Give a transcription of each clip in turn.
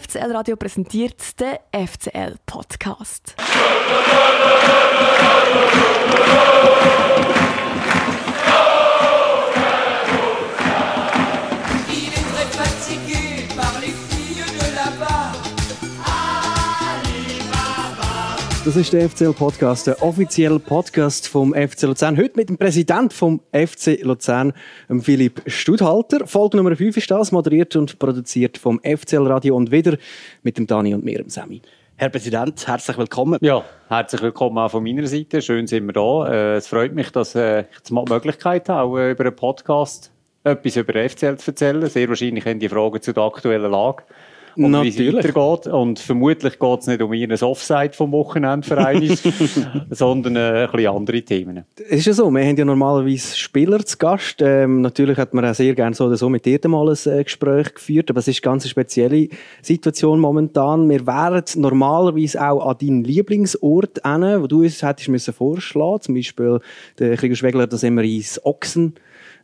FCL Radio präsentiert den FCL Podcast. Das ist der FCL Podcast, der offizielle Podcast vom FC Luzern. Heute mit dem Präsidenten vom FC Luzern, Philipp Studhalter. Folge Nummer 5 ist das, moderiert und produziert vom FCL Radio und wieder mit dem Dani und mir, dem Sammy. Herr Präsident, herzlich willkommen. Ja, herzlich willkommen auch von meiner Seite. Schön sind wir da. Äh, es freut mich, dass äh, ich die Möglichkeit habe, äh, über einen Podcast etwas über den FCL zu erzählen. Sehr wahrscheinlich haben die Fragen zu der aktuellen Lage und wie es weitergeht. Und vermutlich geht es nicht um ein Offside vom Wochenendverein, sondern äh, ein bisschen andere Themen. Es ist ja so, wir haben ja normalerweise Spieler zu Gast. Ähm, natürlich hat man auch sehr gerne so oder so mit dir mal ein äh, Gespräch geführt, aber es ist eine ganz spezielle Situation momentan. Wir wären normalerweise auch an deinen Lieblingsort hin, wo du uns hättest müssen vorschlagen, zum Beispiel der Krieger Schwegler, da sind wir ins Ochsen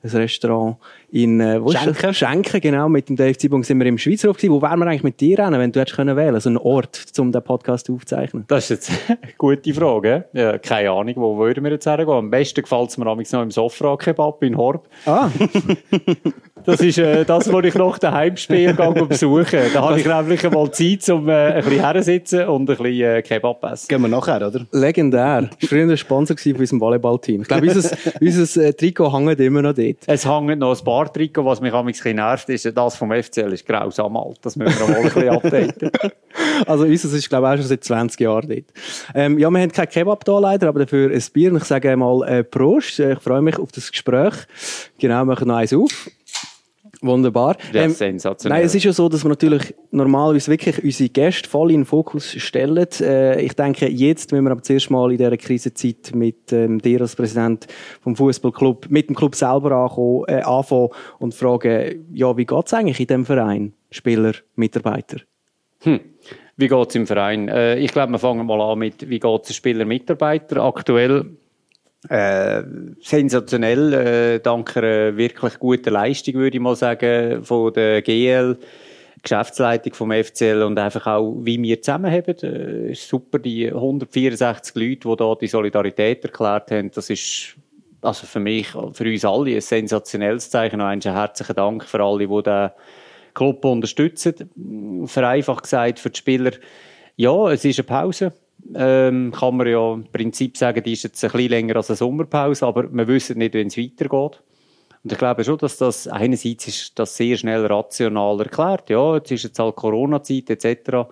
ein Restaurant in äh, Schenken. Schenken, genau. Mit dem Dave Zibung sind wir im Schweizerhof gewesen. Wo wären wir eigentlich mit dir hin, wenn du hättest können wählen, so einen Ort, um den Podcast aufzuzeichnen? Das ist jetzt eine gute Frage. Ja, keine Ahnung, wo würden wir jetzt hergehen? Am besten gefällt es mir noch im Sofra-Kebab in Horb. Ah. das ist äh, das, was ich nach dem Heimspiel besuche. Da habe ich nämlich mal Zeit, um äh, ein bisschen herzusitzen und ein bisschen äh, Kebab essen. Gehen wir nachher, oder? Legendär. Das war früher ein Sponsor von unserem Volleyballteam. Ich glaube, unser, unser äh, Trikot hängt immer noch dort. Es hängt noch ein paar Trikot, was mich ein bisschen nervt, ist, das vom FCL ist grausam alt. Das müssen wir mal ein bisschen updaten. also unseres ist, glaube ich, auch schon seit 20 Jahren dort. Ähm, ja, wir haben kein Kebab da leider, aber dafür ein Bier. Und ich sage mal äh, Prost. Ich freue mich auf das Gespräch. Genau, wir machen noch eins auf. Wunderbar. Ja, ähm, sensationell. Nein, es ist ja so, dass wir natürlich normalerweise wirklich unsere Gäste voll in den Fokus stellen. Äh, ich denke, jetzt müssen wir aber zuerst mal in dieser Krisenzeit mit ähm, dir als Präsident vom Fußballclub, mit dem Club selber ankommen, äh, anfangen und fragen, ja, wie geht's eigentlich in dem Verein? Spieler, Mitarbeiter? Hm. Wie geht's im Verein? Äh, ich glaube, wir fangen mal an mit, wie geht's Spieler, Mitarbeiter? Aktuell äh, sensationell, äh, dank einer wirklich guten Leistung, würde ich mal sagen, von der GL, Geschäftsleitung vom FCL und einfach auch, wie wir zusammenhaben. Äh, super, die 164 Leute, die da die Solidarität erklärt haben, das ist also für mich, für uns alle ein sensationelles Zeichen. Noch einen herzlichen Dank für alle, die den Club unterstützen. Vereinfacht gesagt, für die Spieler, ja, es ist eine Pause ähm, kann man ja im Prinzip sagen, die ist jetzt ein bisschen länger als eine Sommerpause, aber wir wissen nicht, wie es weitergeht. Und ich glaube schon, dass das einerseits ist das sehr schnell rational erklärt. Ja, jetzt ist jetzt halt Corona-Zeit etc.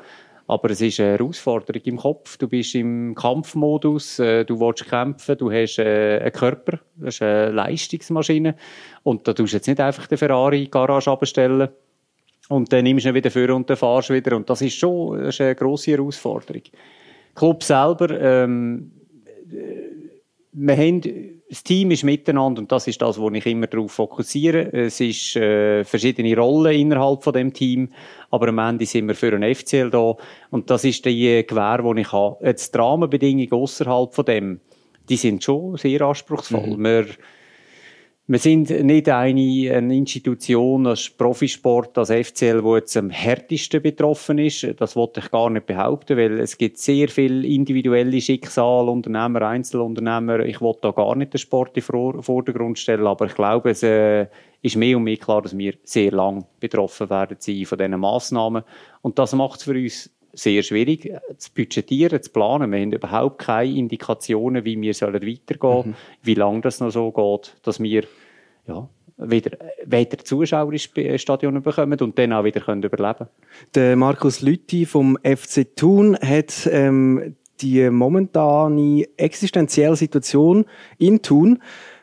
Aber es ist eine Herausforderung im Kopf. Du bist im Kampfmodus, äh, du willst kämpfen, du hast äh, einen Körper, du hast eine Leistungsmaschine. Und da tust du jetzt nicht einfach den Ferrari in die Garage abstellen und dann nimmst du ihn wieder vor und dann fahrst du wieder. Und das ist schon das ist eine grosse Herausforderung. Club selber, ähm, wir haben, das Team ist miteinander und das ist das, wo ich immer darauf fokussiere. Es ist äh, verschiedene Rollen innerhalb von dem Team, aber am Ende sind wir für ein FCL da und das ist die Gewähr, die ich habe. Jetzt die Rahmenbedingungen außerhalb von dem, die sind schon sehr anspruchsvoll. Mhm. Wir, wir sind nicht eine, eine Institution als Profisport, als FCL, wo jetzt am härtesten betroffen ist. Das wollte ich gar nicht behaupten, weil es gibt sehr viele individuelle Schicksale, Unternehmer, Einzelunternehmer. Ich wollte da gar nicht den Sport in den Vordergrund stellen, aber ich glaube, es äh, ist mehr und mehr klar, dass wir sehr lang betroffen werden sein von diesen Massnahmen. Und das macht es für uns sehr schwierig zu budgetieren, zu planen. Wir haben überhaupt keine Indikationen, wie wir sollen weitergehen sollen, mhm. wie lange das noch so geht, dass wir ja, wieder, wieder Zuschauer ins Stadion bekommen und dann auch wieder können überleben Der Markus Lütti vom FC Thun hat ähm, die momentane existenzielle Situation in Thun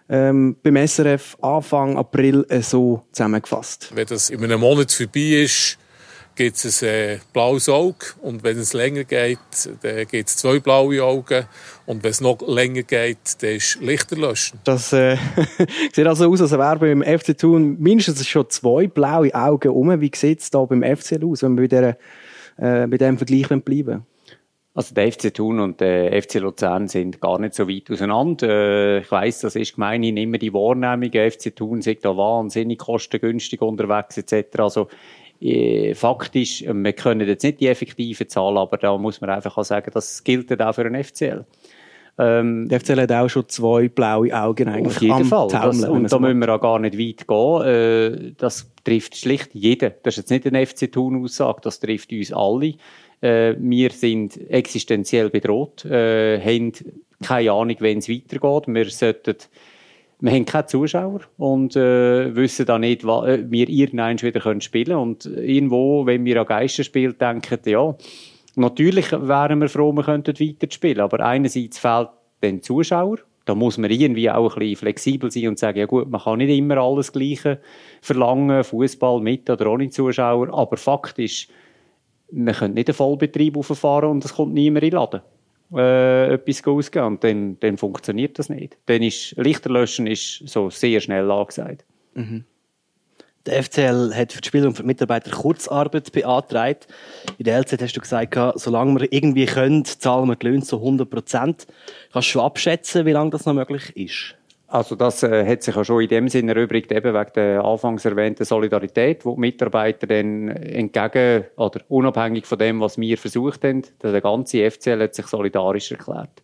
ähm, beim SRF Anfang April äh, so zusammengefasst. Wenn das in einem Monat vorbei ist, gibt es ein äh, blaues Auge und wenn es länger geht, dann gibt es zwei blaue Augen und wenn es noch länger geht, dann ist Lichter löschen. Das äh, sieht also aus, als wäre beim FC Thun mindestens schon zwei blaue Augen um. Wie sieht es da beim FCL aus, wenn wir bei, dieser, äh, bei diesem Vergleich bleiben also der FC Thun und der FC Luzern sind gar nicht so weit auseinander. Äh, ich weiss, das ist gemeinhin immer die Wahrnehmung, der FC Thun sind da wahnsinnig kostengünstig unterwegs etc. Also faktisch, wir können jetzt nicht die effektive Zahl, aber da muss man einfach auch sagen, das gilt auch für einen FCL. Ähm, der FCL hat auch schon zwei blaue Augen eigentlich. Auf jeden Fall. Taumeln, das, und da müssen wir auch gar nicht weit gehen. Äh, das trifft schlicht jeden. Das ist jetzt nicht eine FC Thun-Aussage, das trifft uns alle. Äh, wir sind existenziell bedroht, äh, haben keine Ahnung, wenn es weitergeht. Wir sollten wir haben keine Zuschauer und äh, wissen dann nicht, was äh, wir irgendwann wieder können spielen können. Und irgendwo, wenn wir an Geisterspiel denken, ja, natürlich wären wir froh, wir könnten weiter spielen. Aber einerseits fehlt den Zuschauer. Da muss man irgendwie auch ein bisschen flexibel sein und sagen, ja gut, man kann nicht immer alles Gleiche verlangen, Fußball mit oder ohne Zuschauer. Aber Fakt ist, man könnte nicht einen Vollbetrieb auffahren und es kommt niemand in den Laden äh, etwas ausgeben und dann, dann funktioniert das nicht. Dann ist Lichterlöschen ist so sehr schnell angesagt. Mhm. Der FCL hat für die Spieler und für die Mitarbeiter Kurzarbeit beantragt. In der LZ hast du gesagt, solange wir irgendwie können, zahlen wir die Löhne zu 100 Prozent. Kannst du schon abschätzen, wie lange das noch möglich ist? Also das äh, hat sich ja schon in dem Sinne erübrigt, eben wegen der anfangs erwähnten Solidarität, wo die Mitarbeiter dann entgegen oder unabhängig von dem, was wir versucht haben, der ganze FCL hat sich solidarisch erklärt.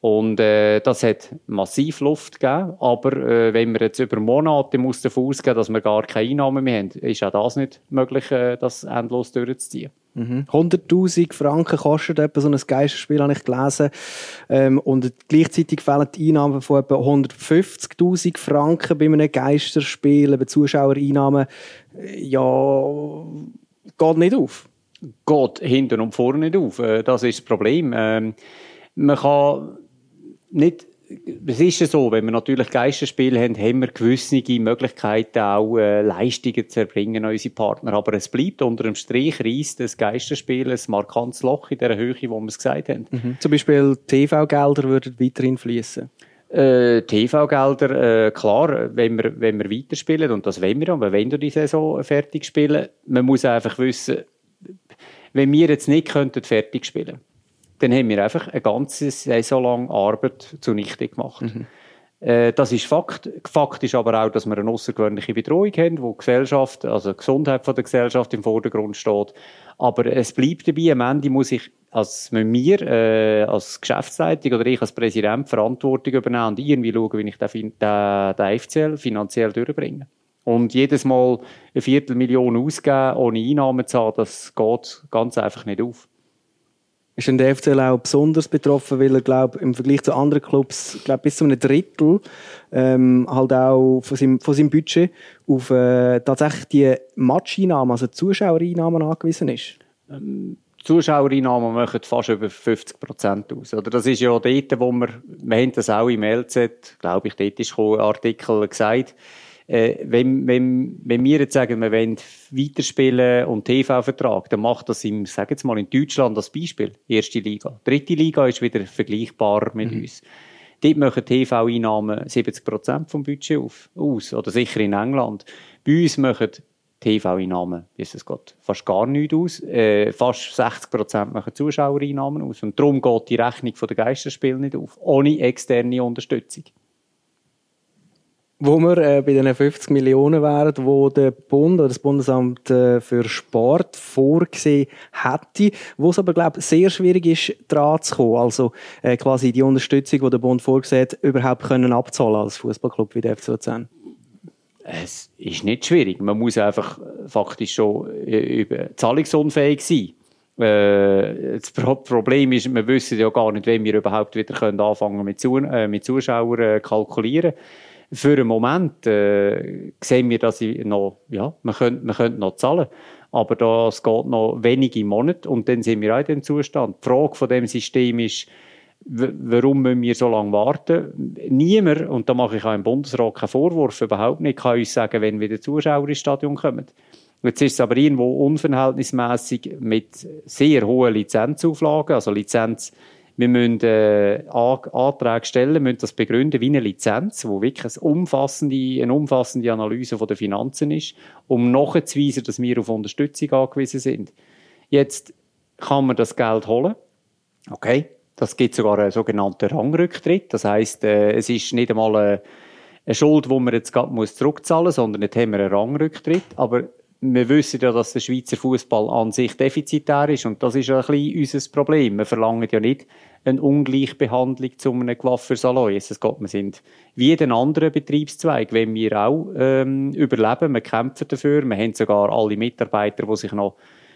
Und äh, das hat massiv Luft gegeben. Aber äh, wenn wir jetzt über Monate muss davon ausgehen, dass wir gar keine Einnahmen mehr haben, ist auch das nicht möglich, äh, das endlos durchzuziehen. Mhm. 100'000 Franken kostet etwa so ein Geisterspiel, habe ich gelesen. Ähm, und gleichzeitig fehlen die Einnahmen von etwa 150'000 Franken bei einem Geisterspiel, eben Zuschauereinnahmen. Ja, geht nicht auf. Geht hinten und vorne nicht auf. Äh, das ist das Problem. Ähm, man kann nicht es ist ja so, wenn wir natürlich Geisterspiele haben, haben wir gewisse Möglichkeiten auch äh, Leistungen zu erbringen an unsere Partner. Aber es bleibt unter dem Strich reißt das Geisterspiel ein markantes Loch in der Höhe, wo wir es gesagt haben. Mhm. Zum Beispiel TV-Gelder würden weiterhin fließen. Äh, TV-Gelder, äh, klar, wenn wir, wenn wir weiterspielen, und das wollen wir, aber wenn wir die Saison fertig spielen, man muss einfach wissen, wenn wir jetzt nicht könnten fertig spielen dann haben wir einfach eine ganze Saison lang Arbeit zunichte gemacht. Mhm. Äh, das ist Fakt. Fakt ist aber auch, dass wir eine außergewöhnliche Bedrohung haben, wo die Gesellschaft, also die Gesundheit von der Gesellschaft im Vordergrund steht. Aber es bleibt dabei, am Ende muss ich als mit mir äh, als Geschäftsleitung oder ich als Präsident Verantwortung übernehmen und irgendwie schauen, wie ich den, den, den FCL finanziell durchbringe. Und jedes Mal eine Viertelmillion ausgeben, ohne Einnahmen zu haben, das geht ganz einfach nicht auf ist dann der FCL auch besonders betroffen, weil er, glaube im Vergleich zu anderen Clubs, glaube bis zu einem Drittel ähm, halt auch von seinem, von seinem Budget auf äh, tatsächlich die Matcheinnahmen, also Zuschauereinnahmen angewiesen ist. Ähm, Zuschauereinnahmen machen fast über 50 Prozent aus. Oder das ist ja dort, wo wir, wir haben das auch im LZ, glaube ich, dort ist ein Artikel gesagt, äh, wenn, wenn, wenn wir jetzt sagen, wir wollen weiterspielen und TV-Vertrag, dann macht das im, sag jetzt mal in Deutschland als Beispiel, erste Liga. Dritte Liga ist wieder vergleichbar mit mhm. uns. Dort machen TV-Einnahmen 70% vom Budget auf, aus, oder sicher in England. Bei uns machen TV-Einnahmen, wie es geht, fast gar nichts aus. Äh, fast 60% machen Zuschauereinnahmen aus. Und darum geht die Rechnung der Geisterspiele nicht auf, ohne externe Unterstützung wo wir äh, bei den 50 Millionen wären, wo der Bund oder das Bundesamt äh, für Sport vorgesehen hätte, wo es aber glaube sehr schwierig ist, dran zu kommen. Also äh, quasi die Unterstützung, die der Bund vorgesehen hat, überhaupt können abzahlen als Fußballclub wie der FC Luzern. Es ist nicht schwierig. Man muss einfach faktisch schon äh, über zahlungsunfähig sein. Äh, das Problem ist, wir wissen ja gar nicht, wenn wir überhaupt wieder können anfangen äh, mit Zuschauern äh, kalkulieren können für einen Moment äh, sehen wir, dass ich noch, ja, man könnte, man könnte noch zahlen. Aber das geht noch wenige Monate und dann sind wir auch in dem Zustand. Die Frage von dem System ist, warum müssen wir so lange warten? Niemand, und da mache ich auch im Bundesrat keinen Vorwurf, überhaupt nicht, kann uns sagen, wenn wieder Zuschauer ins Stadion kommen. Jetzt ist es aber irgendwo unverhältnismäßig mit sehr hohen Lizenzauflagen, also Lizenz wir müssen äh, Anträge stellen, müssen das begründen wie eine Lizenz, wo wirklich eine umfassende, eine umfassende Analyse von der Finanzen ist, um nachzuweisen, dass wir auf Unterstützung angewiesen sind. Jetzt kann man das Geld holen. Okay. Das gibt sogar einen sogenannten Rangrücktritt. Das heißt, äh, es ist nicht einmal eine, eine Schuld, die man jetzt gerade zurückzahlen muss, sondern jetzt haben wir einen Rangrücktritt. Aber wir wissen ja, dass der Schweizer Fußball an sich defizitär ist und das ist ja ein bisschen unser Problem. Wir verlangen ja nicht eine Ungleichbehandlung zu einem Coiffeur-Salon. Es geht, wir sind wie jeden anderen Betriebszweig, wenn wir auch ähm, überleben, wir kämpfen dafür, wir haben sogar alle Mitarbeiter, die sich noch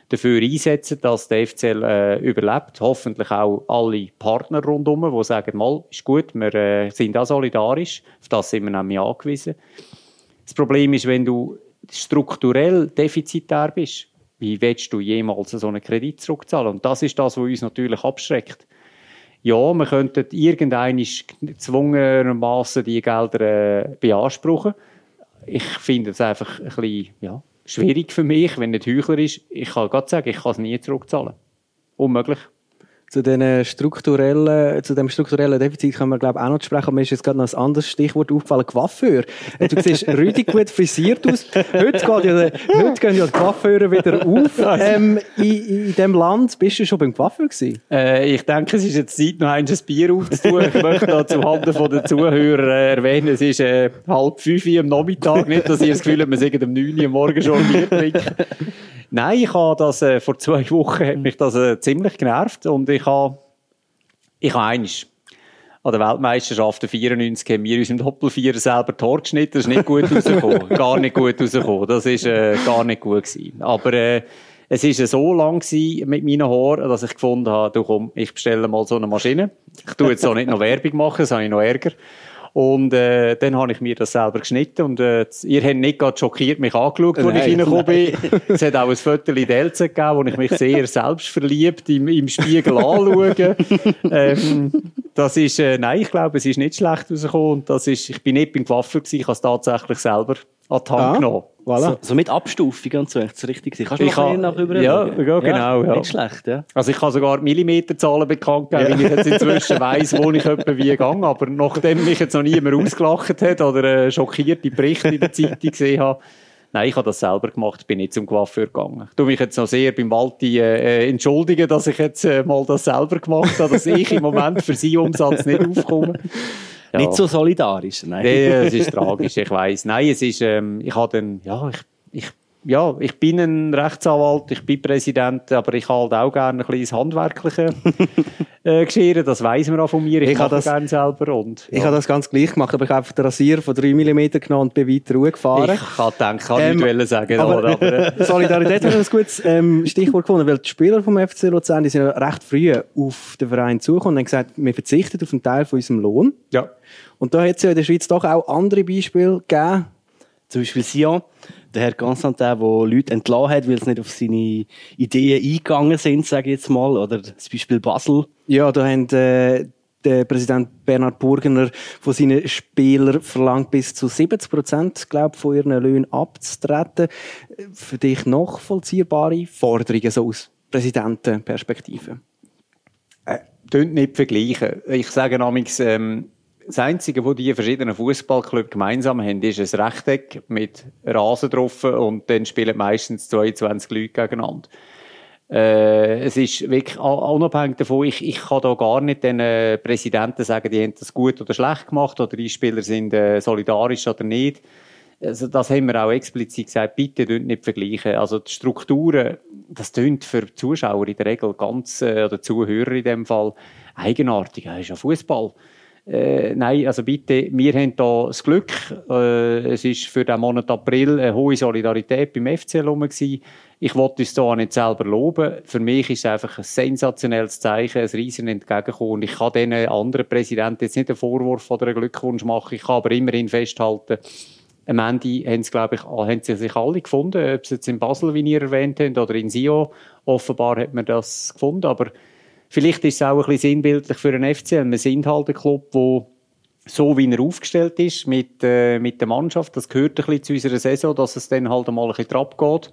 dafür einsetzen, dass der FCL äh, überlebt. Hoffentlich auch alle Partner rundherum, die sagen, mal, ist gut, wir äh, sind auch solidarisch. Auf das sind wir nämlich angewiesen. Das Problem ist, wenn du strukturell defizitär bist, wie willst du jemals so einen Kredit zurückzahlen? Und das ist das, was uns natürlich abschreckt. Ja, wir könnten irgendein gezwungenermaßen die Gelder äh, beanspruchen. Ich finde es einfach ein bisschen ja, schwierig für mich, wenn nicht Heuchler ist. Ich kann gerade sagen, ich kann es nie zurückzahlen. Unmöglich zu, den strukturellen, zu dem strukturellen Defizit können wir, glaube ich, auch noch sprechen. Mir ist jetzt gerade noch ein anderes Stichwort aufgefallen, Coiffeur. Äh, du siehst rüdig gut frisiert aus. Heute, geht ja, heute gehen ja die Coiffeure wieder auf. Ähm, in, in diesem Land bist du schon beim Coiffeur gewesen? Äh, ich denke, es ist jetzt Zeit, noch ein Bier aufzutun. Ich möchte da zuhanden der Zuhörer äh, erwähnen, es ist äh, halb fünf am Nachmittag. Nicht, dass ihr das Gefühl habt, wir sagen um neun Uhr am Morgen schon ein Bier trinken. Nein, ich habe das, äh, vor zwei Wochen hat mich das äh, ziemlich genervt und ich habe, ich habe eines an der Weltmeisterschaft der 94 haben wir uns im Doppelvierer selber Tor geschnitten. Das ist nicht gut rausgekommen. gar nicht gut rausgekommen. Das ist äh, gar nicht gut gewesen. Aber äh, es ist so lang gewesen mit meinen Haaren, dass ich gefunden habe, du komm, ich bestelle mal so eine Maschine. Ich tue jetzt auch nicht noch Werbung machen, das habe ich noch Ärger. Und äh, dann habe ich mir das selber geschnitten und äh, ihr habt nicht gerade schockiert mich angeschaut, als ich reingekommen bin. es hat auch ein Foto in Delze gegeben, wo ich mich sehr selbstverliebt im, im Spiegel anschaue. ähm, das ist, äh, nein, ich glaube, es ist nicht schlecht rausgekommen und das ist, ich bin nicht beim Coiffeur gewesen, ich habe es tatsächlich selber an die Hand ah, genommen. Voilà. So, so, mit Abstufung und so, ist richtig Kannst du noch nach über ja, ja, genau. Ja. Nicht schlecht, ja. Also ich kann sogar Millimeterzahlen bekannt geben, ja. weil ich jetzt inzwischen weiss, wo ich etwa wie gehe. Aber nachdem mich jetzt noch niemand ausgelacht hat oder äh, schockierte Berichte in der Zeitung gesehen habe, Nein, ich habe das selber gemacht, bin nicht zum Coiffeur gegangen. Ich tue mich jetzt noch sehr beim Walti äh, entschuldigen, dass ich jetzt äh, mal das selber gemacht habe, dass ich im Moment für seinen Umsatz nicht aufkomme. Ja. Nicht so solidarisch. Nein, nee, es ist tragisch, ich weiß. Nein, es ist, ähm, ich habe dann, ja, ich, ich ja, ich bin ein Rechtsanwalt, ich bin Präsident, aber ich habe halt auch gerne ein kleines handwerkliche äh, Geschirr, das weiss man auch von mir, ich, ich mache das gerne selber. Und, ja. Ich habe das ganz gleich gemacht, aber ich habe einfach den Rasierer von 3 mm genommen und bin weiter gefahren. Ich kann denken, kann ähm, nicht sagen. Aber, aber äh, Solidarität ist ein gutes ähm, Stichwort gefunden, weil die Spieler vom FC Luzern, die sind ja recht früh auf den Verein zugekommen und haben gesagt, wir verzichten auf einen Teil von unserem Lohn. Ja. Und da hat es ja in der Schweiz doch auch andere Beispiele gegeben. Zum Beispiel Sion, der Herr Constantin, der Leute entlassen hat, weil sie nicht auf seine Ideen eingegangen sind, sage ich jetzt mal. Oder das Beispiel Basel. Ja, da haben äh, der Präsident Bernhard Burgener von seinen Spielern verlangt, bis zu 70 Prozent, glaube von ihren Löhnen abzutreten. Für dich nachvollziehbare Forderungen so aus Präsidentenperspektive? Äh, nicht vergleichen. Ich sage nämlich, ähm, das Einzige, was die verschiedenen Fußballclubs gemeinsam haben, ist ein Rechteck mit Rasen drauf und dann spielen meistens 22 Leute gegeneinander. Äh, es ist wirklich unabhängig davon, ich, ich kann da gar nicht den äh, Präsidenten sagen, die haben das gut oder schlecht gemacht oder die Spieler sind äh, solidarisch oder nicht. Also das haben wir auch explizit gesagt, bitte nicht vergleichen. Also die Strukturen, das tönt für die Zuschauer in der Regel ganz, äh, oder Zuhörer in dem Fall, eigenartig. Das ist ja Fußball. Äh, nein, also bitte, wir haben hier das Glück. Äh, es ist für den Monat April eine hohe Solidarität beim FCL rum Ich wollte uns hier nicht selber loben. Für mich ist es einfach ein sensationelles Zeichen, ein riesen Entgegenkommen. Ich kann diesen anderen Präsidenten jetzt nicht einen Vorwurf oder einen Glückwunsch machen. Ich kann aber immerhin festhalten, am Ende haben, sie, glaube ich, haben sie sich alle gefunden, ob es jetzt in Basel, wie ihr erwähnt habt, oder in Sio. Offenbar hat man das gefunden, aber Vielleicht ist es auch ein bisschen sinnbildlich für einen FCL. Wir sind halt ein Club, wo so wie er aufgestellt ist mit, äh, mit der Mannschaft, das gehört ein bisschen zu unserer Saison, dass es dann halt einmal ein bisschen drauf geht.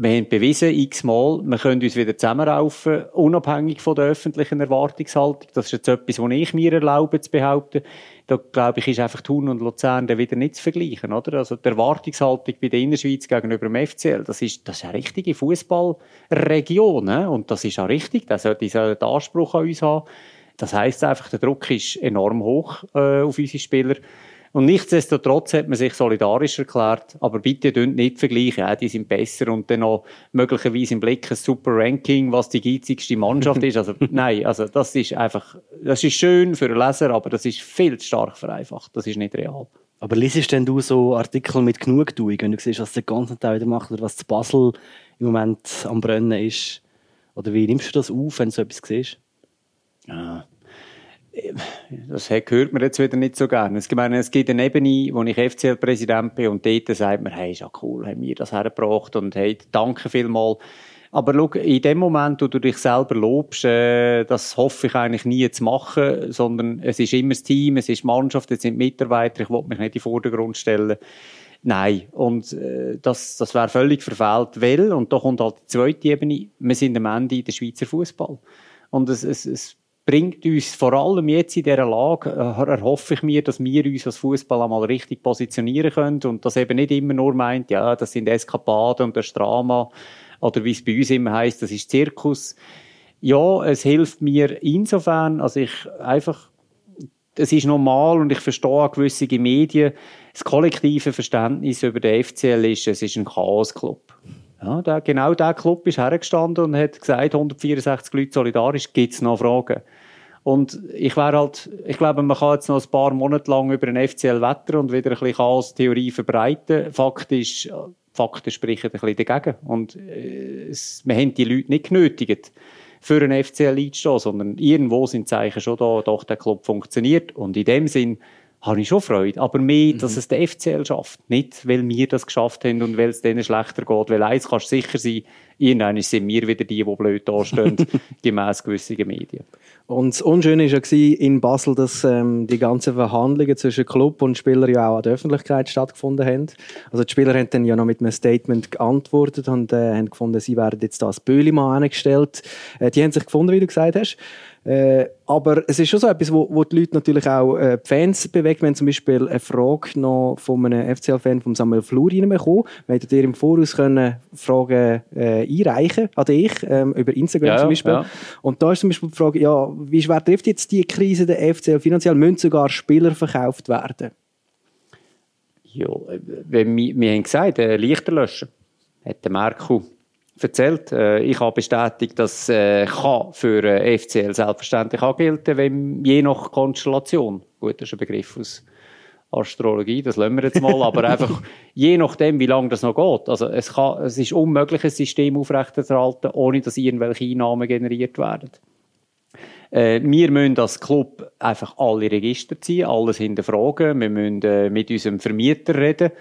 Wir haben bewiesen, x-mal, wir können uns wieder zusammenraufen, unabhängig von der öffentlichen Erwartungshaltung. Das ist jetzt etwas, was ich mir erlaube zu behaupten da glaube ich, ist einfach Thun und Luzern dann wieder nicht zu vergleichen, oder? Also die Erwartungshaltung bei der Innerschweiz gegenüber dem FCL, das ist, das ist eine richtige Fußballregion, ne? und das ist auch richtig, das sollte einen Anspruch an uns haben. Das heißt einfach, der Druck ist enorm hoch äh, auf unsere Spieler. Und nichtsdestotrotz hat man sich solidarisch erklärt, aber bitte nicht vergleichen, ja, die sind besser und dann noch möglicherweise im Blick ein super Ranking, was die geizigste Mannschaft ist. Also nein, also das ist einfach, das ist schön für einen Leser, aber das ist viel zu stark vereinfacht, das ist nicht real. Aber liest denn du so Artikel mit Genugtuung, wenn du siehst, was der ganze Teil wieder macht oder was zu Basel im Moment am Brennen ist? Oder wie nimmst du das auf, wenn du so etwas siehst? Ja. Das hört man jetzt wieder nicht so gerne. Es gibt eine Ebene, wo ich FCL-Präsident bin und dort sagt man, hey, ist ja cool, haben wir das hergebracht und hey, danke vielmals. Aber schau, in dem Moment, wo du dich selber lobst, äh, das hoffe ich eigentlich nie zu machen, sondern es ist immer das Team, es ist Mannschaft, es sind Mitarbeiter, ich will mich nicht in den Vordergrund stellen. Nein, und äh, das, das wäre völlig verfehlt, weil, und da kommt halt die zweite Ebene, wir sind am Ende in der Schweizer Fußball. Und es, es, es bringt uns vor allem jetzt in dieser Lage, äh, erhoffe ich mir, dass wir uns als Fußball einmal richtig positionieren können und das eben nicht immer nur meint, ja, das sind Eskapaden und das Drama oder wie es bei uns immer heißt, das ist Zirkus. Ja, es hilft mir insofern, also ich einfach, es ist normal und ich verstehe auch gewisse Medien, das kollektive Verständnis über den FCL ist, es ist ein Chaos-Club. Ja, der, genau dieser Club ist hergestanden und hat gesagt, 164 Leute solidarisch, gibt es noch Fragen? Und ich wäre halt, ich glaube, man kann jetzt noch ein paar Monate lang über den FCL wetter und wieder ein bisschen Chaos-Theorie verbreiten. Fakt ist, Fakten sprechen ein bisschen dagegen. Und äh, es, wir haben die Leute nicht genötigt, für einen FCL einzustehen, sondern irgendwo sind Zeichen schon da, doch der Club funktioniert. Und in dem Sinn habe ich schon Freude. Aber mehr, mhm. dass es der FCL schafft. Nicht, weil wir das geschafft haben und weil es denen schlechter geht. Weil eins kannst du sicher sein, irgendwann sind wir wieder die, die blöd dastehen, gemäss gewissen Medien. Und das Unschöne war ja in Basel, dass ähm, die ganzen Verhandlungen zwischen Club und Spieler ja auch an der Öffentlichkeit stattgefunden haben. Also die Spieler haben dann ja noch mit einem Statement geantwortet und äh, haben gefunden, sie werden jetzt da als Böhlimann angestellt. Äh, die haben sich gefunden, wie du gesagt hast. Äh, aber es ist schon so etwas, wo, wo die Leute natürlich auch äh, die Fans bewegt. Wir haben zum Beispiel eine Frage noch von einem FCL-Fan, von Samuel Flur, reinbekommen. Wir hätten dir im Voraus können Fragen äh, einreichen an dich, ähm, über Instagram ja, zum Beispiel. Ja. Und da ist zum Beispiel die Frage, ja, wie schwer trifft jetzt die Krise der FCL? Finanziell müssen sogar Spieler verkauft werden. Ja, wenn wir, wir haben gesagt, äh, Lichter löschen, hat der Marco erzählt. Äh, ich habe bestätigt, dass äh, kann für äh, FCL selbstverständlich auch gelten, wenn je nach Konstellation. Gut, das ist ein Begriff aus Astrologie, das lassen wir jetzt mal, aber einfach je nachdem, wie lange das noch geht. Also es, kann, es ist unmöglich, ein System aufrechtzuerhalten, ohne dass irgendwelche Einnahmen generiert werden. Äh, wir müssen als Club einfach alle Register ziehen, alles hinterfragen. Wir müssen äh, mit unserem Vermieter reden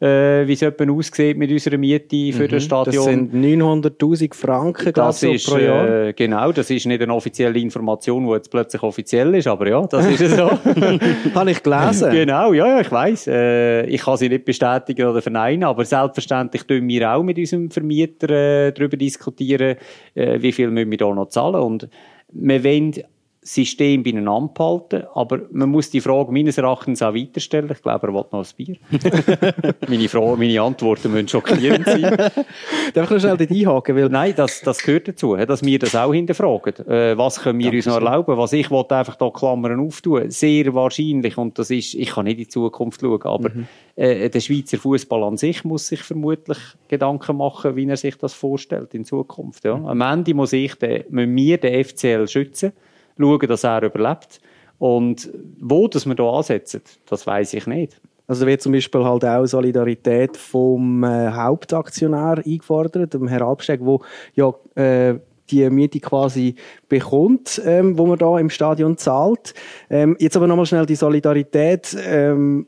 äh, wie es etwa aussieht mit unserer Miete für mhm, das Stadion. Das sind 900'000 Franken das ist, pro Jahr. Äh, genau, das ist nicht eine offizielle Information, die jetzt plötzlich offiziell ist, aber ja, das ist so. Habe ich gelesen. Genau, ja, ja ich weiss. Äh, ich kann sie nicht bestätigen oder verneinen, aber selbstverständlich tun wir auch mit unserem Vermieter äh, darüber diskutieren, äh, wie viel müssen wir da noch zahlen und wir wollen System beieinander behalten. Aber man muss die Frage meines Erachtens auch weiterstellen. Ich glaube, er will noch ein Bier. meine, Frage, meine Antworten müssen schockierend sein. Darf ich schnell dort einhaken? Weil Nein, das, das gehört dazu, dass wir das auch hinterfragen. Äh, was können wir uns noch erlauben? Was ich wollte einfach da Klammern auftun. Sehr wahrscheinlich, und das ist, ich kann nicht in die Zukunft schauen, aber mhm. äh, der Schweizer Fußball an sich muss sich vermutlich Gedanken machen, wie er sich das vorstellt in Zukunft. Ja. Am Ende muss ich den, müssen wir den FCL schützen schauen, dass er überlebt. Und wo dass wir hier ansetzen, das weiß ich nicht. Also wird zum Beispiel halt auch Solidarität vom äh, Hauptaktionär eingefordert, dem Herr Albsteg, wo ja äh, die Miete quasi bekommt, ähm, wo man da im Stadion zahlt. Ähm, jetzt aber nochmal schnell die Solidarität. Ähm,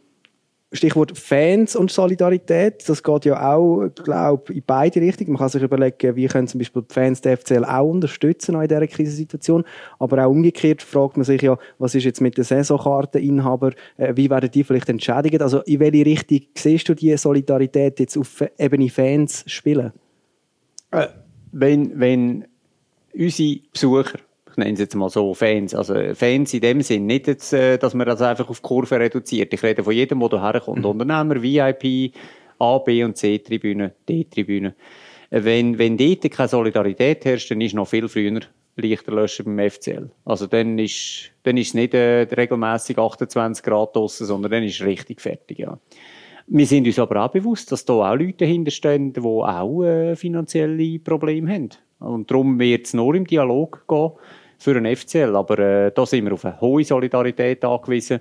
Stichwort Fans und Solidarität, das geht ja auch, glaube in beide Richtungen. Man kann sich überlegen, wie können zum Beispiel die Fans der FCL auch unterstützen in dieser Krisensituation. Aber auch umgekehrt fragt man sich ja, was ist jetzt mit den Saisonkarteninhabern, äh, wie werden die vielleicht entschädigt? Also in welche Richtung siehst du die Solidarität jetzt auf Ebene Fans spielen? Äh, wenn, wenn unsere Besucher ich nenne es jetzt mal so, Fans. Also Fans in dem Sinn, nicht jetzt, äh, dass man das einfach auf Kurve reduziert. Ich rede von jedem, der hierher kommt. Mhm. Unternehmer, VIP, A, B und C-Tribüne, D-Tribüne. Äh, wenn, wenn dort keine Solidarität herrscht, dann ist noch viel früher Lichter löschen beim FCL. Also dann ist, dann ist es nicht äh, regelmäßig 28 Grad draussen, sondern dann ist es richtig fertig, ja. Wir sind uns aber auch bewusst, dass da auch Leute dahinterstehen, die auch äh, finanzielle Probleme haben. Und darum wird es nur im Dialog gehen für einen FCL. Aber äh, da sind wir auf eine hohe Solidarität angewiesen.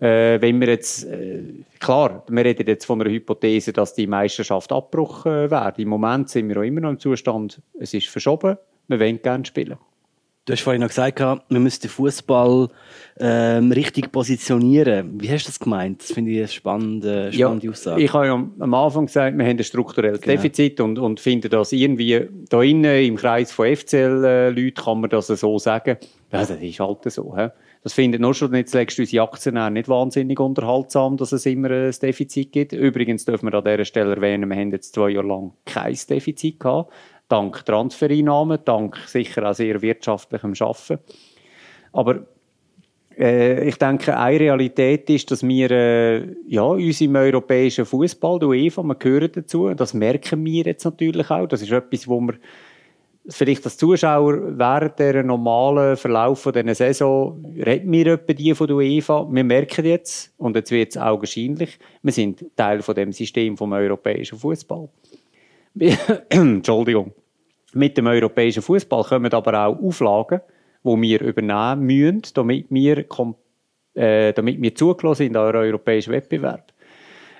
Äh, wenn wir jetzt, äh, klar, wir reden jetzt von einer Hypothese, dass die Meisterschaft Abbruch äh, wird. Im Moment sind wir auch immer noch im Zustand, es ist verschoben, wir wollen gerne spielen. Du hast vorhin noch gesagt, wir müssen den Fußball ähm, richtig positionieren. Wie hast du das gemeint? Das finde ich eine spannende, spannende ja, Aussage. Ich habe ja am Anfang gesagt, wir haben ein strukturelles genau. Defizit und, und finden das irgendwie da innen im Kreis von FCL-Leuten kann man das so sagen. Ja, das ist halt so. He? Das findet nur schon nicht zuletzt unsere Aktionäre nicht wahnsinnig unterhaltsam, dass es immer ein Defizit gibt. Übrigens dürfen wir an dieser Stelle erwähnen, wir haben jetzt zwei Jahre lang kein Defizit gehabt dank Transfereinnahmen, dank sicher auch sehr wirtschaftlichem Arbeiten. Aber äh, ich denke, eine Realität ist, dass wir äh, ja, uns im europäischen Fußball, der UEFA, wir gehören dazu. Das merken wir jetzt natürlich auch. Das ist etwas, wo wir vielleicht als Zuschauer während der normalen Verlauf dieser Saison reden wir etwa die von der UEFA. Wir merken jetzt, und jetzt wird es augenscheinlich, wir sind Teil von dem System vom europäischen Fußball. Entschuldigung. Mit dem europäischen Fußball kommen aber auch Auflagen, die wir übernehmen müssen, damit wir, äh, damit wir zugelassen sind an europäischen Wettbewerb.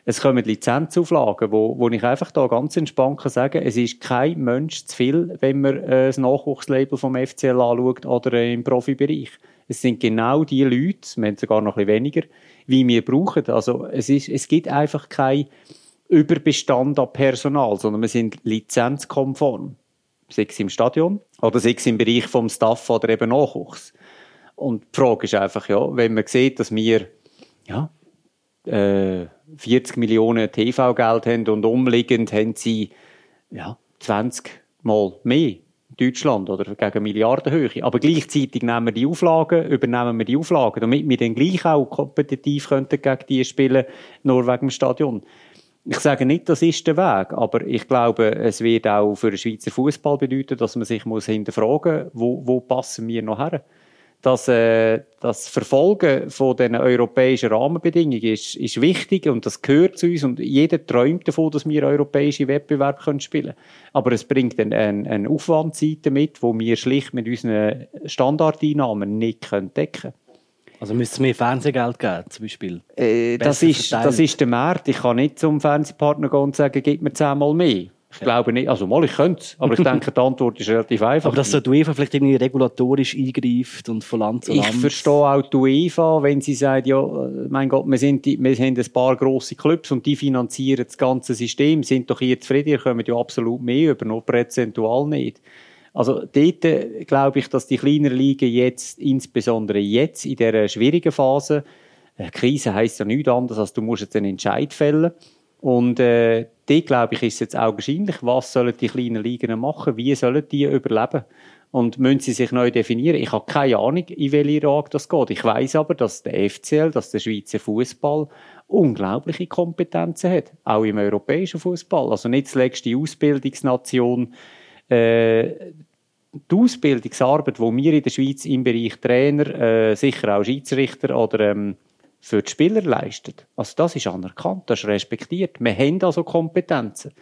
Es kommen Lizenzauflagen, wo, wo ich einfach da ganz entspannt kann sagen, es ist kein Mensch zu viel, wenn man äh, das Nachwuchslabel vom FCL anschaut oder äh, im Profibereich. Es sind genau die Leute, wir haben sogar noch ein bisschen weniger, wie wir brauchen. Also es, ist, es gibt einfach kein Überbestand an Personal, sondern wir sind lizenzkonform. Sei es im Stadion oder sei es im Bereich vom Staff oder eben Nachwuchs. Und die Frage ist einfach, ja, wenn man sieht, dass wir ja, äh, 40 Millionen TV-Geld haben und umliegend haben sie ja, 20 Mal mehr Deutschland oder gegen Milliardenhöhe. Aber gleichzeitig nehmen wir die Auflagen, übernehmen wir die Auflagen, damit wir dann gleich auch kompetitiv könnten gegen die spielen, nur wegen dem Stadion. Ich sage nicht, das ist der Weg, aber ich glaube, es wird auch für den Schweizer Fußball bedeuten, dass man sich muss hinterfragen muss, wo, wo passen wir noch her? Das, äh, das Verfolgen von den europäischen Rahmenbedingungen ist, ist wichtig und das gehört zu uns und jeder träumt davon, dass wir europäische Wettbewerbe können spielen Aber es bringt eine, eine, eine Aufwandseite mit, wo wir schlicht mit unseren Standardeinnahmen nicht decken können. Also müsste es mehr Fernsehgeld geben, zum Beispiel? Äh, das, ist, das ist der Markt. Ich kann nicht zum Fernsehpartner gehen und sagen, gib mir zehnmal mehr. Ich ja. glaube nicht. Also mal, ich könnte es. Aber ich denke, die Antwort ist relativ einfach. Aber dass so die UEFA vielleicht irgendwie regulatorisch eingreift und von Land zu Land. Ich verstehe auch die UEFA, wenn sie sagt, ja, mein Gott, wir, sind die, wir haben ein paar grosse Clubs und die finanzieren das ganze System. Sind doch hier zufrieden, ihr kommt ja absolut mehr über, nur prozentual nicht. Also dort äh, glaube ich, dass die kleineren Ligen jetzt, insbesondere jetzt in dieser schwierigen Phase, äh, Krise heisst ja nichts anderes, als du musst jetzt einen Entscheid fällen. Und äh, dort, glaube ich, ist jetzt auch wahrscheinlich, was sollen die kleinen Ligen machen, wie sollen die überleben und müssen sie sich neu definieren. Ich habe keine Ahnung, in welche Lage das geht. Ich weiß aber, dass der FCL, dass der Schweizer Fußball unglaubliche Kompetenzen hat, auch im europäischen Fußball. Also nicht zuletzt die Ausbildungsnation äh, die Ausbildungsarbeit, die wir in der Schweiz im Bereich Trainer, äh, sicher auch Schiedsrichter oder ähm, für die Spieler leisten, also das ist anerkannt, das ist respektiert. Wir haben also Kompetenzen.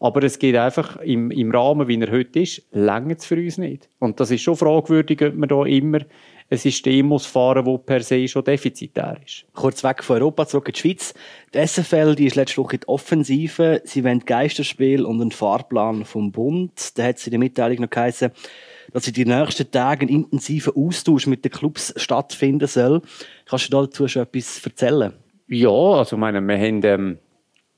Aber es geht einfach im, im Rahmen, wie er heute ist, länger für uns nicht. Und das ist schon fragwürdig, ob man da immer ein System muss fahren das per se schon defizitär ist. Kurz weg von Europa, zurück in die Schweiz. Die SFL die ist letzte Woche in die Offensive. Sie wollen Geisterspiel und einen Fahrplan vom Bund. Da hat sie in der Mitteilung noch geheißen, dass in den nächsten Tagen einen intensiven Austausch mit den Clubs stattfinden soll. Kannst du dazu schon etwas erzählen? Ja, also meine, wir haben ähm,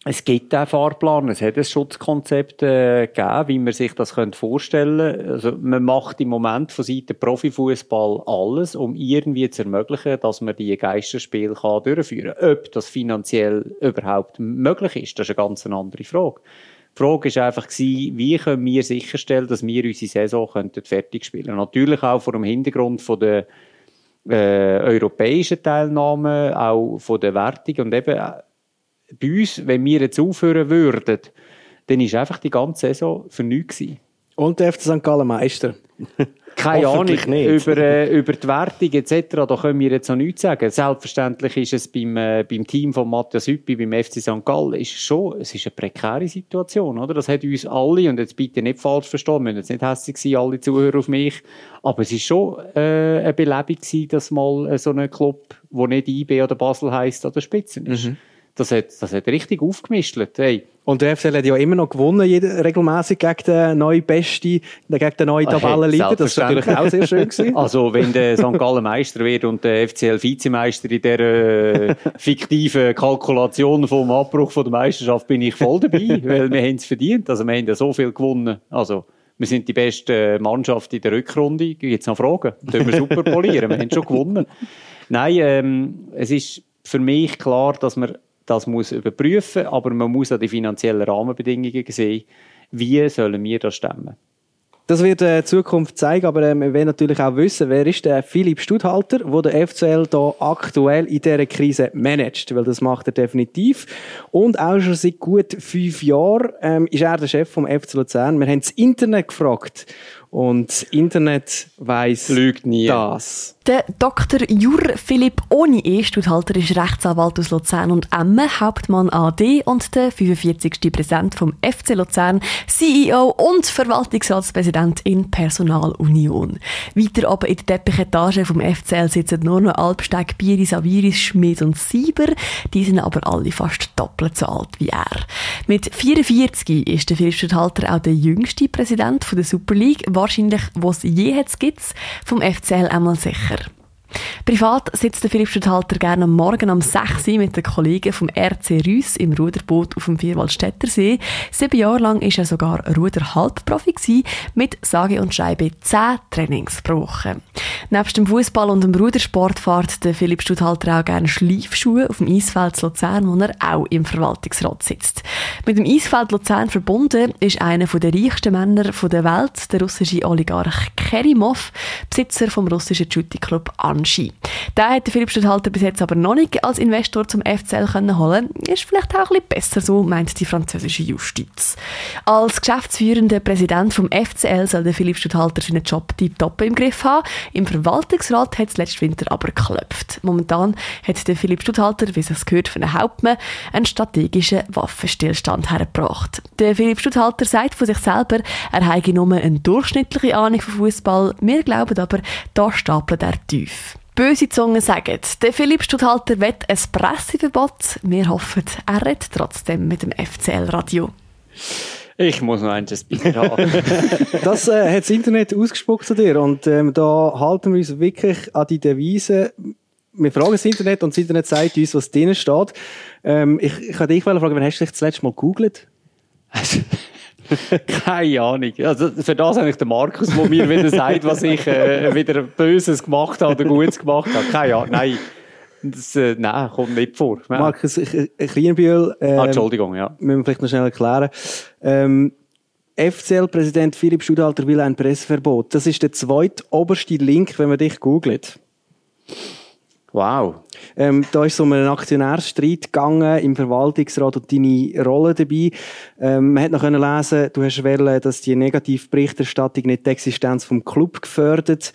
es gibt einen Fahrplan, es hat ein Schutzkonzept äh, gegeben, wie man sich das vorstellen könnte. Also man macht im Moment von Seiten Profifußball alles, um irgendwie zu ermöglichen, dass man die Geisterspiele kann durchführen kann. Ob das finanziell überhaupt möglich ist, das ist eine ganz andere Frage. Die Frage war einfach, wie können wir sicherstellen, dass wir unsere Saison fertig spielen können. Natürlich auch vor dem Hintergrund von der äh, europäischen Teilnahme, auch von der Wertung und eben bei uns, wenn wir jetzt aufhören würden, dann ist einfach die ganze Saison für nichts gewesen. Und der FC St. Gallen Meister. keine Ahnung, nicht. über, äh, über die Wertung etc., da können wir jetzt noch nichts sagen. Selbstverständlich ist es beim, äh, beim Team von Matthias Hüppi, beim FC St. Gallen, ist schon, es ist eine prekäre Situation, oder? Das hat uns alle, und jetzt bitte nicht falsch verstehen, wir müssen jetzt nicht hässlich sein, alle Zuhörer auf mich, aber es ist schon äh, eine Belebung gewesen, dass mal äh, so ein Club, der nicht IB oder Basel heisst, an der Spitze ist. Das hat, das hat richtig aufgemischt. Hey, Und der FCL hat ja immer noch gewonnen, regelmäßig gegen den neuen Besti, gegen den neuen Ah, Tabellenleiter. Das ist natürlich auch sehr schön gewesen. Also, wenn der St. Gallen Meister wird und der FCL Vizemeister in der äh, fiktiven Kalkulation vom Abbruch von der Meisterschaft, bin ich voll dabei, weil wir haben es verdient. Also, wir haben ja so viel gewonnen. Also, wir sind die beste Mannschaft in der Rückrunde. Gibt es noch Fragen? Können wir super polieren. Wir haben schon gewonnen. Nein, ähm, es ist für mich klar, dass man das muss überprüfen, aber man muss auch die finanziellen Rahmenbedingungen sehen. Wie sollen wir das stemmen? Das wird äh, die Zukunft zeigen, aber ähm, wir wollen natürlich auch wissen, wer ist der Philipp Studhalter, der der FCL da aktuell in dieser Krise managt, weil das macht er definitiv. Und auch schon seit gut fünf Jahren ähm, ist er der Chef vom FC Luzern. Wir haben das Internet gefragt und das Internet nie. das. Der Dr. Jur Philipp Oni E. Studhalter ist Rechtsanwalt aus Luzern und Emme, Hauptmann AD und der 45. Präsident vom FC Luzern, CEO und Verwaltungsratspräsident in Personalunion. Weiter oben in der Teppichetage vom FCL sitzen nur noch Albsteg, Biri, Saviris, Schmid und Sieber. Die sind aber alle fast doppelt so alt wie er. Mit 44 ist der Philipp Studhalter auch der jüngste Präsident von der Super League. Wahrscheinlich, was je jetzt gibt's, vom FCL einmal sicher. Privat sitzt der Philipp Studhalter gerne am Morgen um 6 Uhr mit den Kollegen vom RC Rüss im Ruderboot auf dem Vierwaldstättersee. Sieben Jahre lang ist er sogar Ruder-Halbprofi mit sage und schreibe 10 Trainings pro Woche. Nebst dem Fußball und dem Rudersport fährt der Philipp Studhalter auch gerne Schleifschuhe auf dem Eisfeld Luzern, wo er auch im Verwaltungsrat sitzt. Mit dem Eisfeld Luzern verbunden ist einer der reichsten Männer der Welt, der russische Oligarch Kerimov, Besitzer vom russischen Jutti-Club Anschi. Den hat Philipp Studhalter bis jetzt aber noch nicht als Investor zum FCL können holen. Ist vielleicht auch ein bisschen besser so, meint die französische Justiz. Als geschäftsführender Präsident vom FCL soll der Philipp Studhalter seinen Job tiptop im Griff haben. Im Verwaltungsrat hat es letzten Winter aber geklopft. Momentan hat der Philipp Studhalter, wie es gehört von den Hauptmann, einen strategischen Waffenstillstand hergebracht. Der Philipp Studhalter sagt von sich selber, er habe nur eine durchschnittliche Ahnung von Fußball. Wir glauben aber, da stapelt er tief. Böse Zungen sagen, der Philipp Studhalter will ein Presseverbot. Wir hoffen, er redet trotzdem mit dem FCL-Radio. Ich muss noch ein Bier haben. Das äh, hat das Internet ausgespuckt zu dir und ähm, da halten wir uns wirklich an die Devise. Wir fragen das Internet und das Internet sagt uns, was drinnen steht. Ähm, ich, ich kann dich fragen, wann hast du dich das letzte Mal gegoogelt? Keine Ahnung. Also für das habe ich den Markus, der mir wieder sagt, was ich äh, wieder Böses gemacht habe oder Gutes gemacht habe. Keine Ahnung. Nein. Das, äh, nein, kommt nicht vor. Nein. Markus Kleinbühl, ähm, ah, Entschuldigung, ja. müssen wir vielleicht noch schnell erklären. Ähm, FCL-Präsident Philipp Studhalter will ein Presseverbot. Das ist der zweite oberste Link, wenn man dich googelt. Wow. Ähm, da ist so um einen Aktionärsstreit gegangen im Verwaltungsrat und deine Rolle dabei. Ähm, man hat noch können lesen, du hast wollen, dass die Negativberichterstattung nicht die Existenz vom Club gefördert.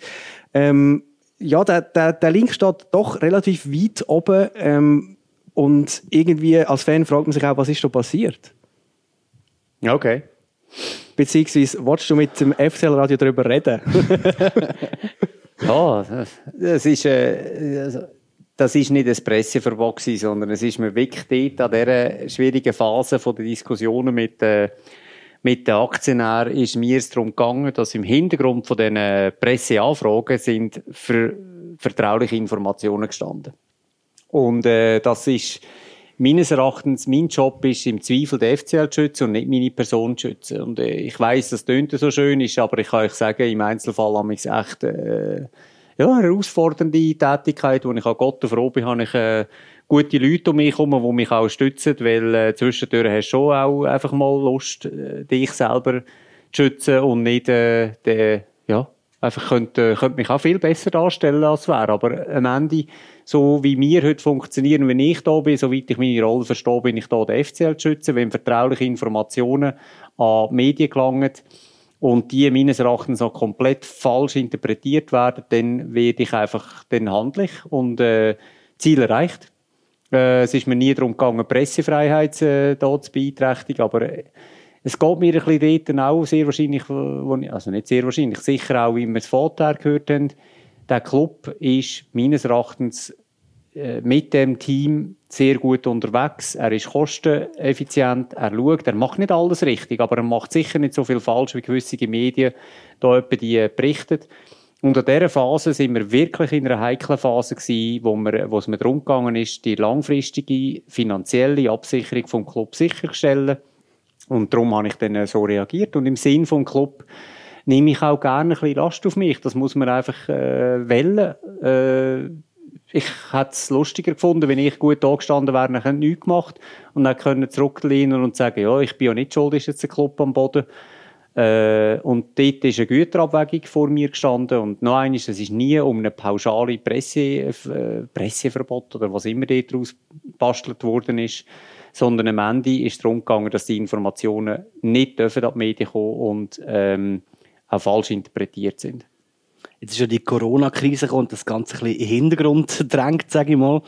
Ähm, ja, der, der, der Link steht doch relativ weit oben ähm, und irgendwie als Fan fragt man sich auch, was ist da passiert? Okay. Beziehungsweise, willst du mit dem FCL-Radio darüber reden? Ja, das, das ist, äh, also, das ist nicht ein Presseverbot gewesen, sondern es ist mir wirklich dort an dieser schwierigen Phase von der Diskussionen mit, äh, mit den Aktionären ist mir es darum gegangen, dass im Hintergrund von diesen Presseanfragen sind für vertrauliche Informationen gestanden. Und äh, das ist meines Erachtens, mein Job ist im Zweifel der FCL zu schützen und nicht meine Person zu schützen. Und äh, ich weiß, das tönt so schön, ist, aber ich kann euch sagen, im Einzelfall habe ich echt äh, ja, eine herausfordernde Tätigkeit, wo ich an Gott froh bin, habe ich äh, gute Leute um mich herum, die mich auch stützen, weil äh, zwischendurch hast du schon auch einfach mal Lust, äh, dich selber zu schützen und nicht äh, der, ja, einfach könnte, könnte mich auch viel besser darstellen, als wäre. Aber am Ende, so wie wir heute funktionieren, wenn ich da bin, soweit ich meine Rolle verstehe, bin ich da, der FCL zu schützen, wenn vertrauliche Informationen an die Medien gelangen, und die meines Erachtens auch komplett falsch interpretiert werden, dann werde ich einfach dann handlich und äh, Ziel erreicht. Äh, es ist mir nie darum gegangen, Pressefreiheit äh, zu beeinträchtigen, aber äh, es geht mir ein bisschen dort auch sehr wahrscheinlich, also nicht sehr wahrscheinlich, sicher auch, wie wir es vorher gehört haben, der Club ist meines Erachtens äh, mit dem Team sehr gut unterwegs. Er ist kosteneffizient, er schaut, er macht nicht alles richtig, aber er macht sicher nicht so viel falsch, wie gewisse Medien da etwa die berichten. Und an dieser Phase sind wir wirklich in einer heiklen Phase gewesen, wo, wir, wo es mir darum gegangen ist, die langfristige finanzielle Absicherung vom Club sicherzustellen. Und darum habe ich dann so reagiert. Und im Sinn vom Club nehme ich auch gerne ein bisschen Last auf mich. Das muss man einfach äh, wählen. Äh, ich hätte es lustiger gefunden, wenn ich gut da gestanden wäre, dann nichts gemacht und dann können zurücklehnen und sagen, ja, ich bin ja nicht schuld, ist jetzt ein Club am Boden. Äh, und dort ist eine Güterabwägung vor mir gestanden und noch eines, es ist nie um eine pauschale Presse, äh, Presseverbot oder was immer dort daraus bastelt worden ist, sondern am Ende ist es darum gegangen, dass die Informationen nicht dürfen an die Medien kommen und ähm, auch falsch interpretiert sind. Jetzt ist ja die Corona-Krise und das Ganze ein bisschen in den Hintergrund drängt, sage ich mal.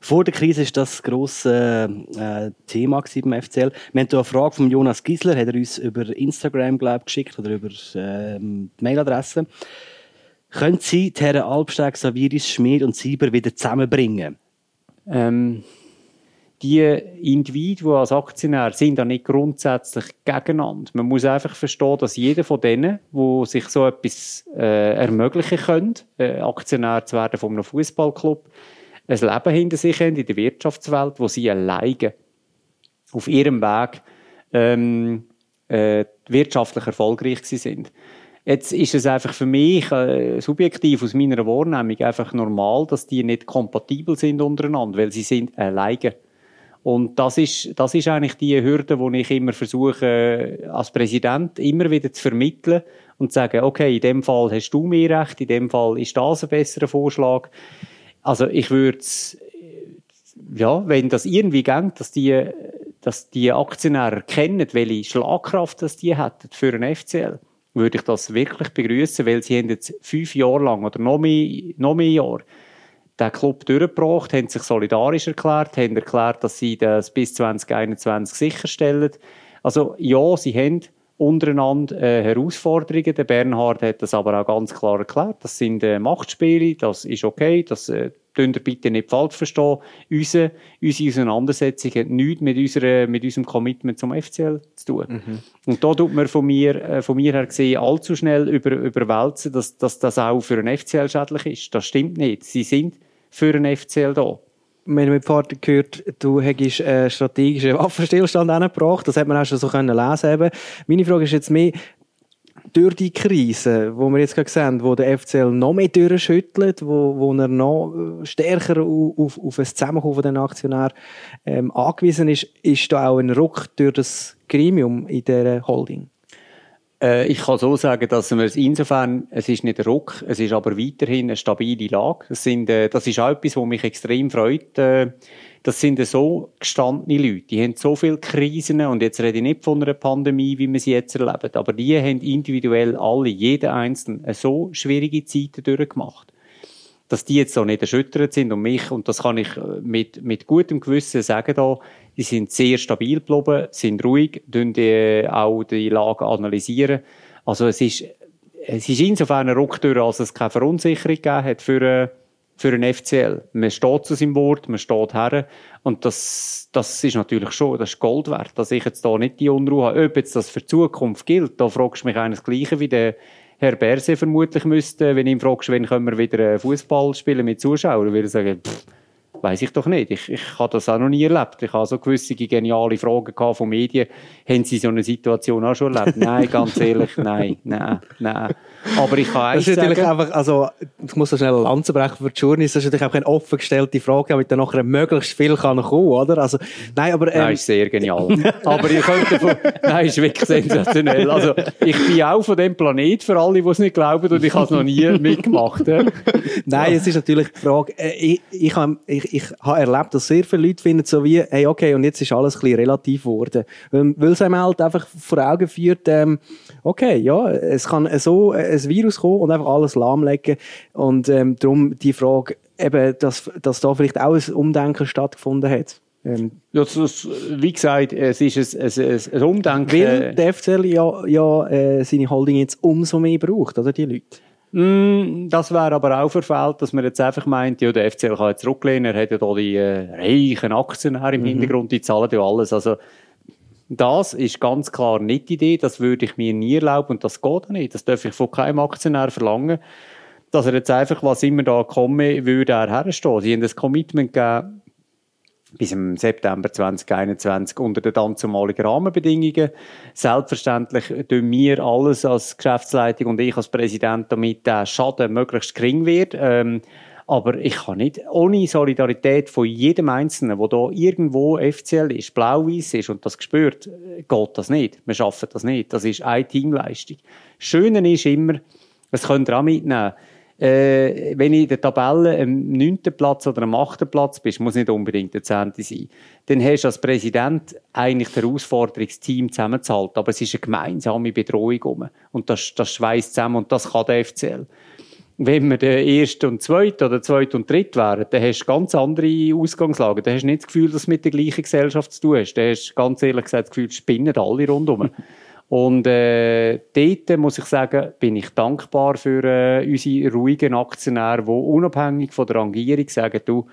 Vor der Krise ist das grosse äh, Thema beim FCL. Wir haben hier eine Frage von Jonas Gisler, hat er uns über Instagram glaub, geschickt oder über äh, die Mailadresse. Können Sie die Herren Albsteg, Saviris, Schmid und Sieber wieder zusammenbringen? Ähm, die Individuen als Aktionär sind da nicht grundsätzlich gegeneinander. Man muss einfach verstehen, dass jeder von denen, wo sich so etwas äh, ermöglichen können, äh, Aktionär zu werden von einem Fußballclub, ein Leben hinter sich haben in der Wirtschaftswelt, wo sie alleine auf ihrem Weg ähm, äh, wirtschaftlich erfolgreich sind. Jetzt ist es einfach für mich äh, subjektiv aus meiner Wahrnehmung einfach normal, dass die nicht kompatibel sind untereinander, weil sie sind alleine. Und das ist, das ist eigentlich die Hürde, die ich immer versuche, als Präsident immer wieder zu vermitteln und zu sagen, okay, in dem Fall hast du mehr Recht, in dem Fall ist das ein besserer Vorschlag. Also ich würde ja, wenn das irgendwie geht, dass die, dass die Aktionäre erkennen, welche Schlagkraft das die hätten für einen FCL, würde ich das wirklich begrüßen, weil sie haben jetzt fünf Jahre lang oder noch mehr, noch mehr Jahre den Club durchgebracht, haben sich solidarisch erklärt, haben erklärt, dass sie das bis 2021 sicherstellen. Also ja, sie haben untereinander äh, Herausforderungen. Der Bernhard hat das aber auch ganz klar erklärt. Das sind äh, Machtspiele, das ist okay, das äh, ihr bitte nicht falsch verstehen. Unsere, unsere Auseinandersetzung hat nichts mit, unserer, mit unserem Commitment zum FCL zu tun. Mhm. Und da tut man von mir, äh, von mir her gesehen allzu schnell über, überwälzen, dass, dass das auch für einen FCL schädlich ist. Das stimmt nicht. Sie sind für einen FCL da. Wir haben mit Vater gehört, du hättest einen strategischen Waffenstillstand angebracht. Das hat man auch schon so können lesen eben. Meine Frage ist jetzt mehr, durch die Krise, wo wir jetzt gerade sehen, wo der FCL noch mehr durchschüttelt, wo, wo er noch stärker auf, auf ein Zusammenkommen von den Aktionären ähm, angewiesen ist, ist da auch ein Ruck durch das Gremium in der Holding? Äh, ich kann so sagen, dass wir es insofern, es ist nicht ein Ruck, es ist aber weiterhin eine stabile Lage. Das, sind, äh, das ist auch etwas, was mich extrem freut. Äh, das sind so gestandene Leute, die haben so viele Krisen und jetzt rede ich nicht von einer Pandemie, wie wir sie jetzt erleben, aber die haben individuell alle, jeder Einzelne, so schwierige Zeiten durchgemacht dass die jetzt so nicht erschüttert sind und mich, und das kann ich mit, mit gutem Gewissen sagen da, die sind sehr stabil geblieben, sind ruhig, tun die, auch die Lage analysieren. Also es ist, es ist insofern ein Rücktür, als es keine Verunsicherung gegeben hat für, für einen FCL. Man steht zu seinem Wort, man steht her. Und das, das ist natürlich schon, das ist Gold wert, dass ich jetzt da nicht die Unruhe habe. Ob jetzt das für die Zukunft gilt, da fragst du mich eines Gleiche wie der Herr Berse vermutlich müsste, wenn du ihn fragst, wann können wir wieder Fußball spielen mit Zuschauern, würde er sagen, pff, Weiß ich doch nicht. Ich, ich habe das auch noch nie erlebt. Ich habe so gewisse geniale Fragen gehabt von Medien. Haben Sie so eine Situation auch schon erlebt? nein, ganz ehrlich, nein, nein, nein. Aber ich kann Das ist natürlich sagen, einfach, also, ich muss so schnell eine Lanze brechen für die Journalisten. Das ist natürlich auch eine offen gestellte Frage, damit dann nachher möglichst viel kann kommen, oder? Also, nein, aber, ähm, Nein, ist sehr genial. aber ihr könnt davon, nein, ist wirklich sensationell. Also, ich bin auch von dem Planet, für alle, die es nicht glauben, und ich habe es noch nie mitgemacht. nein, es ist natürlich die Frage, äh, ich, ich, ich, ich habe erlebt, dass sehr viele Leute finden, so wie, hey, okay, und jetzt ist alles ein bisschen relativ geworden. Ähm, Weil es einem halt einfach vor Augen führt, ähm, okay, ja, es kann so ein Virus kommen und einfach alles lahmlegen. Und ähm, darum die Frage, eben, dass, dass da vielleicht auch ein Umdenken stattgefunden hat. Ähm, Ja, das, wie gesagt, es ist ein, ein, ein, ein Umdenken. weil der FCL ja, ja äh, seine Holding jetzt umso mehr braucht, oder die Leute? Mm, Das wäre aber auch verfehlt, dass man jetzt einfach meint, ja, der FCL kann jetzt zurücklehnen, er hat ja da die äh, reichen Aktionäre im Hintergrund, die zahlen ja alles. Also, das ist ganz klar nicht die Idee, das würde ich mir nie erlauben und das geht auch nicht. Das darf ich von keinem Aktionär verlangen, dass er jetzt einfach, was immer da komme, würde er herstehen. Sie haben das Commitment gegeben, bis im September 2021 unter den damaligen Rahmenbedingungen. Selbstverständlich tun wir alles als Geschäftsleitung und ich als Präsident, damit der Schaden möglichst gering wird. Ähm, aber ich kann nicht ohne Solidarität von jedem Einzelnen, der da irgendwo FCL ist, blau-weiß ist und das spürt, äh, geht das nicht. Wir schaffen das nicht. Das ist eine Teamleistung. Das Schöne ist immer, das könnt ihr auch mitnehmen, äh, wenn ich in der Tabelle am 9. Platz oder am 8. Platz bist, muss nicht unbedingt der 10. sein, dann hast du als Präsident eigentlich der Herausforderungsteam zusammenzuhalten. Aber es ist eine gemeinsame Bedrohung um. Und das, das schweißt zusammen und das kann der FCL. Wenn wir der Erste und Zweite oder Zweite und Dritte wären, dann hast du ganz andere Ausgangslagen. Dann hast du nicht das Gefühl, dass du mit der gleichen Gesellschaft zu tun hast. Dann hast du ganz ehrlich gesagt das Gefühl, spinnen alle rundherum. Und äh, dort, muss ich sagen, bin ich dankbar für äh, unsere ruhigen Aktionäre, die unabhängig von der Rangierung sagen, du,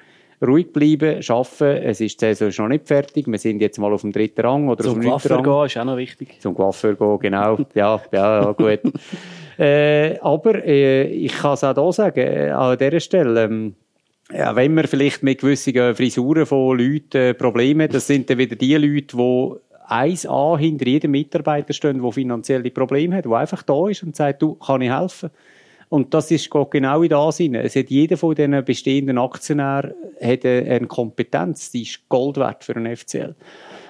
ruhig bleiben, arbeiten, es ist die Saison ist noch nicht fertig, wir sind jetzt mal auf dem dritten Rang oder auf Zum dem neunten Coiffeur gehen ist auch noch wichtig. Zum Coiffeur gehen, genau. ja, ja, ja, gut. äh, aber äh, ich kann es auch hier sagen, äh, an dieser Stelle, ähm, ja, wenn man vielleicht mit gewissen Frisuren von Leuten äh, Probleme das sind dann wieder die Leute, die 1A hinter jedem Mitarbeiter stehen, der finanzielle Probleme hat, der einfach da ist und sagt, du, kann ich helfen? Und das ist genau in das hinein. Es hat jeder von diesen bestehenden Aktionären hat eine, Kompetenz, die ist Gold wert für einen FCL.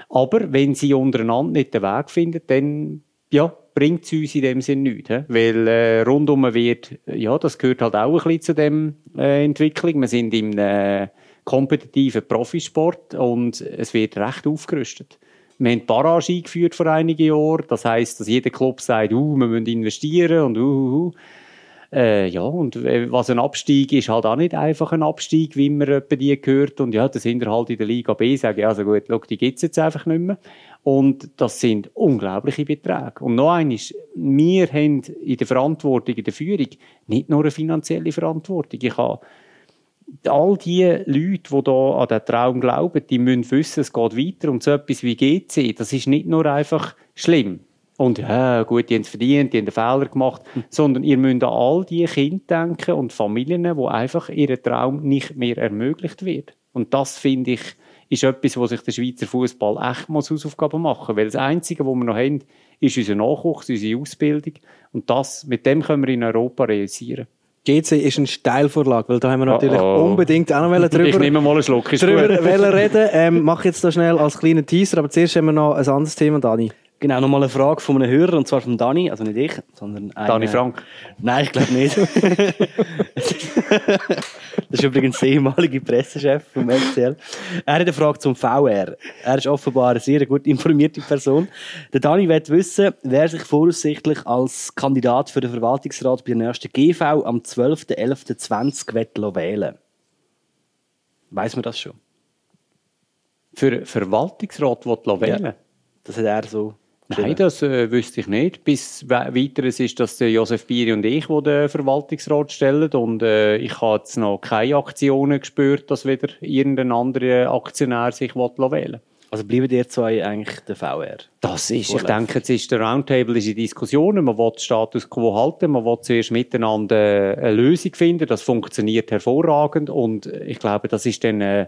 Aber wenn sie untereinander nicht den Weg finden, dann ja, bringt es uns in dem Sinn nichts. hä? Weil äh, rundum wird, ja, das gehört halt auch ein bisschen zu dem äh, Entwicklung. Wir sind im äh, kompetitiven Profisport und es wird recht aufgerüstet. Wir haben Barrage eingeführt vor einigen Jahren. Das heisst, dass jeder Club sagt, uh, wir müssen investieren und uh, uh, uh. Äh, ja, und äh, was ein Abstieg ist, halt auch nicht einfach ein Abstieg, wie man etwa die gehört. Und ja, das sind halt in der Liga B, sagen, ja, also gut, schau, die gibt's jetzt einfach nicht mehr. Und das sind unglaubliche Beträge. Und noch eines, wir haben in der Verantwortung, in der Führung, nicht nur eine finanzielle Verantwortung. Ich habe all die Leute, die da an den Traum glauben, die müssen wissen, es geht weiter. Und so etwas wie GC, das ist nicht nur einfach schlimm. Und ja, gut, die haben es verdient, die haben einen Fehler gemacht. Sondern ihr müsst an all die Kinder denken und Familien, wo einfach ihr Traum nicht mehr ermöglicht wird. Und das finde ich, ist etwas, wo sich der Schweizer Fußball echt muss Hausaufgaben machen muss. Weil das Einzige, was wir noch haben, ist unser Nachwuchs, unsere Ausbildung. Und das, mit dem können wir in Europa realisieren. GC ist eine Steilvorlage, weil da haben wir natürlich Oh, oh. unbedingt auch noch Ich drüber, nehme mal einen Schluck, ist drüber reden. Ähm, mach jetzt da schnell als kleinen Teaser, aber zuerst haben wir noch ein anderes Thema, Dani. Genau, nochmal eine Frage von einem Hörer, und zwar von Dani, also nicht ich, sondern ein, Dani Frank. Nein, ich glaube nicht. das ist übrigens der ehemalige Pressechef vom FCL. Er hat eine Frage zum VR. Er ist offenbar eine sehr gut informierte Person. Der Dani will wissen, wer sich voraussichtlich als Kandidat für den Verwaltungsrat bei der ersten GV am 12.11.20 wählen wählen Weiß man das schon? Für Verwaltungsrat will wählen Das hat er so Nein, das äh, wüsste ich nicht. Bis we weiteres ist, dass der Josef Bieri und ich, die den Verwaltungsrat stellen. Und äh, ich habe jetzt noch keine Aktionen gespürt, dass wieder irgendein anderer Aktionär sich will wählen Also bleiben ihr zwei eigentlich der VR? Das ist, ich Vorläufig. denke, jetzt ist der Roundtable ist in Diskussionen. Man will den Status quo halten. Man will zuerst miteinander äh, eine Lösung finden. Das funktioniert hervorragend. Und ich glaube, das ist dann äh,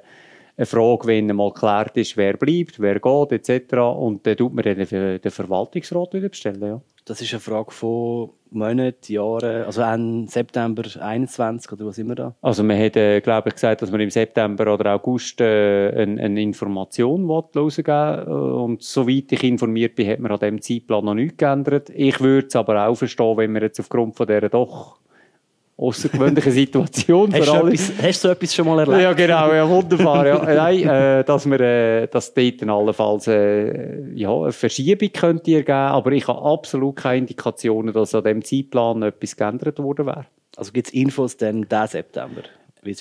eine Frage, wenn einmal geklärt ist, wer bleibt, wer geht, etc. Und dann tut man dann den, Verwaltungsrat wieder bestellen, ja. Das ist eine Frage von Monaten, Jahren, also Ende September 21 oder was immer da? Also man hat, äh, glaube ich, gesagt, dass man im September oder August äh, eine, eine Information rausgeben will. Und soweit ich informiert bin, hat man an diesem Zeitplan noch nichts geändert. Ich würde es aber auch verstehen, wenn man jetzt aufgrund von dieser doch außergewöhnliche Situation Hast du, etwas, hast du etwas schon mal erlebt? Ja, genau, ja, wunderbar. Ja. Nein, äh, dass wir, äh, dass dort dann allenfalls äh, ja, eine Verschiebung könnte ergeben, aber ich habe absolut keine Indikationen, dass an dem Zeitplan etwas geändert worden wäre. Also gibt es Infos dann diesen September?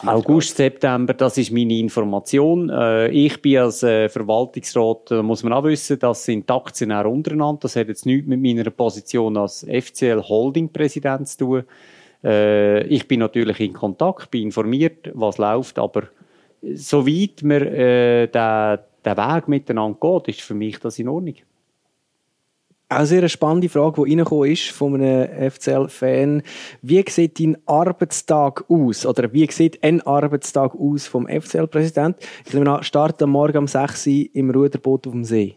August, September, das ist meine Information. Äh, ich bin als äh, Verwaltungsrat, äh, muss man auch wissen, das sind die Aktionäre untereinander. Das hat jetzt nichts mit meiner Position als FCL Holding Präsident zu tun. Äh, ich bin natürlich in Kontakt, bin informiert, was läuft, aber soweit wir äh, den, den Weg miteinander geht, ist für mich das in Ordnung. Auch eine sehr spannende Frage, die ist von einem FCL-Fan. Wie sieht dein Arbeitstag aus? Oder wie sieht ein Arbeitstag aus vom FCL-Präsident? Ich nehme an, start am Morgen um 6 Uhr im Ruderboot auf dem See.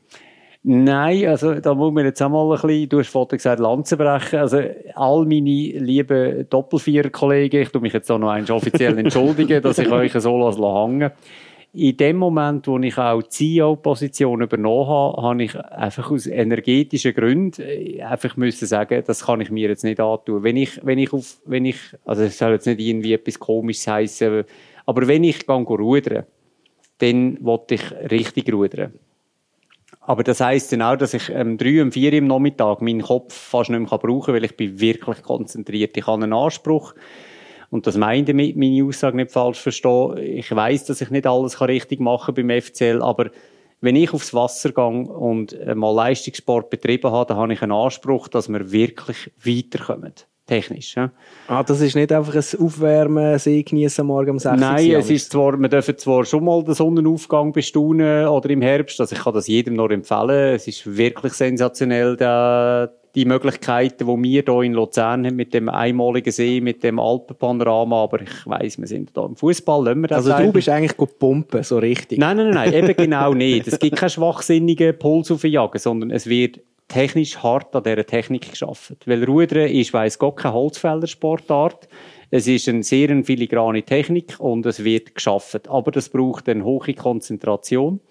Nein, also da muss man jetzt auch mal ein bisschen, du hast vorhin gesagt, Lanzen brechen. Also all meine lieben Doppelvierer-Kollegen, ich tue mich jetzt auch noch einmal offiziell entschuldigen, dass ich euch so hängen lasse in dem Moment, wo ich auch die CEO-Position übernommen habe, habe ich einfach aus energetischen Gründen äh, einfach müssen sagen, das kann ich mir jetzt nicht antun. Wenn ich, wenn ich auf, wenn ich, also es soll jetzt nicht irgendwie etwas Komisches heißen, aber wenn ich gehe rudern, dann wollte ich richtig rudern. Aber das heisst auch, dass ich um drei, um vier im Nachmittag meinen Kopf fast nicht mehr brauchen kann, weil ich bin wirklich konzentriert. Ich habe einen Anspruch. Und das meint damit meine Aussage nicht falsch verstehen. Ich weiß, dass ich nicht alles richtig machen kann beim FCL, aber wenn ich aufs Wasser gehe und mal Leistungssport betrieben habe, dann habe ich einen Anspruch, dass wir wirklich weiterkommen. Technisch. Ja. Ah, das ist nicht einfach ein Aufwärmen, See genießen morgen um 6 Nein, es ist zwar, wir dürfen zwar schon mal den Sonnenaufgang bestaunen oder im Herbst, also ich kann das jedem noch empfehlen. Es ist wirklich sensationell, der, die Möglichkeiten, die wir hier in Luzern haben, mit dem einmaligen See, mit dem Alpenpanorama, aber ich weiss, wir sind da im Fußball, lassen wir das Also du bist eigentlich gut pumpen, so richtig. Nein, nein, nein, eben genau nicht. Es gibt keinen schwachsinnigen Puls auf Jagen, sondern es wird technisch hart an dieser Technik geschaffen. Weil Rudern ist, weiss Gott, keine Holzfällersportart. Es ist eine sehr filigrane Technik und es wird geschaffen. Aber das braucht eine hohe Konzentration.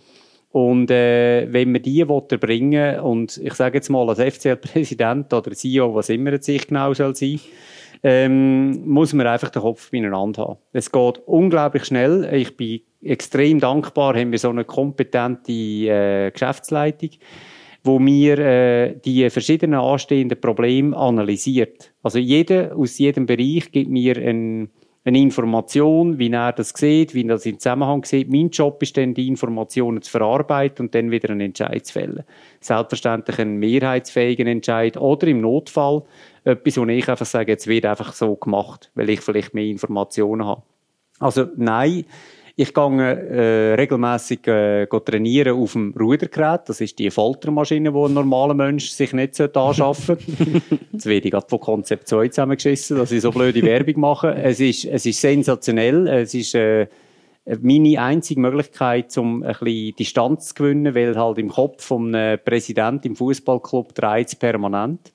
Und äh, wenn man die erbringen und ich sage jetzt mal als FCL-Präsident oder CEO, was immer jetzt ich genau soll sein, ähm, muss man einfach den Kopf beieinander haben. Es geht unglaublich schnell. Ich bin extrem dankbar, haben wir so eine kompetente äh, Geschäftsleitung, wo mir äh, die verschiedenen anstehenden Probleme analysiert. Also jeder aus jedem Bereich gibt mir ein eine Information, wie er das sieht, wie er das im Zusammenhang sieht. Mein Job ist dann, die Informationen zu verarbeiten und dann wieder einen Entscheid zu fällen. Selbstverständlich einen mehrheitsfähigen Entscheid oder im Notfall etwas, wo ich einfach sage, jetzt wird einfach so gemacht, weil ich vielleicht mehr Informationen habe. Also nein, ich gehe äh, regelmäßig äh, trainieren auf dem Rudergerät. Das ist die Foltermaschine, die ein normaler Mensch sich nicht anschaffen sollte. Jetzt werde ich gerade von Konzept 2 zusammengeschissen, dass ich so blöde Werbung mache. Es ist, es ist sensationell. Es ist äh, meine einzige Möglichkeit, um ein bisschen Distanz zu gewinnen, weil halt im Kopf vom Präsident im Fußballclub dreht permanent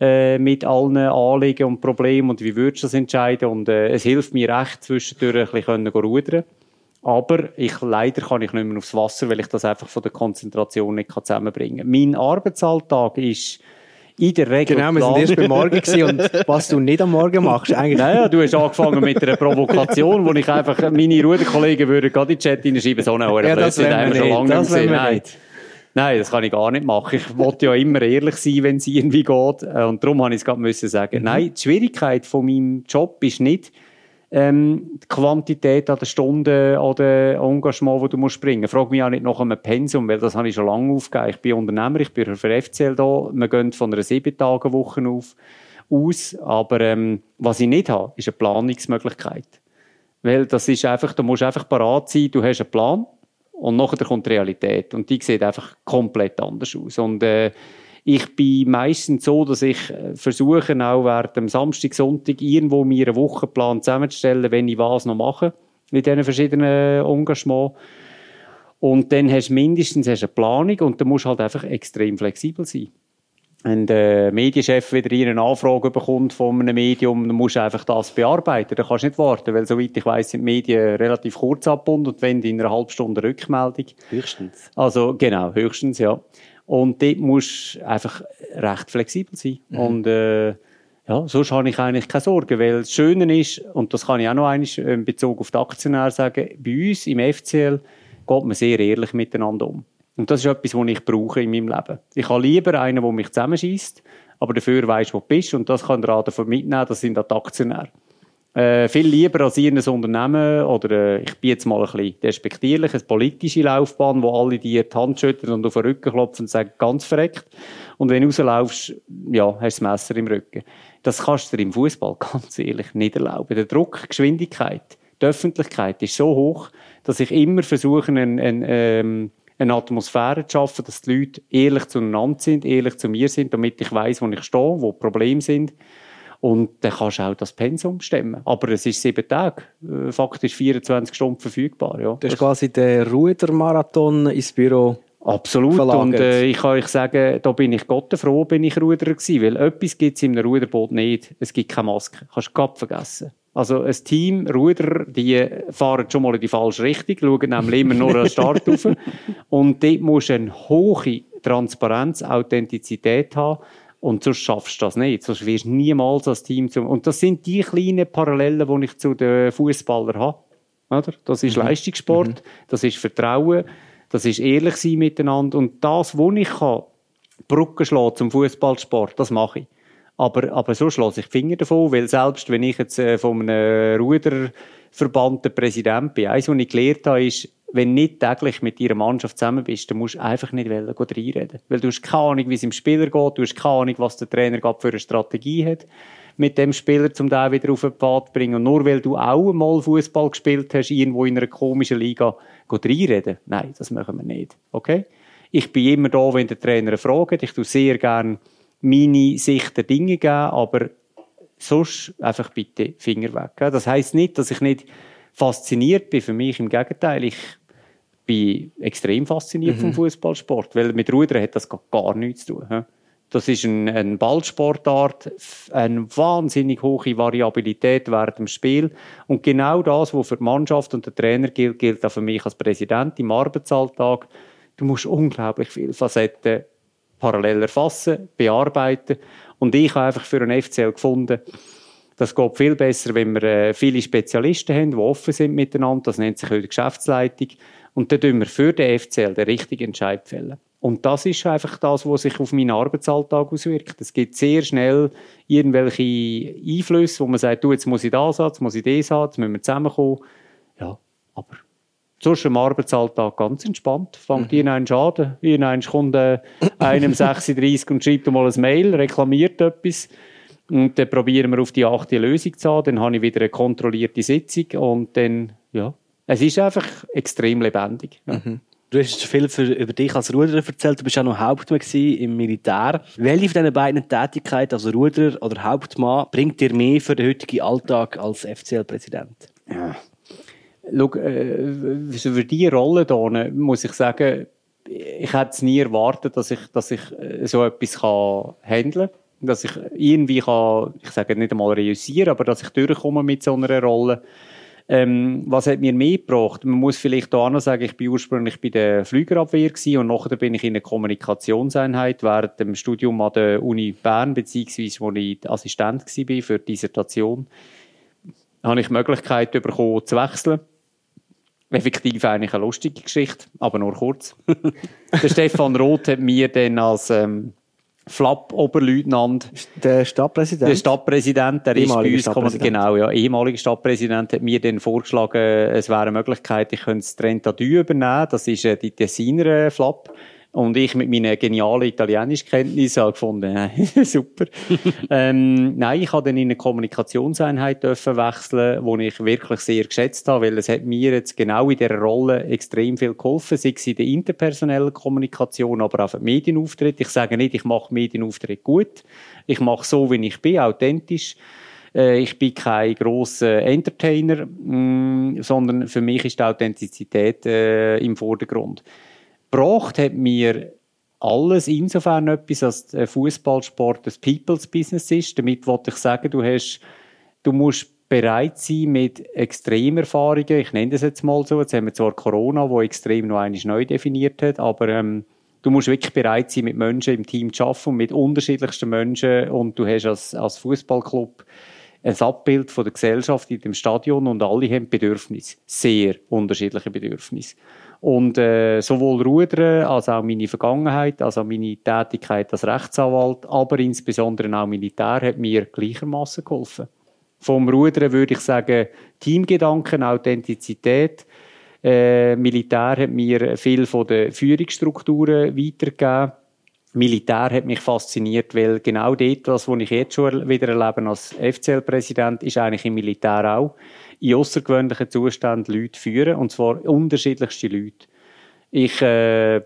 äh, mit allen Anliegen und Problemen und wie würdest du das entscheiden und äh, es hilft mir recht, zwischendurch ein bisschen rudern aber ich, leider kann ich nicht mehr aufs Wasser, weil ich das einfach von der Konzentration nicht zusammenbringen kann. Mein Arbeitsalltag ist in der Regel. Genau, wir sind erst beim Morgen und was du nicht am Morgen machst, eigentlich. Naja, du hast angefangen mit einer Provokation, wo ich einfach, meine Ruderkollegen würden gerade in den Chat hineinschreiben, so eine Hure ja, das haben wir schon lange das gesehen. Nein. Nein, das kann ich gar nicht machen. Ich wollte ja immer ehrlich sein, wenn es irgendwie geht. Und darum habe ich es gerade müssen sagen. Mhm. Nein, die Schwierigkeit von meinem Job ist nicht, ähm, die Quantität an der Stunde oder Engagement, wo du musst bringen. Frag mich auch nicht nach einem Pensum, weil das habe ich schon lange aufgegeben. Ich bin Unternehmer, ich bin für FCL da. Wir gehen von einer sieben Tage Woche aus. Aber ähm, was ich nicht habe, ist eine Planungsmöglichkeit. Weil das ist einfach, du musst einfach parat sein, du hast einen Plan und nachher kommt die Realität und die sieht einfach komplett anders aus. Und äh, ich bin meistens so, dass ich äh, versuche, auch während dem Samstag, Sonntag irgendwo mir einen Wochenplan zusammenzustellen, wenn ich was noch mache, mit diesen verschiedenen Engagements. Und dann hast du mindestens hast eine Planung und dann musst du halt einfach extrem flexibel sein. Wenn der Medienchef wieder eine Anfrage bekommt von einem Medium, dann musst du einfach das bearbeiten. Dann kannst du nicht warten, weil soweit ich weiß, sind die Medien relativ kurz abgebunden und wenn in einer halben Stunde Rückmeldung. Höchstens. Also genau, höchstens, ja. Und dort musst du einfach recht flexibel sein. Mhm. Und äh, ja, sonst habe ich eigentlich keine Sorgen, weil das Schöne ist, und das kann ich auch noch einmal in Bezug auf die Aktionäre sagen, bei uns im FCL geht man sehr ehrlich miteinander um. Und das ist etwas, was ich brauche in meinem Leben. Ich habe lieber einen, der mich zusammenschießt, aber dafür weiss, wo du bist, und das kann der davon mitnehmen, das sind auch die Aktionäre. Äh, viel lieber als ihr Unternehmen oder äh, ich bin jetzt mal ein bisschen despektierlich, eine politische Laufbahn, wo alle dir die Hand schütteln und auf den Rücken klopfen und sagen, ganz verreckt. Und wenn du rauslaufst, ja, hast du das Messer im Rücken. Das kannst du dir im Fußball ganz ehrlich nicht erlauben. Der Druck, die Geschwindigkeit, die Öffentlichkeit ist so hoch, dass ich immer versuche, eine, eine, ähm, eine Atmosphäre zu schaffen, dass die Leute ehrlich zueinander sind, ehrlich zu mir sind, damit ich weiß, wo ich stehe, wo die Probleme sind. Und dann kannst du auch das Pensum stemmen. Aber es ist sieben Tage, äh, faktisch 24 Stunden verfügbar. Ja. Das ist quasi der Rudermarathon ins Büro. Absolut. Verlagert. Und äh, ich kann euch sagen, da bin ich Gott froh, bin ich Ruderer gewesen, weil etwas gibt es in einem Ruderboot nicht. Es gibt keine Maske. Kannst du gerade vergessen. Also ein Team Ruderer, die fahren schon mal in die falsche Richtung, schauen nämlich immer nur an den Start rauf. Und dort musst du eine hohe Transparenz, Authentizität haben, und sonst schaffst du das nicht. Sonst wirst du niemals als Team zum. Und das sind die kleinen Parallelen, die ich zu den Fußballern habe. Oder? Das ist mhm. Leistungssport, mhm. das ist Vertrauen, das ist ehrlich sein miteinander. Und das, wo ich kann, Brücken schlagen zum Fußballsport, das mache ich. Aber, aber so schlage ich die Finger davon, weil selbst wenn ich jetzt äh, von einem Ruderverband der Präsident bin, eins, was ich gelernt habe, ist, wenn du nicht täglich mit deiner Mannschaft zusammen bist, dann musst du einfach nicht reinreden. Weil du hast keine Ahnung, wie es im Spieler geht, du hast keine Ahnung, was der Trainer gerade für eine Strategie hat mit dem Spieler, um den wieder auf den Pfad zu bringen. Und nur weil du auch einmal Fußball gespielt hast, irgendwo in einer komischen Liga, reinreden. Nein, das machen wir nicht. Okay? Ich bin immer da, wenn der Trainer fragt. Ich tue sehr gerne meine Sicht der Dinge geben, aber sonst einfach bitte Finger weg. Das heißt nicht, dass ich nicht fasziniert bin. Für mich im Gegenteil. Ich bin extrem fasziniert mhm. vom Fußballsport, weil mit Rudern hat das gar nichts zu tun. Das ist ein, ein Ballsportart, eine wahnsinnig hohe Variabilität während dem Spiel. Und genau das, was für die Mannschaft und den Trainer gilt, gilt auch für mich als Präsident im Arbeitsalltag. Du musst unglaublich viele Facetten parallel erfassen, bearbeiten. Und ich habe einfach für einen FCL gefunden, das geht viel besser, wenn wir äh, viele Spezialisten haben, die offen sind miteinander. Das nennt sich heute Geschäftsleitung. Und dann tun wir für den FCL den richtigen Entscheid fällen. Und das ist einfach das, was sich auf meinen Arbeitsalltag auswirkt. Es gibt sehr schnell irgendwelche Einflüsse, wo man sagt, du, jetzt muss ich das haben, jetzt muss ich das haben, jetzt müssen wir zusammenkommen. Ja, aber sonst im Arbeitsalltag ganz entspannt. Fangt mhm. irgendein Schaden. Irgendein kommt äh, einem 36 und schreibt mal ein Mail, reklamiert etwas. Und dann probieren wir auf die achte Lösung zu haben. Dann habe ich wieder eine kontrollierte Sitzung und dann, ja, es ist einfach extrem lebendig. Ja. Mhm. Du hast viel für, über dich als Ruderer erzählt. Du bist auch noch Hauptmann im Militär. Welche von diesen beiden Tätigkeiten, also Ruderer oder Hauptmann, bringt dir mehr für den heutigen Alltag als FCL-Präsident? Ja. Schau, äh, für diese Rolle hier muss ich sagen, ich hätte es nie erwartet, dass ich, dass ich äh, so etwas kann handeln kann. Dass ich irgendwie kann, ich sage nicht einmal reüssieren, aber dass ich durchkomme mit so einer Rolle. Ähm, was hat mir mehr gebracht? Man muss vielleicht auch noch sagen, ich bin ursprünglich bei der Flügerabwehr und nachher bin ich in einer Kommunikationseinheit während dem Studium an der Uni Bern, beziehungsweise wo ich Assistent war für die Dissertation, habe ich die Möglichkeit bekommen, zu wechseln. Effektiv eigentlich eine lustige Geschichte, aber nur kurz. der Stefan Roth hat mir dann als ähm, Flapp-Oberleutnant. Der Stadtpräsident? Der Stadtpräsident, der ehemalige ist bei uns, genau, ja, ehemaliger Stadtpräsident hat mir dann vorgeschlagen, es wäre eine Möglichkeit, ich könnte das Trentadue übernehmen, das ist äh, die Tessiner Flapp. Und ich mit meinen genialen Italienischkenntnissen habe gefunden, super. ähm, nein, ich habe dann in eine Kommunikationseinheit dürfen wechseln, wo ich wirklich sehr geschätzt habe, weil es hat mir jetzt genau in dieser Rolle extrem viel geholfen, sei es in der interpersonellen Kommunikation, aber auch im Medienauftritt. Ich sage nicht, ich mache Medienauftritt gut. Ich mache so, wie ich bin, authentisch. Äh, ich bin kein grosser Entertainer, mm, sondern für mich ist die Authentizität äh, im Vordergrund gebracht hat mir alles insofern etwas, als Fußballsport ein People's Business ist. Damit wollte ich sagen, du hast, du musst bereit sein mit Extremerfahrungen. Ich nenne das jetzt mal so. Jetzt haben wir zwar Corona, wo extrem noch einmal neu definiert hat, aber ähm, du musst wirklich bereit sein, mit Menschen im Team zu arbeiten, mit unterschiedlichsten Menschen und du hast als, als Fußballclub ein Abbild von der Gesellschaft in dem Stadion und alle haben Bedürfnisse, sehr unterschiedliche Bedürfnisse. Und äh, sowohl Rudern als auch meine Vergangenheit, als auch meine Tätigkeit als Rechtsanwalt, aber insbesondere auch Militär hat mir gleichermaßen geholfen. Vom Rudern würde ich sagen, Teamgedanken, Authentizität. Äh, Militär hat mir viel von den Führungsstrukturen weitergegeben. Militär hat mich fasziniert, weil genau dort, was ich jetzt schon wieder erlebe als FCL-Präsident, ist eigentlich im Militär auch in außergewöhnlichen Zuständen Leute führen, und zwar unterschiedlichste Leute. Ich, äh,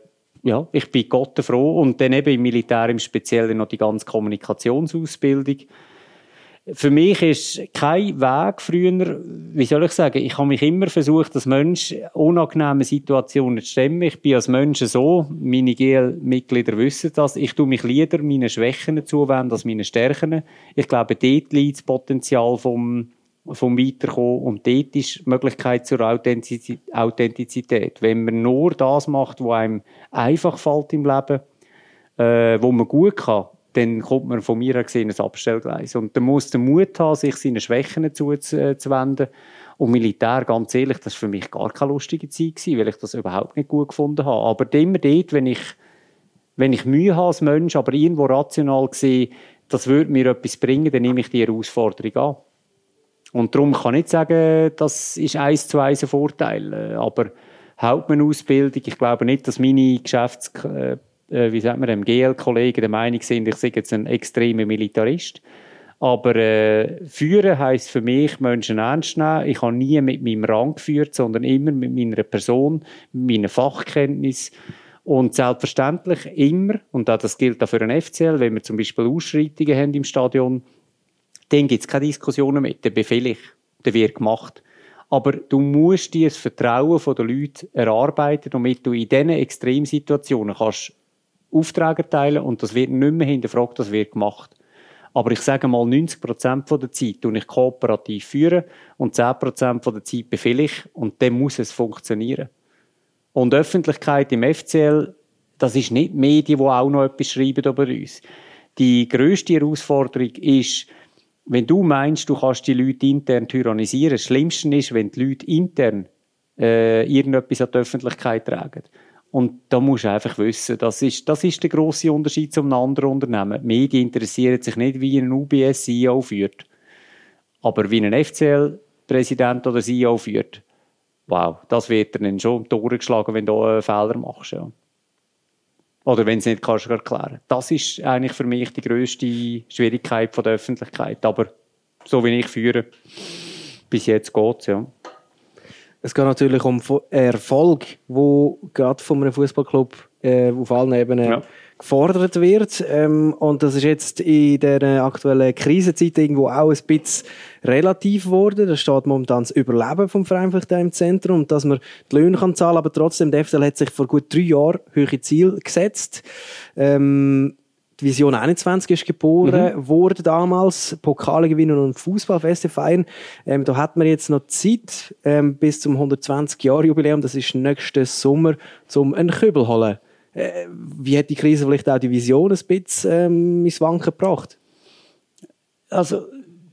ja, ich bin Gott froh und dann eben im Militär im Speziellen noch die ganze Kommunikationsausbildung für mich ist kein Weg früher, wie soll ich sagen, ich habe mich immer versucht, als Mensch unangenehme Situationen zu stemmen. Ich bin als Mensch so, meine GL-Mitglieder wissen das, ich tue mich lieber meinen Schwächen zuwenden als meinen Stärken. Ich glaube, dort liegt das Potenzial vom, vom Weiterkommen und dort ist die Möglichkeit zur Authentizität. Wenn man nur das macht, was einem einfach fällt im Leben, äh, wo man gut kann, dann kommt man von mir gesehen ein Abstellgleis. Und man muss den Mut haben, sich seinen Schwächen zuzuwenden. Und Militär, ganz ehrlich, das war für mich gar keine lustige Zeit weil ich das überhaupt nicht gut gefunden habe. Aber immer dort, wenn ich, wenn ich Mühe habe als Mensch, aber irgendwo rational sehe, das würde mir etwas bringen, dann nehme ich die Herausforderung an. Und darum kann ich nicht sagen, das ist eins zu eins ein Vorteil. Aber Hauptmann-Ausbildung, ich glaube nicht, dass meine Geschäfts äh, wie sagt man, dem GL-Kollegen der Meinung sind, ich sei jetzt ein extremer Militarist. Aber äh, führen heisst für mich Menschen ernst nehmen. Ich habe nie mit meinem Rang geführt, sondern immer mit meiner Person, mit meiner Fachkenntnis. Und selbstverständlich immer, und auch das gilt auch für ein FCL, wenn wir zum Beispiel Ausschreitungen haben im Stadion, dann gibt es keine Diskussionen mehr. Der befehl ich, der wird gemacht. Aber du musst dir das Vertrauen der Leute erarbeiten, damit du in diesen Extremsituationen kannst Aufträge erteilen und das wird nicht mehr hinterfragt, das wird gemacht. Aber ich sage mal, 90 Prozent der Zeit tue ich kooperativ führen und 10 Prozent der Zeit befehle ich und dann muss es funktionieren. Und Öffentlichkeit im FCL, das ist nicht Medien, die auch noch etwas schreiben über uns. Die grösste Herausforderung ist, wenn du meinst, du kannst die Leute intern tyrannisieren, das Schlimmste ist, wenn die Leute intern äh, irgendetwas an die Öffentlichkeit tragen. Und da musst du einfach wissen, das ist, das ist der grosse Unterschied zu einem anderen Unternehmen. Die Medien interessieren sich nicht, wie ein UBS-CEO führt. Aber wie ein FCL-Präsident oder CEO führt, wow, das wird dir dann schon durchgeschlagen, wenn du einen Fehler machst. Ja. Oder wenn du es nicht kannst erklären Das ist eigentlich für mich die grösste Schwierigkeit von der Öffentlichkeit. Aber so wie ich führe, bis jetzt geht es, ja. Es geht natürlich um Erfolg, wo gerade von einem Fußballclub äh, auf allen Ebenen ja. gefordert wird. Ähm, und das ist jetzt in der aktuellen Krisenzeit irgendwo auch ein bisschen relativ geworden. Da steht momentan das Überleben vom Verein im Zentrum und dass man die Löhne kann zahlen, aber trotzdem, der FCL hat sich vor gut drei Jahren höhere Ziele gesetzt. Ähm, die Vision 21 ist geboren mhm. wurde damals. Pokale gewinnen und Fußballfeste feiern. Ähm, da hat man jetzt noch Zeit ähm, bis zum 120-Jahr-Jubiläum. Das ist nächsten Sommer, zum einen Kübel holen. Äh, wie hat die Krise vielleicht auch die Vision ein bisschen ähm, ins Wanken gebracht? Also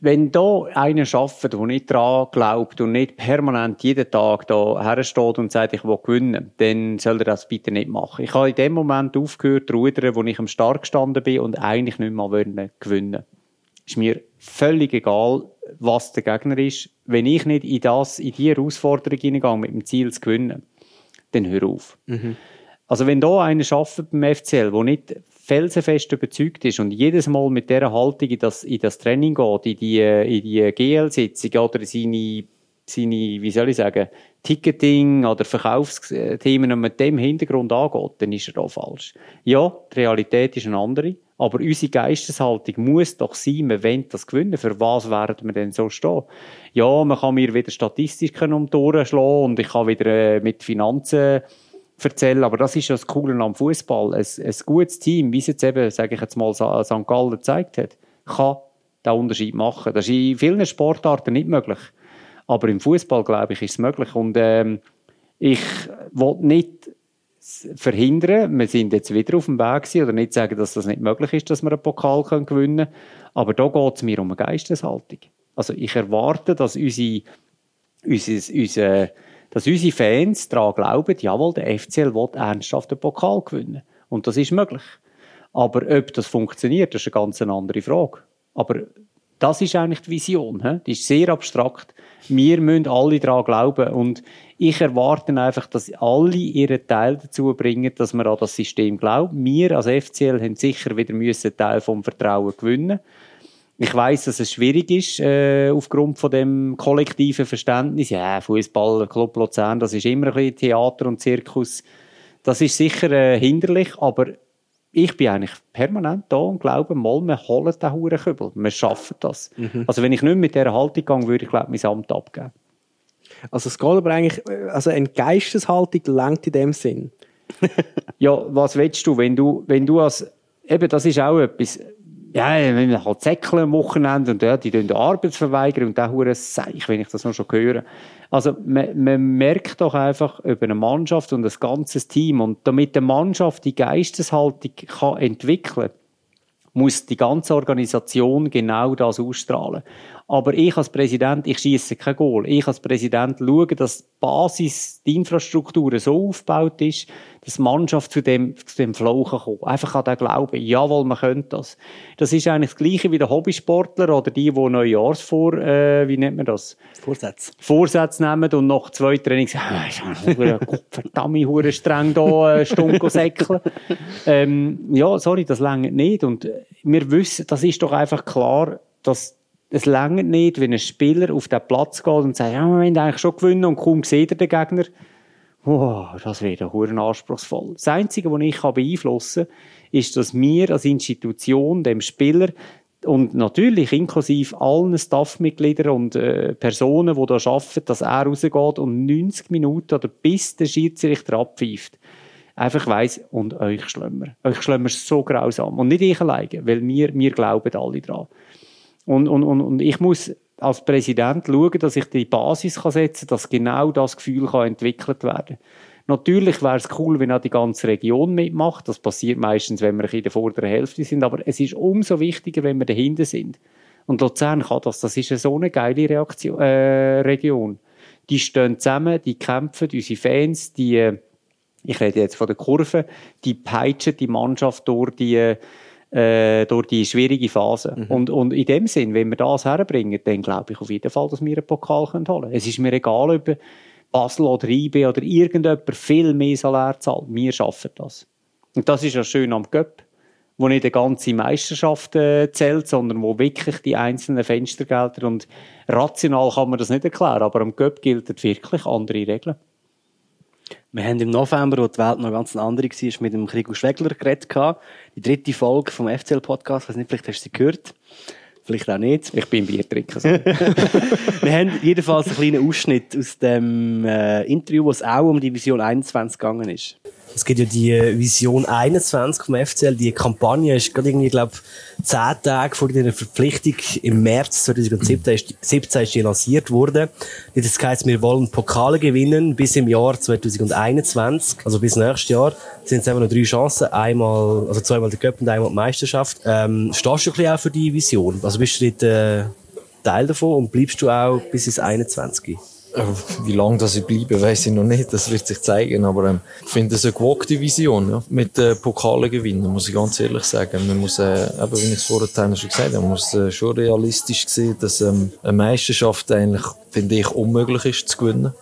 wenn da einer arbeitet, der nicht daran glaubt und nicht permanent jeden Tag da hersteht und sagt, ich will gewinnen, dann soll er das bitte nicht machen. Ich habe in dem Moment aufgehört rudern, wo ich am Start gestanden bin und eigentlich nicht mehr gewinnen wollte. Ist mir völlig egal, was der Gegner ist. Wenn ich nicht in das, in die Herausforderung hineingehe, mit dem Ziel zu gewinnen, dann hör auf. Mhm. Also wenn da einer arbeitet beim FCL, der nicht felsenfest überzeugt ist und jedes Mal mit dieser Haltung in das, in das Training geht, in die, in die GL-Sitzung oder seine, seine, wie soll ich sagen, Ticketing oder Verkaufsthemen und mit dem Hintergrund angeht, dann ist er da falsch. Ja, die Realität ist eine andere, aber unsere Geisteshaltung muss doch sein, wir wollen das gewinnen. Für was werden wir denn so stehen? Ja, man kann mir wieder Statistiken um die Ohren schlagen und ich kann wieder äh, mit Finanzen erzählen. Aber das ist ja das Coole am Fußball. Ein, ein gutes Team, wie es jetzt eben, sage ich jetzt mal, St. Gallen gezeigt hat, kann den Unterschied machen. Das ist in vielen Sportarten nicht möglich. Aber im Fußball, glaube ich, ist es möglich. Und ähm, ich will nicht verhindern. Wir sind jetzt wieder auf dem Weg oder nicht sagen, dass das nicht möglich ist, dass wir einen Pokal können gewinnen können. Aber da geht es mir um eine Geisteshaltung. Also ich erwarte, dass unsere, unsere, unsere, dass unsere Fans daran glauben, jawohl, der FCL will ernsthaft den Pokal gewinnen. Und das ist möglich. Aber ob das funktioniert, das ist eine ganz andere Frage. Aber das ist eigentlich die Vision. He? Die ist sehr abstrakt. Wir müssen alle daran glauben. Und ich erwarte einfach, dass alle ihren Teil dazu bringen, dass wir an das System glauben. Wir als FCL haben sicher wieder müssen einen Teil vom Vertrauen gewinnen. Ich weiß, dass es schwierig ist äh, aufgrund von dem kollektiven Verständnis. Ja, Fußball, Club Luzern, das ist immer ein bisschen Theater und Zirkus. Das ist sicher äh, hinderlich, aber ich bin eigentlich permanent da und glaube, mal, wir holen den Hurenkübel. Wir schaffen das. Mhm. Also wenn ich nicht mit dieser Haltung gehe, würde ich, glaube mein Amt abgeben. Also es geht aber eigentlich, also eine Geisteshaltung langt in dem Sinn. ja, was willst du, wenn du, wenn du als, eben, das ist auch etwas, ja, wenn wir halt säckeln am Wochenende und ja, die tun die Arbeit verweigern und dann hure Seich, wenn ich das noch schon höre. Also, man, man merkt doch einfach über eine Mannschaft und das ganze Team und damit eine Mannschaft die Geisteshaltung kann entwickeln muss die ganze Organisation genau das ausstrahlen. Aber ich als Präsident, ich schieße kein Goal. Ich als Präsident schaue, dass die Basis, die Infrastruktur so aufgebaut ist, dass die Mannschaft zu dem, zu dem Flow kann kommen. Einfach an den Glauben, jawohl, man könnte das. Das ist eigentlich das Gleiche wie der Hobbysportler oder die, die Neujahrsvor, äh, wie nennt man das? Vorsätze. Vorsätze nehmen und nach zwei Trainings, ah, verdammt, hure streng da, äh, Stunde säckeln. ähm, ja, sorry, das längert nicht. Und wir wissen, das ist doch einfach klar, dass es längert nicht, wenn ein Spieler auf den Platz geht und sagt, ja, wir haben eigentlich schon gewinnen und kaum sieht er den Gegner. Oh, das wäre doch anspruchsvoll. Das Einzige, was ich beeinflussen kann, ist, dass wir als Institution dem Spieler und natürlich inklusive allen Staffmitgliedern und äh, Personen, die da arbeiten, dass er rausgeht und 90 Minuten oder bis der Schiedsrichter abpfeift, einfach weiss, und euch schlimmer. Euch schlimmer so grausam. Und nicht ich alleine, weil wir, wir glauben alle dran. Und, und, und, und ich muss als Präsident schauen, dass ich die Basis kann setzen kann, dass genau das Gefühl kann entwickelt werden Natürlich wäre es cool, wenn auch die ganze Region mitmacht. Das passiert meistens, wenn wir in der vorderen Hälfte sind. Aber es ist umso wichtiger, wenn wir dahinter sind. Und Luzern kann das. Das ist eine so eine geile Reaktion, äh, Region. Die stehen zusammen, die kämpfen, unsere Fans, die, äh, ich rede jetzt von der Kurve, die peitschen die Mannschaft durch die, äh, durch die schwierige Phase. Mhm. Und, und in dem Sinn, wenn wir das herbringen, dann glaube ich auf jeden Fall, dass wir einen Pokal holen können. Es ist mir egal, ob Basel oder IB oder irgendjemand viel mehr Salär zahlt. Wir schaffen das. Und das ist ja schön am Göpp, wo nicht die ganze Meisterschaft äh, zählt, sondern wo wirklich die einzelnen Fenstergelder und rational kann man das nicht erklären, aber am Göpp gilt wirklich andere Regeln. Wir haben im November, wo die Welt noch ganz andere war, mit dem Krigo Schwegler geredet. Die dritte Folge vom FCL-Podcast. Ich weiß nicht, vielleicht hast du sie gehört. Vielleicht auch nicht. Ich bin Biertrinker. wir haben jedenfalls einen kleinen Ausschnitt aus dem äh, Interview, wo es auch um die Vision 21 gegangen ist. Es gibt ja die äh, Vision 21 vom FCL. Die Kampagne ist gerade irgendwie, glaube zehn Tage vor der Verpflichtung im März 2017 ist, 17 ist die lanciert worden. Das heisst, wir wollen Pokale gewinnen bis im Jahr 2021, also bis nächstes Jahr. Sind es einfach noch drei Chancen. Einmal, also zweimal der Cup und einmal die Meisterschaft. Ähm, stehst du ein bisschen auch für die Vision? Also bist du dort, äh, Teil davon und bleibst du auch bis ins 21? Äh, wie lange das ich bleibe, weiß ich noch nicht. Das wird sich zeigen. Aber ähm, ich finde es eine gewogte Vision, ja. Mit äh, Pokale gewinnen, muss ich ganz ehrlich sagen. Man muss, äh, eben, wie ich es vorher schon gesagt habe, man muss äh, schon realistisch sehen, dass ähm, eine Meisterschaft eigentlich, finde ich, unmöglich ist zu gewinnen.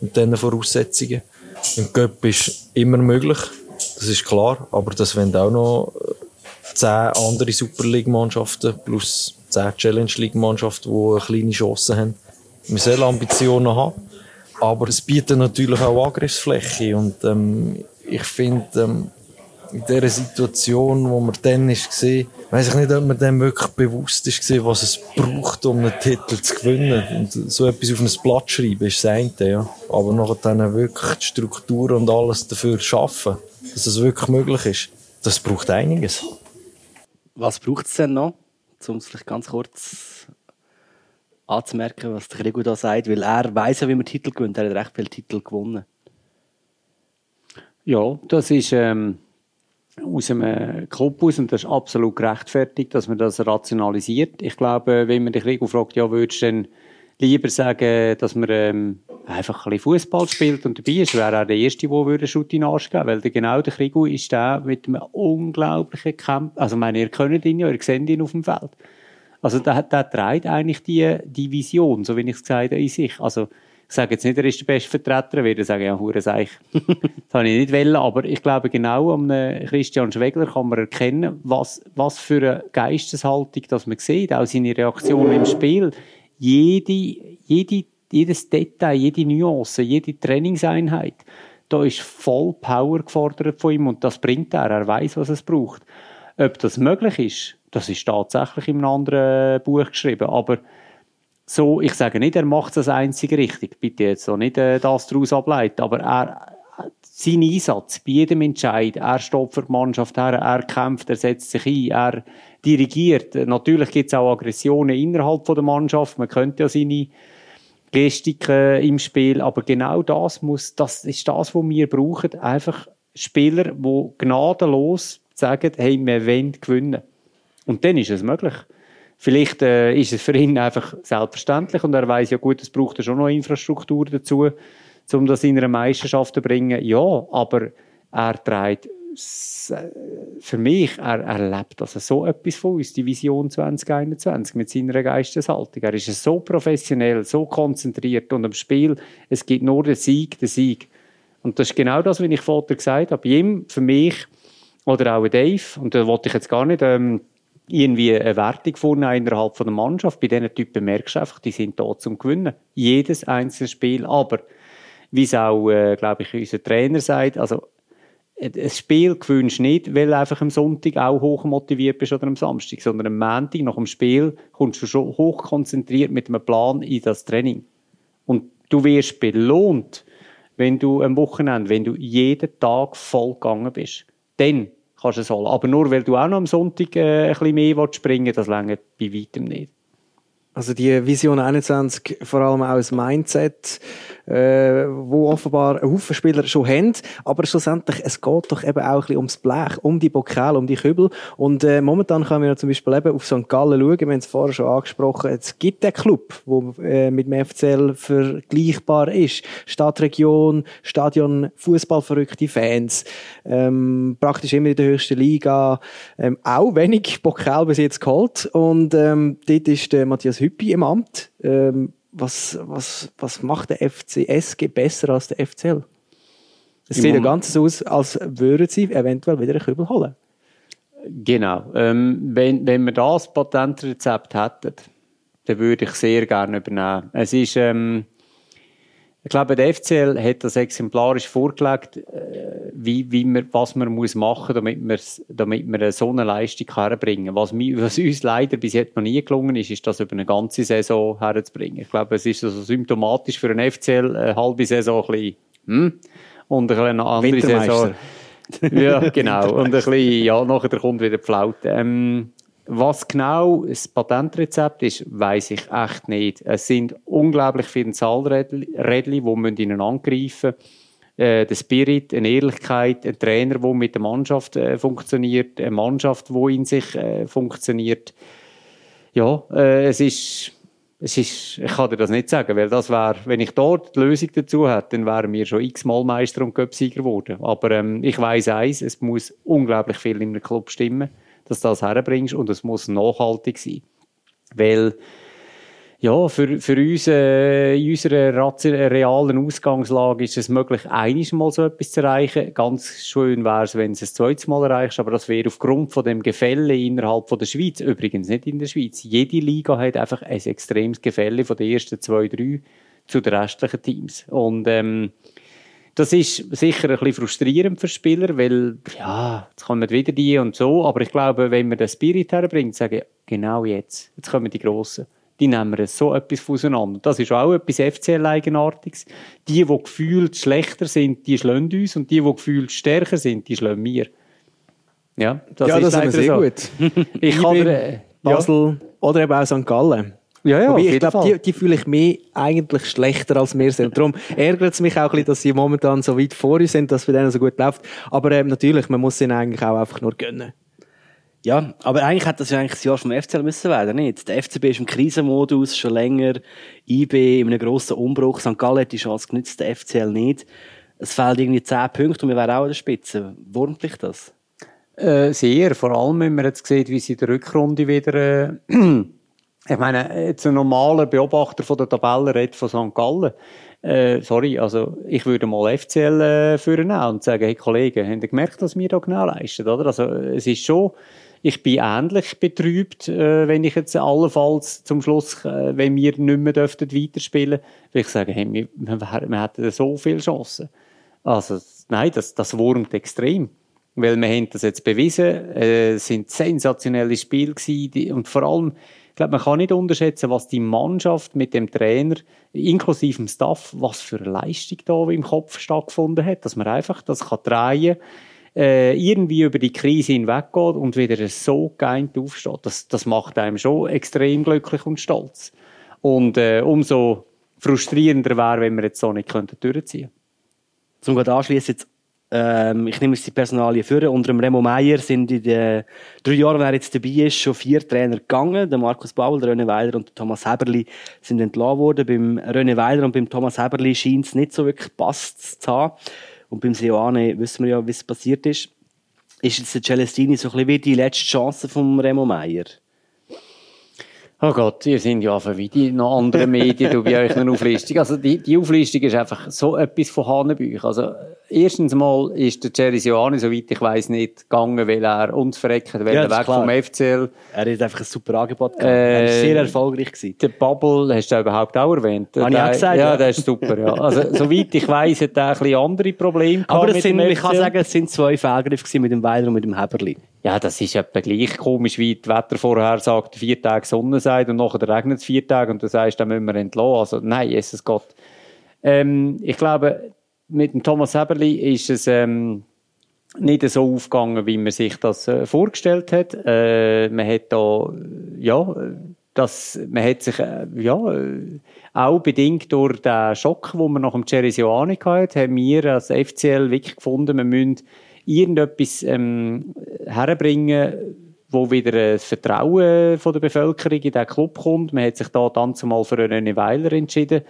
Mit diesen Voraussetzungen. Im Cup ist immer möglich. Das ist klar. Aber das wollen auch noch äh, zehn andere Super League-Mannschaften plus zehn Challenge League-Mannschaften, die eine kleine Chance haben. Wir sollen Ambitionen haben, aber es bietet natürlich auch Angriffsfläche und ähm, ich finde, ähm, in dieser Situation, wo man dann gesehen, weiß ich nicht, ob man dann wirklich bewusst ist was es braucht, um einen Titel zu gewinnen. Und so etwas auf ein Blatt schreiben ist das eine, ja. Aber nachher dann wirklich die Struktur und alles dafür schaffen, dass es wirklich möglich ist, das braucht einiges. Was braucht es denn noch, um es vielleicht ganz kurz anzumerken, was der Rigo da sagt, weil er weiß ja, wie man Titel gewinnt. Er hat recht viele Titel gewonnen. Ja, das ist ähm, aus einem aus und das ist absolut gerechtfertigt, dass man das rationalisiert. Ich glaube, wenn man dich Rigo fragt, ja, würdest du denn lieber sagen, dass man ähm, einfach ein bisschen Fußball spielt und dabei ist, wäre er der Erste, der würde Schutt in den Arsch geben weil der, genau der Krigo ist der mit einem unglaublichen Kampf. Also, ich meine, ihr kennt ihn ja, ihr seht ihn auf dem Feld. Also, der, der trägt eigentlich die, die Vision, so wie ich es gesagt habe, in sich. Also, ich sage jetzt nicht, er ist der beste Vertreter, würde sagen, ja, hure Seich. das habe ich nicht wollen, aber ich glaube, genau am Christian Schwegler kann man erkennen, was, was für eine Geisteshaltung das man sieht, auch seine Reaktionen im Spiel. Jede, jede, jedes Detail, jede Nuance, jede Trainingseinheit, da ist voll Power gefordert von ihm und das bringt er. Er weiß, was es braucht. Ob das möglich ist, das ist tatsächlich in einem anderen Buch geschrieben, aber so, ich sage nicht, er macht das einzige richtig, bitte jetzt so nicht äh, das daraus ableiten, aber er, sein Einsatz bei jedem Entscheid, er steht für die Mannschaft her, er kämpft, er setzt sich ein, er dirigiert. Natürlich gibt es auch Aggressionen innerhalb von der Mannschaft, man könnte ja seine Gestiken im Spiel, aber genau das muss, das ist das, was wir brauchen, einfach Spieler, die gnadenlos sagen, hey, wir wollen gewinnen. Und dann ist es möglich. Vielleicht äh, ist es für ihn einfach selbstverständlich und er weiß ja gut, es braucht ja schon noch Infrastruktur dazu, um das in einer Meisterschaft zu bringen. Ja, aber er trägt für mich, er, er lebt also so etwas von uns, die Vision 2021 mit seiner Geisteshaltung. Er ist so professionell, so konzentriert und am Spiel, es gibt nur den Sieg, den Sieg. Und das ist genau das, was ich vorher gesagt habe. Bei ihm, für mich, oder auch Dave, und da wollte ich jetzt gar nicht ähm, irgendwie eine Wertung vornehmen innerhalb von der Mannschaft. Bei diesen Typen merkst du einfach, die sind da zum Gewinnen. Jedes einzelne Spiel. Aber, wie es auch, äh, glaube ich, unser Trainer sagt, also, ein Spiel gewünscht du nicht, weil du einfach am Sonntag auch hoch motiviert bist oder am Samstag, sondern am Montag nach dem Spiel kommst du schon hoch konzentriert mit einem Plan in das Training. Und du wirst belohnt, wenn du am Wochenende, wenn du jeden Tag voll gegangen bist. Dann kannst du es holen. Aber nur weil du auch noch am Sonntag äh, ein bisschen mehr springen willst, das länger bei weitem nicht. Also die Vision 21, vor allem auch das Mindset, äh, wo offenbar ein Haufen Spieler schon haben, aber schlussendlich, es geht doch eben auch ein bisschen ums Blech, um die Pokale, um die Kübel. Und äh, momentan können wir zum Beispiel eben auf St. Gallen schauen, wir haben es vorher schon angesprochen, es gibt den Club, wo äh, mit dem FCL vergleichbar ist, Stadtregion, Stadion, Fußballverrückte Fans, ähm, praktisch immer in der höchsten Liga, ähm, auch wenig Pokal bis jetzt geholt. Und ähm, dort ist der Matthias Hüppi im Amt. Ähm, was, was, was macht der FCSG besser als der FCL? Es sieht ja ganz so aus, als würden sie eventuell wieder einen Kübel holen. Genau. Ähm, wenn, wenn wir das Patentrezept hätten, dann würde ich sehr gerne übernehmen. Es ist, ähm, ich glaube, der FCL hat das exemplarisch vorgelegt, äh, wie, wie man, was man muss machen muss, damit man, damit so eine Leistung herbringen kann. Was, was uns leider bis jetzt noch nie gelungen ist, ist das über eine ganze Saison herzubringen. Ich glaube, es ist also symptomatisch für einen FCL eine halbe Saison ein bisschen, hm, und eine andere Saison. ja, genau. Und ein bisschen, ja, nachher kommt wieder die Flaute. Ähm, was genau das Patentrezept ist, weiß ich echt nicht. Es sind unglaublich viele Zahlrädchen, die man ihnen angreifen äh, der Spirit, eine Ehrlichkeit, ein Trainer, der mit der Mannschaft äh, funktioniert, eine Mannschaft, die in sich äh, funktioniert. Ja, äh, es ist, es ist, ich kann dir das nicht sagen, weil das wäre, wenn ich dort die Lösung dazu hätte, dann wären wir schon x-mal Meister und Göpsieger geworden. Aber ähm, ich weiß eins, es muss unglaublich viel in einem Club stimmen dass du das herbringst und es muss nachhaltig sein. Weil, ja, für, für uns, äh, in unserer realen Ausgangslage ist es möglich, einiges Mal so etwas zu erreichen. Ganz schön wäre es, wenn du es ein zweites Mal erreichst, aber das wäre aufgrund von dem Gefälle innerhalb von der Schweiz, übrigens nicht in der Schweiz. Jede Liga hat einfach ein extremes Gefälle von den ersten zwei, drei zu den restlichen Teams. Und, ähm, das ist sicher ein bisschen frustrierend für Spieler, weil, ja, jetzt kommen wieder die und so, aber ich glaube, wenn man den Spirit herbringt, sagen, genau jetzt, jetzt kommen die Grossen, die nehmen so etwas auseinander. Das ist auch etwas FCL-Eigenartiges. Die, die gefühlt schlechter sind, die schlagen uns und die, die gefühlt stärker sind, die schlagen wir. Ja, das ja, ist das ist sehr so. gut. ich kann dir, Basel ja. oder eben auch St. Gallen Ja, ja, Wobei, ich glaube, die, die fühle ich mehr eigentlich schlechter als wir sind. Darum ärgert es mich auch ein bisschen, dass sie momentan so weit vor uns sind, dass es bei denen so gut läuft. Aber ähm, natürlich, man muss ihnen eigentlich auch einfach nur gönnen. Ja, aber eigentlich hätte das ja eigentlich das Jahr vom FCL müssen werden, nicht? Der FCB ist im Krisenmodus schon länger, IB in einem grossen Umbruch, St. Gallen hat die Chance genützt, der FCL nicht. Es fehlt irgendwie 10 Punkte und wir wären auch an der Spitze. Wurmt dich das? Äh, sehr, vor allem, wenn man jetzt sieht, wie sie in der Rückrunde wieder, äh, ich meine, jetzt ein normaler Beobachter von der Tabelle redet von St. Gallen. Äh, sorry, also ich würde mal FCL äh, führen und sagen, hey Kollegen, habt ihr gemerkt, was wir da genau leisten, oder? Also es ist schon, ich bin ähnlich betrübt, äh, wenn ich jetzt allenfalls zum Schluss, äh, wenn wir nicht mehr dürften weiterspielen, weil ich sage, hey, wir, wir, wir hätten so viele Chancen. Also nein, das, das wurmt extrem. Weil wir haben das jetzt bewiesen, äh, es sind sensationelle Spiele gewesen, die, und vor allem, glaube, man kann nicht unterschätzen, was die Mannschaft mit dem Trainer, inklusive dem Staff, was für eine Leistung da im Kopf stattgefunden hat, dass man einfach das kann drehen äh, irgendwie über die Krise hinweggeht und wieder so geeint aufsteht. Das, das macht einem schon extrem glücklich und stolz. Und äh, umso frustrierender wäre, wenn wir jetzt so nicht durchziehen könnten. Zum gerade anschließen jetzt, ähm, ich nehme jetzt die Personalien für. Unter dem Remo Meier sind in den drei Jahren, wer jetzt dabei ist, schon vier Trainer gegangen. Der Markus Bauer, der René Weiler und der Thomas Heberli sind entlassen worden. Beim René Weiler und beim Thomas Heberli scheint es nicht so wirklich passt zu haben. Und beim Seoane wissen wir ja, wie es passiert ist. Ist jetzt der Celestini so ein bisschen wie die letzte Chance vom Remo Meier? Oh Gott, ihr sind ja einfach wie die noch anderen Medien, du bei euch eine Auflistung. Also die, die Auflistung ist einfach so etwas von Hanebüch. Also erstens mal ist der Jerry Sioani, soweit ich weiß nicht gegangen, weil er uns verreckt, weil Ja, er das ist weg klar. vom FCL. Er hat einfach ein super Angebot gehabt. Äh, er war sehr erfolgreich. Gewesen. Der Bubble, hast du den überhaupt auch erwähnt? Habe ich auch gesagt, Ja, ja. der ist super, ja. Also, soweit ich weiss, hat er ein bisschen andere Probleme gehabt Aber es sind, ich kann sagen, es sind zwei Fehlgriffe mit dem Weiler und mit dem Heberli. Ja, das ist etwa gleich komisch, wie die Wettervorhersage vier Tage Sonne sagt und nachher regnet es vier Tage und du sagst, dann müssen wir entlassen. Also, nein, Jesus Gott. Ähm, ich glaube, mit dem Thomas Heberli ist es ähm, nicht so aufgegangen, wie man sich das äh, vorgestellt hat. Äh, man hat da, ja, äh, das, man hat sich, äh, ja, äh, auch bedingt durch den Schock, den man nach dem Jerry Sioani hatte, haben wir als FCL wirklich gefunden, wir müssen irgendetwas ähm, herbringen, wo wieder äh, das Vertrauen von der Bevölkerung in diesen Club kommt. Man hat sich da dann zumal für einen Weiler entschieden.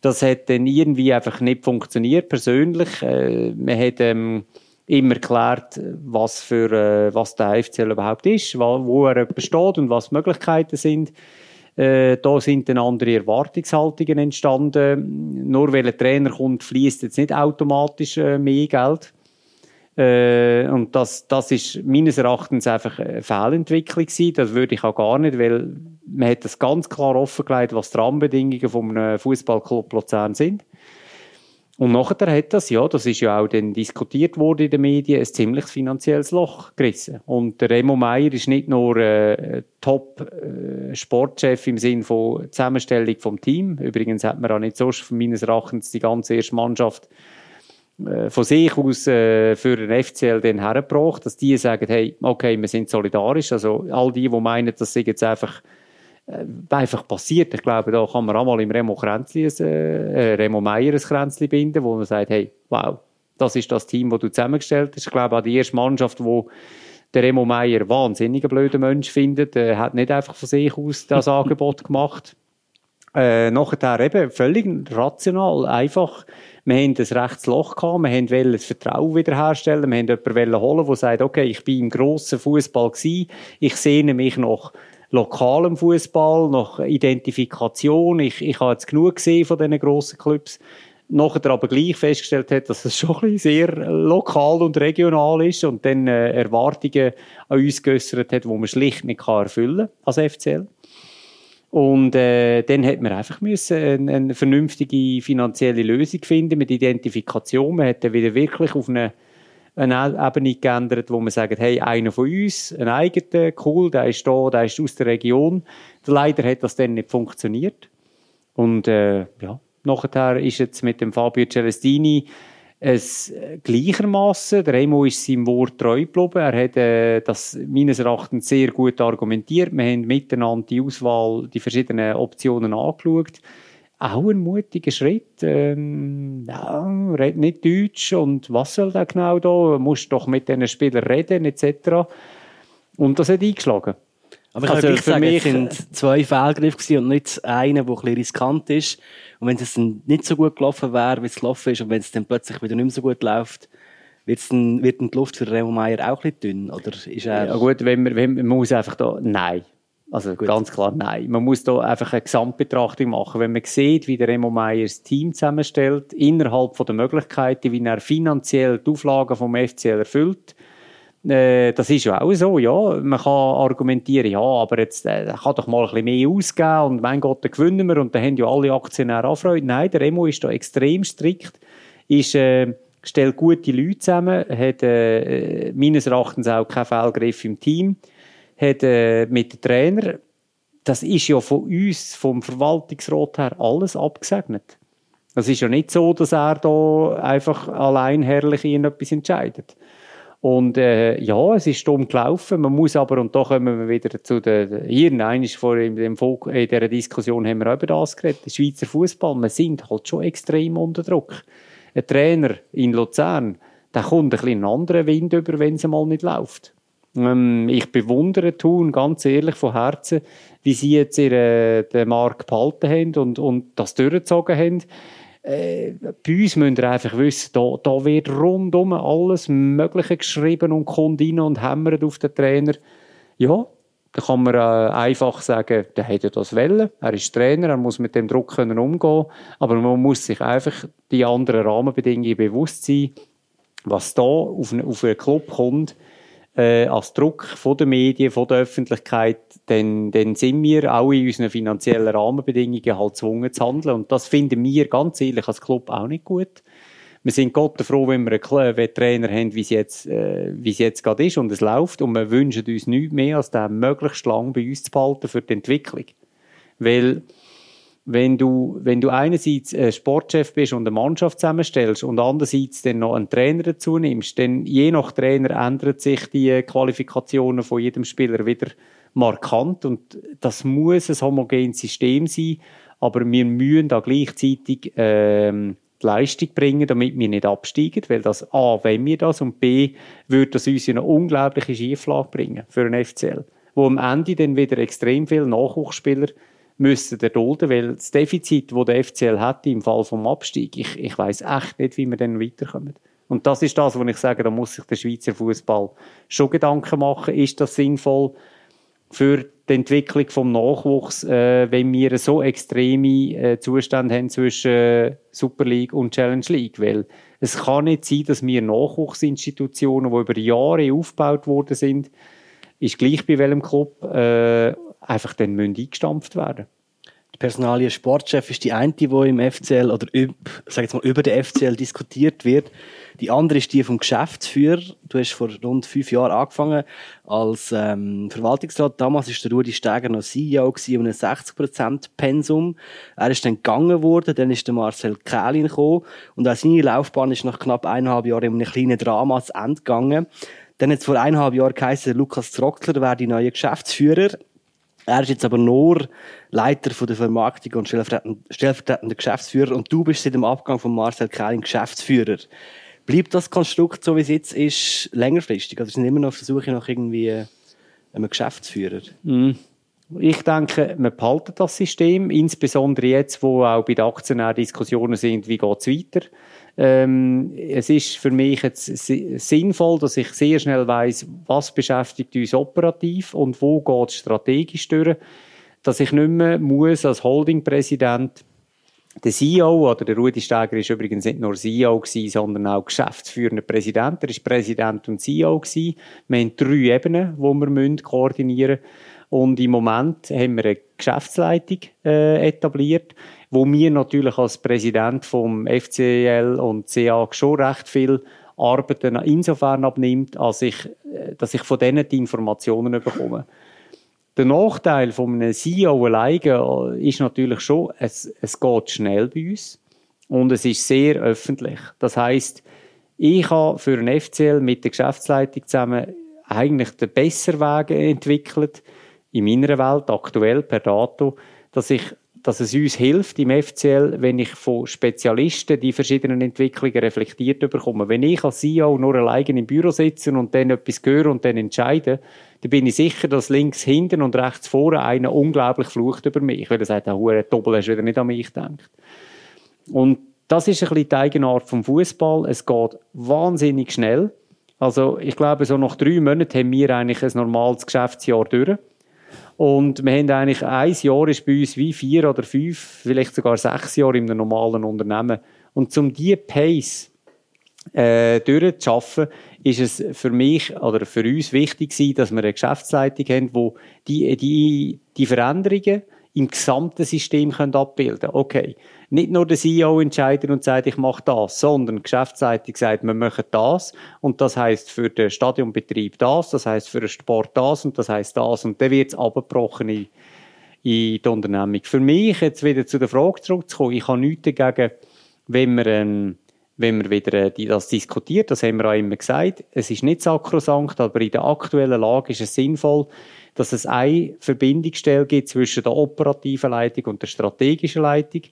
Das hat dann irgendwie einfach nicht funktioniert, persönlich. Äh, man hat ähm, immer geklärt, was, für, äh, was der FCL überhaupt ist, wo, wo er besteht und was die Möglichkeiten sind. Äh, da sind dann andere Erwartungshaltungen entstanden. Nur weil ein Trainer kommt, fließt jetzt nicht automatisch äh, mehr Geld. Äh, und das, das ist meines Erachtens einfach eine Fehlentwicklung gewesen. Das würde ich auch gar nicht, weil man hat das ganz klar offengelegt, was die Rahmenbedingungen von einem Fußballclub Luzern sind. Und nachher hat das, ja, das ist ja auch dann diskutiert worden in den Medien, ein ziemliches finanzielles Loch gerissen. Und der Remo Meier ist nicht nur äh, Top-Sportchef im Sinn von Zusammenstellung vom Team. Übrigens hat man auch nicht so meines Erachtens die ganze erste Mannschaft äh, von sich aus äh, für den FCL dann hergebracht, dass die sagen, hey, okay, wir sind solidarisch. Also all die, die meinen, das sei jetzt einfach äh, einfach passiert. Ich glaube, da kann man auch mal im Remo Kränzli, ein, äh, Remo Meier ein Kränzli binden, wo man sagt, hey, wow, das ist das Team, das du zusammengestellt hast. Ich glaube, auch die erste Mannschaft, wo der Remo Meier wahnsinnig ein blöder Mensch findet, äh, hat nicht einfach von sich aus das Angebot gemacht. Äh, nachher eben völlig rational, einfach. Wir haben ein rechtes Loch gehabt, wir haben wollen das Vertrauen wiederherstellen, wir haben jemanden holen, der sagt, okay, ich bin im grossen Fußball gsi, ich sehne mich nach lokalem Fußball, nach Identifikation, ich, ich habe jetzt genug gesehen von diesen grossen Clubs. Nachher aber gleich festgestellt hat, dass es schon sehr lokal und regional ist und dann äh, Erwartungen an uns geäussert hat, die man schlicht nicht kann erfüllen als FCL. Und äh, dann hat man einfach müssen eine, eine vernünftige finanzielle Lösung finden mit Identifikation. Man hat dann wieder wirklich auf eine, eine Ebene geändert, wo man sagt, hey, einer von uns, ein eigener, cool, der ist da, der ist aus der Region. Leider hat das dann nicht funktioniert. Und äh, ja, nachher ist jetzt mit dem Fabio Celestini es gleichermaßen, der Remo ist seinem Wort treu geblieben. Er hat äh, das meines Erachtens sehr gut argumentiert. Wir haben miteinander die Auswahl, die verschiedenen Optionen angeschaut. Auch ein mutiger Schritt. Ähm, ja, red nicht Deutsch und was soll der genau da? Musst doch mit diesen Spielern reden etc. Und das hat eingeschlagen. Aber ich also kann sagen, mich, sind zwei Fehlgriffe und nicht einer, der ein bisschen riskant ist. Und wenn es dann nicht so gut gelaufen wäre, wie es gelaufen ist, und wenn es dann plötzlich wieder nicht mehr so gut läuft, wird's dann, wird dann die Luft für Remo Meier auch ein bisschen dünn? Oder ist er... Ja gut, wenn man, wenn, man muss einfach da, nein. Also gut. ganz klar nein. Man muss da einfach eine Gesamtbetrachtung machen. Wenn man sieht, wie der Remo Meier das Team zusammenstellt, innerhalb von der Möglichkeiten, wie er finanziell die Auflagen vom FCL erfüllt, äh, das ist ja auch so, ja. Man kann argumentieren, ja, aber jetzt äh, kann doch mal ein bisschen mehr ausgeben und mein Gott, dann gewinnen wir und dann haben ja alle Aktionäre Anfreude. Nein, der Remo ist da extrem strikt, ist, äh, stellt gute Leute zusammen, hat äh, meines Erachtens auch keinen Fehlgriff im Team, hat äh, mit dem Trainer, das ist ja von uns, vom Verwaltungsrat her, alles abgesegnet. Es ist ja nicht so, dass er da einfach allein herrlich in etwas entscheidet. Und äh, ja, es ist dumm gelaufen. Man muss aber, und da kommen wir wieder zu der, hier nein, vor in, dem Volk, in dieser Diskussion haben wir auch über das geredet, der Schweizer Fußball, wir sind halt schon extrem unter Druck. Ein Trainer in Luzern, der kommt ein bisschen anderen Wind über, wenn es mal nicht läuft. Ähm, ich bewundere Thun ganz ehrlich von Herzen, wie sie jetzt ihren, den Markt behalten haben und, und das durchgezogen haben äh, bei uns müsst ihr einfach wissen, da, da wird rundum alles Mögliche geschrieben und kommt rein und hämmert auf den Trainer. Ja, da kann man äh, einfach sagen, der ja das Welle, er ist Trainer, er muss mit dem Druck können umgehen, aber man muss sich einfach die anderen Rahmenbedingungen bewusst sein, was da auf, auf einen Club kommt, äh, als Druck von den Medien, von der Öffentlichkeit, dann, dann sind wir auch in unseren finanziellen Rahmenbedingungen halt gezwungen zu handeln. Und das finden wir ganz ehrlich als Club auch nicht gut. Wir sind Gott froh, wenn wir einen Trainer haben, wie es jetzt, äh, wie es jetzt gerade ist und es läuft. Und wir wünschen uns nichts mehr, als den möglichst lang bei uns zu behalten für die Entwicklung. Weil, wenn du, wenn du einerseits ein Sportchef bist und eine Mannschaft zusammenstellst und andererseits dann noch einen Trainer dazu nimmst, dann je nach Trainer ändern sich die Qualifikationen von jedem Spieler wieder markant und das muss ein homogenes System sein, aber wir müssen da gleichzeitig ähm, die Leistung bringen, damit wir nicht absteigen, weil das A, wenn wir das und B, würde das uns in eine unglaubliche Schieflage bringen für einen FCL, wo am Ende dann wieder extrem viele Nachwuchsspieler müssen erdulden, weil das Defizit, das der FCL hat im Fall vom Abstieg, ich, ich weiß echt nicht, wie wir dann weiterkommen. Und das ist das, wo ich sage, da muss sich der Schweizer Fußball schon Gedanken machen, ist das sinnvoll für die Entwicklung vom Nachwuchs, äh, wenn wir so extreme äh, Zustände haben zwischen äh, Super League und Challenge League, weil es kann nicht sein, dass wir Nachwuchsinstitutionen, die über Jahre aufgebaut worden sind, ist gleich bei welchem Club, äh, einfach dann müssen eingestampft werden. Die Personalie Sportchef ist die eine, die im FCL oder sag jetzt mal, über den FCL diskutiert wird. Die andere ist die vom Geschäftsführer. Du hast vor rund fünf Jahren angefangen als ähm, Verwaltungsrat. Damals war der Rudi Steiger noch CEO gewesen, um ein 60% Pensum. Er ist dann gegangen worden, dann ist der Marcel Kählin gekommen und auch seine Laufbahn ist nach knapp eineinhalb Jahren in einem kleinen Drama zu Ende gegangen. Dann hat es vor eineinhalb Jahren geheißen, Lukas Trockler wäre die neue Geschäftsführer. Er ist jetzt aber nur Leiter der Vermarktung und stellvertretender Geschäftsführer und du bist seit dem Abgang von Marcel Kählin Geschäftsführer. Bleibt das Konstrukt, so wie es jetzt ist, längerfristig? Oder sind immer noch auf der Suche nach irgendwie einem Geschäftsführer? Mm. Ich denke, wir behalten das System, insbesondere jetzt, wo auch bei den Aktionären Diskussionen sind, wie geht es weiter. Ähm, es ist für mich jetzt sinnvoll, dass ich sehr schnell weiß, was beschäftigt uns operativ und wo geht es strategisch durch, dass ich nicht mehr muss als Holdingpräsident der CEO oder der Rudi Steiger ist übrigens nicht nur CEO gewesen, sondern auch geschäftsführender Präsident. Er ist Präsident und CEO gewesen. Wir haben drei Ebenen, wo wir müssen koordinieren müssen. Und im Moment haben wir eine Geschäftsleitung äh, etabliert, wo mir natürlich als Präsident vom FCL und CA schon recht viel Arbeit insofern abnimmt, als ich, äh, dass ich von denen die Informationen bekomme. Der Nachteil von einem CEO alleine äh, ist natürlich schon, es, es geht schnell bei uns. Und es ist sehr öffentlich. Das heißt, ich habe für ein FCL mit der Geschäftsleitung zusammen eigentlich den besseren Weg entwickelt, in meiner Welt aktuell per Dato, dass ich dass es uns hilft im FCL, wenn ich von Spezialisten die verschiedenen Entwicklungen reflektiert bekomme. Wenn ich als CEO nur alleine im Büro sitze und dann etwas höre und dann entscheide, dann bin ich sicher, dass links hinten und rechts vorne einer unglaublich flucht über mich, weil er sagt, der Hure Doppel hast wieder nicht an mich gedacht. Und das ist ein bisschen die Eigenart vom Fußball. Es geht wahnsinnig schnell. Also ich glaube, so nach drei Monaten haben wir eigentlich ein normales Geschäftsjahr durch. Und wir haben eigentlich ein Jahr ist bei uns wie vier oder fünf, vielleicht sogar sechs Jahre in einem normalen Unternehmen. Und um diese Pace äh, durchzuschaffen, ist es für mich oder für uns wichtig gewesen, dass wir eine Geschäftsleitung haben, wo die, die, die Veränderungen im gesamten System können abbilden. Okay, nicht nur der CEO entscheidet und sagt, ich mache das, sondern die Geschäftsleitung sagt, wir machen das. Und das heißt für den Stadionbetrieb das, das heißt für den Sport das und das heißt das. Und dann wird es abgebrochen in, in die Unternehmung. Für mich, jetzt wieder zu der Frage zurückzukommen, ich habe nichts dagegen, wenn wir ähm, wenn man wieder äh, das diskutiert, das haben wir auch immer gesagt, es ist nicht sakrosankt, aber in der aktuellen Lage ist es sinnvoll, dass es eine Verbindungsstelle gibt zwischen der operativen Leitung und der strategischen Leitung.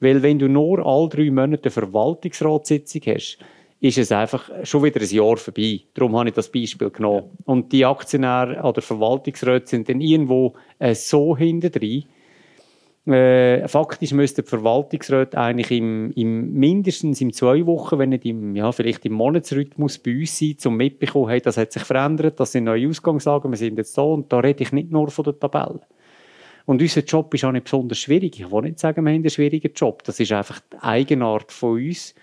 Weil wenn du nur alle drei Monate eine Verwaltungsratssitzung hast, ist es einfach schon wieder ein Jahr vorbei. Darum habe ich das Beispiel genommen. Und die Aktionäre oder Verwaltungsräte sind dann irgendwo äh, so hintendrein, äh, faktisch müsste der Verwaltungsrat eigentlich im, im, mindestens in zwei Wochen, wenn nicht im, ja, vielleicht im Monatsrhythmus bei uns sein, zum mitbekommen, hey, das hat sich verändert, das sind neue Ausgangslagen, wir sind jetzt so und da rede ich nicht nur von der Tabelle. Und unser Job ist auch nicht besonders schwierig. Ich will nicht sagen, wir haben einen schwierigen Job. Das ist einfach die Eigenart von uns.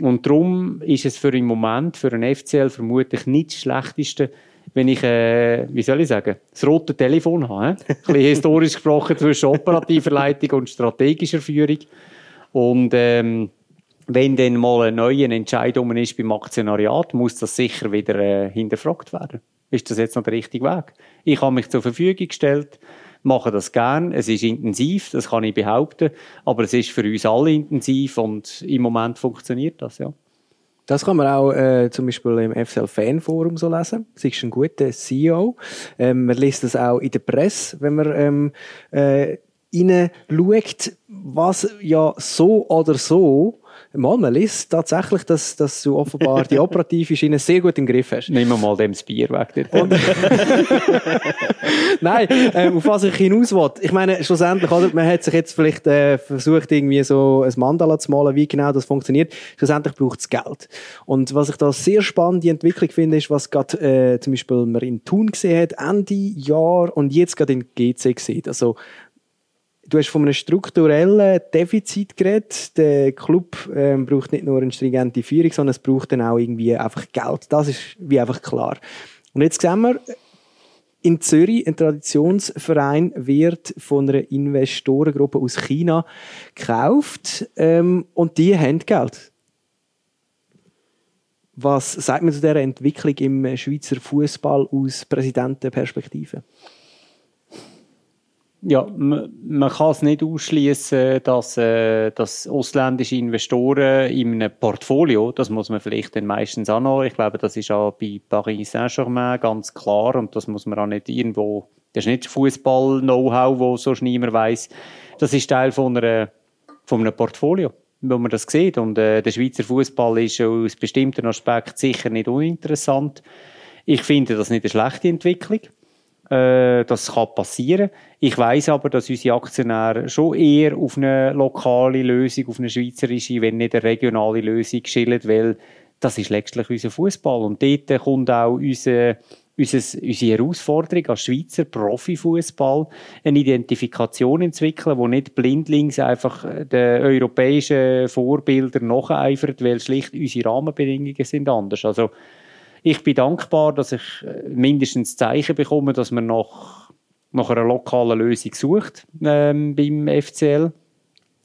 Und darum ist es für den Moment, für einen FCL vermutlich nicht das Schlechteste, wenn ich, äh, wie soll ich sagen, das rote Telefon habe. Ein bisschen historisch gesprochen zwischen operativer Leitung und strategischer Führung. Und ähm, wenn dann mal eine neue Entscheidung ist beim Aktionariat, muss das sicher wieder äh, hinterfragt werden. Ist das jetzt noch der richtige Weg? Ich habe mich zur Verfügung gestellt, mache das gern. Es ist intensiv, das kann ich behaupten, aber es ist für uns alle intensiv und im Moment funktioniert das, ja. Das kann man auch äh, zum Beispiel im FCL Fanforum so lesen. Sie ist ein guter CEO. Ähm, man liest das auch in der Presse, wenn man ähm, äh, reinschaut, was ja so oder so Mal, man liest tatsächlich, dass, dass du offenbar die operative Schiene sehr gut im Griff hast. Nehmen wir mal dem Bier weg. Nein, äh, auf was ich hinaus will. Ich meine, schlussendlich, oder, man hat sich jetzt vielleicht äh, versucht, irgendwie so ein Mandala zu malen, wie genau das funktioniert. Schlussendlich braucht es Geld. Und was ich da sehr spannend die Entwicklung finde, ist, was gerade äh, zum Beispiel man in Thun gesehen hat, Ende Jahr und jetzt gerade in GC gesehen. Also Du hast von einem strukturellen Defizit geredet. Der Club ähm, braucht nicht nur eine stringente Führung, sondern es braucht dann auch irgendwie einfach Geld. Das ist wie einfach klar. Und jetzt sehen wir, in Zürich, ein Traditionsverein, wird von einer Investorengruppe aus China gekauft ähm, und die haben Geld. Was sagt man zu dieser Entwicklung im Schweizer Fußball aus Präsidentenperspektive? Ja, man, kann es nicht ausschließen, dass, äh, dass ausländische Investoren in einem Portfolio, das muss man vielleicht dann meistens auch noch, ich glaube, das ist auch bei Paris Saint-Germain ganz klar und das muss man auch nicht irgendwo, das ist nicht Fußball-Know-how, wo so niemand weiß. Das ist Teil von, einer, von einem Portfolio, wo man das sieht und äh, der Schweizer Fußball ist aus bestimmten Aspekten sicher nicht uninteressant. Ich finde das nicht eine schlechte Entwicklung. Äh, das kann passieren. Ich weiß aber, dass unsere Aktionäre schon eher auf eine lokale Lösung, auf eine schweizerische, wenn nicht eine regionale Lösung schillen, weil das ist letztlich unser Fußball und dort kommt auch unser unsere, unsere Herausforderung als Schweizer Profifußball eine Identifikation entwickeln, wo nicht blindlings einfach den europäischen Vorbildern nacheifert, weil schlicht unsere Rahmenbedingungen sind anders. Also ich bin dankbar, dass ich äh, mindestens Zeichen bekomme, dass man nach, nach einer lokalen Lösung sucht ähm, beim FCL.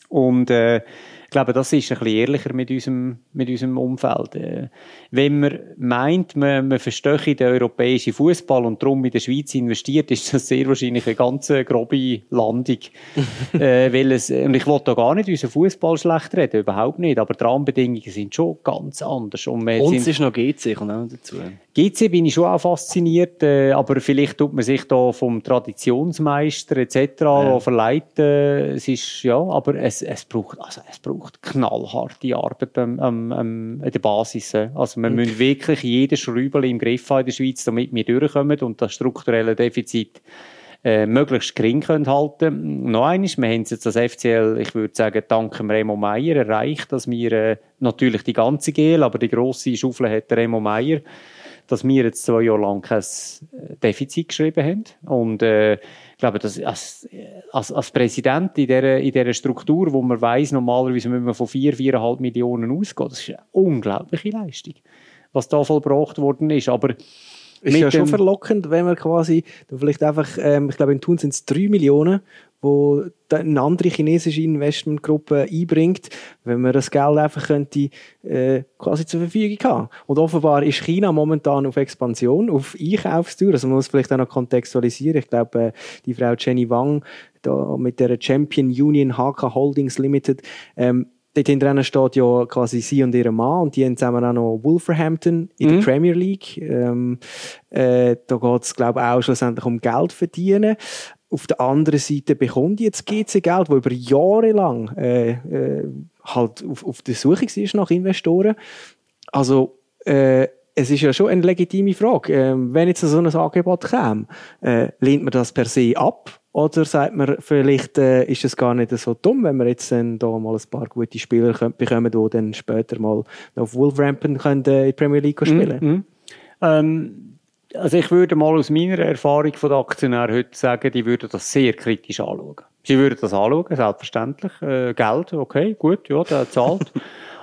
Und äh, Ich glaube, das ist ein bisschen ehrlicher mit unserem, mit unserem Umfeld. Äh, wenn man meint, man, man verstehe den europäischen Fußball und darum in der Schweiz investiert, ist das sehr wahrscheinlich eine ganz grobe Landung. äh, weil es, und ich will da gar nicht unseren Fußball schlecht reden, überhaupt nicht, aber die Rahmenbedingungen sind schon ganz anders. Und, und es ist noch GC, kommt auch dazu. GC bin ich schon auch fasziniert, äh, aber vielleicht tut man sich da vom Traditionsmeister etc. Ja. verleiten. Es ist, ja, aber es, es braucht, also es braucht knallharte Arbeit am, am, an der Basis. Also wir müssen wirklich jeden Schräubel im Griff haben in der Schweiz, damit wir durchkommen und das strukturelle Defizit äh, möglichst gering können halten Noch eines, wir haben jetzt als FCL, ich würde sagen, dank Remo Meier erreicht, dass wir äh, natürlich die ganze GL, aber die grosse Schaufel hat Remo Meier, dass wir jetzt zwei Jahre lang kein äh, Defizit geschrieben haben. Und äh, glaube, dass als, als, als Präsident in dieser, in dieser Struktur, wo man weiß normalerweise müssen wir von vier, viereinhalb Millionen ausgehen, das ist eine unglaubliche Leistung, was da vollbracht worden ist. Aber ist ja schon verlockend, wenn man quasi, vielleicht einfach, ähm, ich glaube in Thun sind es drei Millionen wo eine andere chinesische Investmentgruppe einbringt, wenn man das Geld einfach könnte, äh, quasi zur Verfügung haben. Und offenbar ist China momentan auf Expansion, auf Einkaufstour. Also man muss vielleicht auch noch kontextualisieren. Ich glaube, äh, die Frau Jenny Wang da mit der Champion Union HK Holdings Limited ähm, Dort hinten steht ja quasi sie und ihre Mann und die haben zusammen auch noch Wolverhampton in mhm. der Premier League. Ähm, äh, da geht es, glaube ich, auch schlussendlich um Geld verdienen. Auf der anderen Seite bekommt jetzt GC Geld, wo über Jahre lang äh, äh, halt auf, auf der Suche war nach Investoren. Also äh, es ist ja schon eine legitime Frage. Ähm, wenn jetzt so ein Angebot käme, äh, lehnt man das per se ab? Oder sagt man, vielleicht äh, ist es gar nicht so dumm, wenn wir jetzt dann da mal ein paar gute Spieler können, bekommen, die dann später mal auf Wolverhampton können, äh, in die Premier League spielen mm -hmm. ähm also ich würde mal aus meiner Erfahrung von den Aktionären heute sagen, die würden das sehr kritisch anschauen. Sie würden das anschauen, selbstverständlich. Äh, Geld, okay, gut, ja, der zahlt.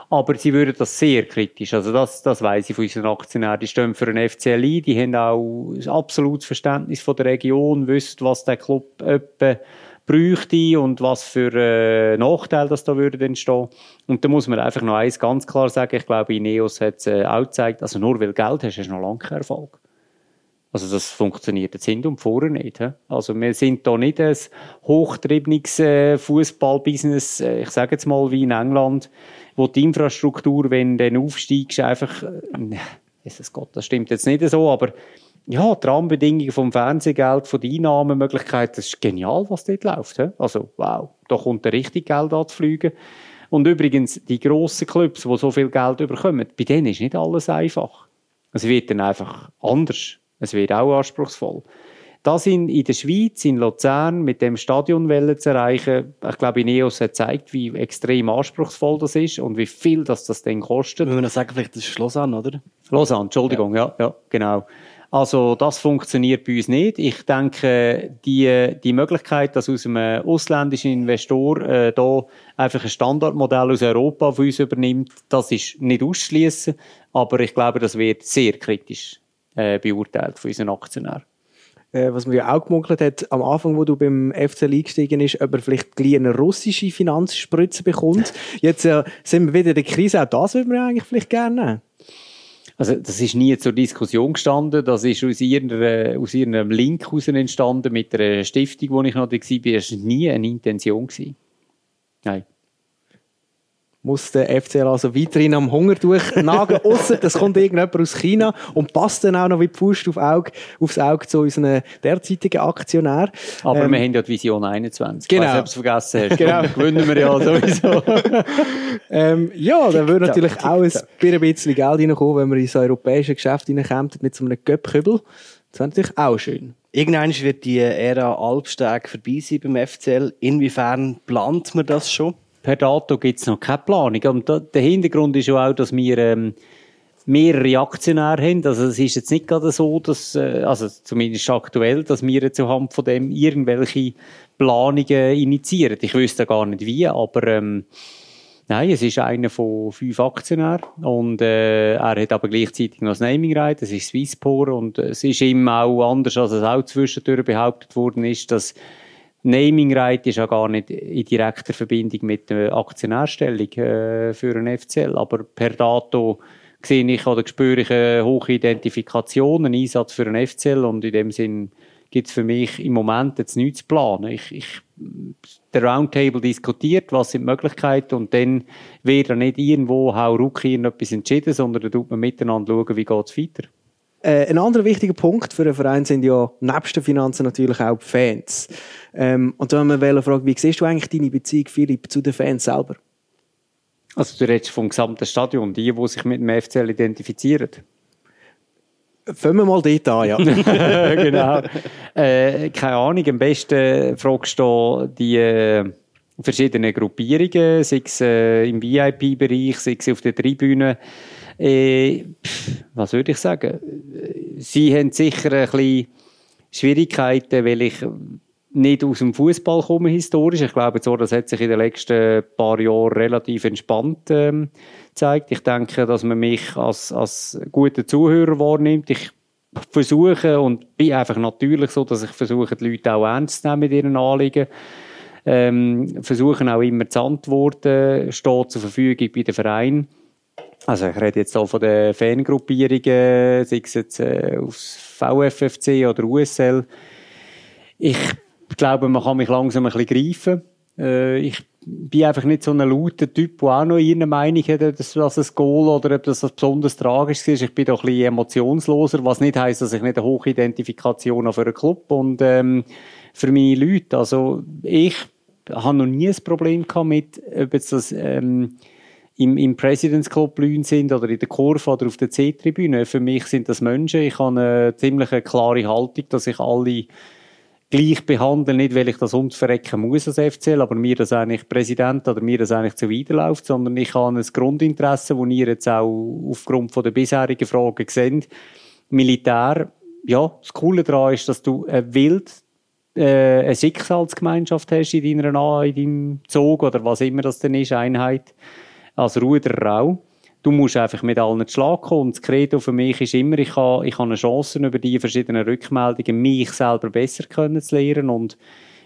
Aber sie würden das sehr kritisch. Also das, das weiss ich von unseren Aktionären. Die stehen für einen FCLI, die haben auch ein absolutes Verständnis von der Region, wissen, was der Club etwa bräuchte und was für äh, Nachteile das da würde entstehen. Und da muss man einfach noch eins ganz klar sagen. Ich glaube, Ineos hat es äh, auch gezeigt. Also nur weil Geld hast, hast du noch lange keinen Erfolg. Also das funktioniert jetzt hinten und vorne nicht. He? Also wir sind da nicht ein hochtriebiges äh, Fußballbusiness, äh, ich sage jetzt mal wie in England, wo die Infrastruktur, wenn du dann aufsteigst, einfach, äh, Jesus Gott, das stimmt jetzt nicht so, aber ja, die Rahmenbedingungen vom Fernsehgeld, von den Einnahmemöglichkeiten, das ist genial, was dort läuft. He? Also wow, da kommt richtig Geld anzufliegen. Und übrigens, die grossen Clubs, die so viel Geld bekommen, bei denen ist nicht alles einfach. Es wird dann einfach anders. Es wird auch anspruchsvoll. Das in, in der Schweiz, in Luzern, mit dem Stadion zu erreichen, ich glaube, Ineos hat gezeigt, wie extrem anspruchsvoll das ist und wie viel das, das dann kostet. Wenn wir noch sagen, vielleicht ist es Lausanne, oder? Lausanne, Entschuldigung, ja, ja, ja genau. Also das funktioniert bei uns nicht. Ich denke, die, die Möglichkeit, dass aus einem ausländischen Investor äh, da einfach ein Standardmodell aus Europa von uns übernimmt, das ist nicht ausschließen. Aber ich glaube, das wird sehr kritisch äh, beurteilt von unseren Aktionären. Äh, was man ja auch gemunkelt hat, am Anfang, wo du beim FCL eingestiegen bist, ob er vielleicht eine russische Finanzspritze bekommt. Jetzt äh, sind wir wieder in der Krise, auch das würde man eigentlich vielleicht gerne. Also, das ist nie zur Diskussion gestanden. Das ist aus, ihrer, aus ihrem Link heraus entstanden mit der Stiftung, wo ich noch da war. Das war nie eine Intention. Nein muss der FCL also weiterhin am Hunger durchnagen, ausser das kommt irgendjemand aus China und passt dann auch noch wie Pfust auf Auge, aufs Auge zu unseren derzeitigen Aktionär. Aber ähm, wir haben ja die Vision 21. Genau. Falls du es vergessen hast. Genau. Gewinnen wir ja sowieso. ähm, ja, da würde natürlich auch ein bisschen Geld reinkommen, wenn wir in so europäische Geschäfte reinkommen mit so einem Göppkübel. Das wäre natürlich auch schön. Irgendwann wird die Ära Alpsteg vorbei sein beim FCL. Inwiefern plant man das schon? Per Dato gibt es noch keine Planung. Und der Hintergrund ist ja auch, dass wir ähm, mehrere Aktionäre haben. Also es ist jetzt nicht gerade so, dass, äh, also zumindest aktuell, dass wir jetzt anhand von dem irgendwelche Planungen initiieren. Ich wüsste gar nicht wie, aber ähm, Nein, es ist einer von fünf Aktionären und äh, er hat aber gleichzeitig noch das Naming Right, das ist Swisspor und es ist ihm auch anders, als es auch zwischendurch behauptet worden ist, dass Naming Right ist ja gar nicht in direkter Verbindung mit der Aktionärstellung äh, für einen FCL, aber per Dato sehe ich oder spüre ich eine hohe Identifikation, einen Einsatz für einen FCL und in dem Sinn gibt es für mich im Moment jetzt nichts zu planen. Ich, ich, der Roundtable diskutiert, was sind die Möglichkeiten und dann wird er nicht irgendwo hau rucki etwas entschieden, sondern da tut man miteinander schauen, wie es weiter. Äh, ein anderer wichtiger Punkt für einen Verein sind ja nebst den Finanzen natürlich auch die Fans. Ähm, und da haben wir eine Frage, wie siehst du eigentlich deine Beziehung, Philipp, zu den Fans selber? Also du redest vom gesamten Stadion, die, die sich mit dem FCL identifizieren. Fangen wir mal dort an, ja. genau. Äh, keine Ahnung, am besten fragst du die äh, verschiedenen Gruppierungen, sei es äh, im VIP-Bereich, sei es auf der Tribüne. Äh, was würde ich sagen? Sie haben sicher ein bisschen Schwierigkeiten, weil ich nicht aus dem Fußball komme historisch. Ich glaube, so, das hat sich in den letzten paar Jahren relativ entspannt ähm, gezeigt. Ich denke, dass man mich als, als guter Zuhörer wahrnimmt. Ich versuche und bin einfach natürlich so, dass ich versuche, die Leute auch ernst zu nehmen mit ihren Anliegen. Ähm, versuchen auch immer zu antworten, steht zur Verfügung bei den Vereinen. Also ich rede jetzt auch von den Fangruppierungen, sei es jetzt äh, aufs VFFC oder USL. Ich glaube, man kann mich langsam ein bisschen greifen. Äh, ich bin einfach nicht so ein lauter Typ, der auch noch ihre Meinung hat, dass das ein Goal oder ob das besonders tragisch ist. Ich bin doch ein bisschen emotionsloser, was nicht heisst, dass ich nicht eine hohe Identifikation für einen Club und ähm, für meine Leute. Also ich habe noch nie ein Problem gehabt mit, ob jetzt das ähm, im, im President's Club Leute sind oder in der Kurve oder auf der C-Tribüne. Für mich sind das Menschen. Ich habe eine ziemlich klare Haltung, dass ich alle gleich behandle, nicht weil ich das verrecken muss als FCL, aber mir das eigentlich Präsident oder mir das eigentlich zuwiderläuft, sondern ich habe ein Grundinteresse, wo ihr jetzt auch aufgrund der bisherigen Fragen seht. Militär, ja, das Coole daran ist, dass du ein Wild äh, eine Schicksalsgemeinschaft hast in deiner in deinem Zug oder was immer das denn ist, Einheit als Ruderer auch. Du musst einfach mit allen zu Schlag kommen. Und das Credo für mich ist immer, ich habe, ich habe eine Chance, über die verschiedenen Rückmeldungen mich selber besser kennenzulernen. Und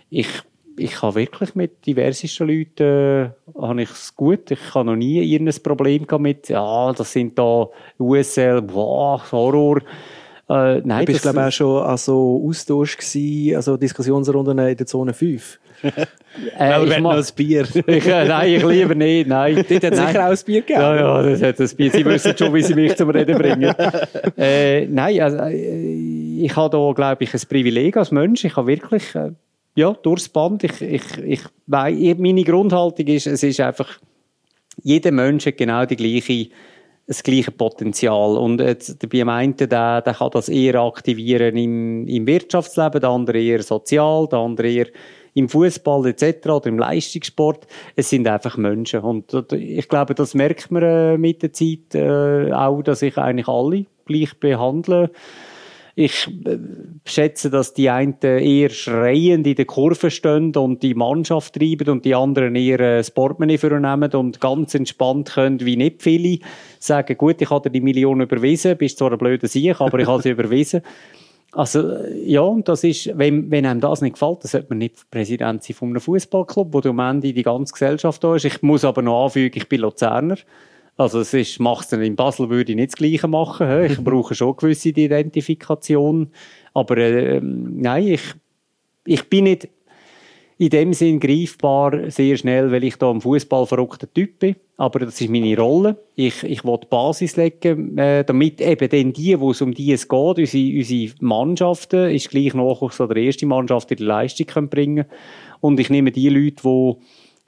ich, ich habe wirklich mit diversesten Leuten, äh, habe ich es gut. Ich habe noch nie irgendein Problem mit, ja, das sind da USL, boah, Horror. Äh, nein, du bist, glaube ich, auch schon an so Austausch gewesen, also Diskussionsrunden in der Zone 5. äh, ich noch ein Bier. ich, äh, nein, ich lieber nicht, nein. Dort hat es sicher auch ein Bier gegeben. Ja, ja, das hat ein Bier. Sie wissen schon, wie sie mich zum Reden bringen. äh, nein, also, äh, ich habe da, glaube ich, ein Privileg als Mensch. Ich habe wirklich, äh, ja, durchs Band, ich, ich, ich, meine Grundhaltung ist, es ist einfach, jeder Mensch hat genau die gleiche das gleiche Potenzial. Und jetzt, bei dem einen, der, der kann das eher aktivieren im, im Wirtschaftsleben, der andere eher sozial, der andere eher im Fußball etc. oder im Leistungssport. Es sind einfach Menschen. Und ich glaube, das merkt man äh, mit der Zeit äh, auch, dass ich eigentlich alle gleich behandle. Ich äh, schätze, dass die einen eher schreiend in der Kurve stehen und die Mannschaft treiben und die anderen eher das Portemonnaie vornehmen und ganz entspannt können, wie nicht viele, sagen, gut, ich habe dir die Million überwiesen, bist zwar ein blöder Sieg, aber ich habe sie überwiesen. Also, ja, und das ist, wenn, wenn einem das nicht gefällt, dann sollte man nicht Präsident sein von einem Fußballclub, wo am Ende die ganze Gesellschaft da ist. Ich muss aber noch anfügen, ich bin Luzerner. Also, es ist, mach's in Basel würde ich nicht das Gleiche machen. Ich brauche schon gewisse Identifikation. Aber, äh, nein, ich, ich bin nicht, in dem Sinn greifbar sehr schnell, weil ich da ein Fußball verrückter Typ bin. Aber das ist meine Rolle. Ich, ich will die Basis legen, äh, damit eben dann die, wo es um die es geht, unsere, unsere Mannschaften, ist gleich noch so der erste Mannschaft, die die Leistung können bringen Und ich nehme die Leute, die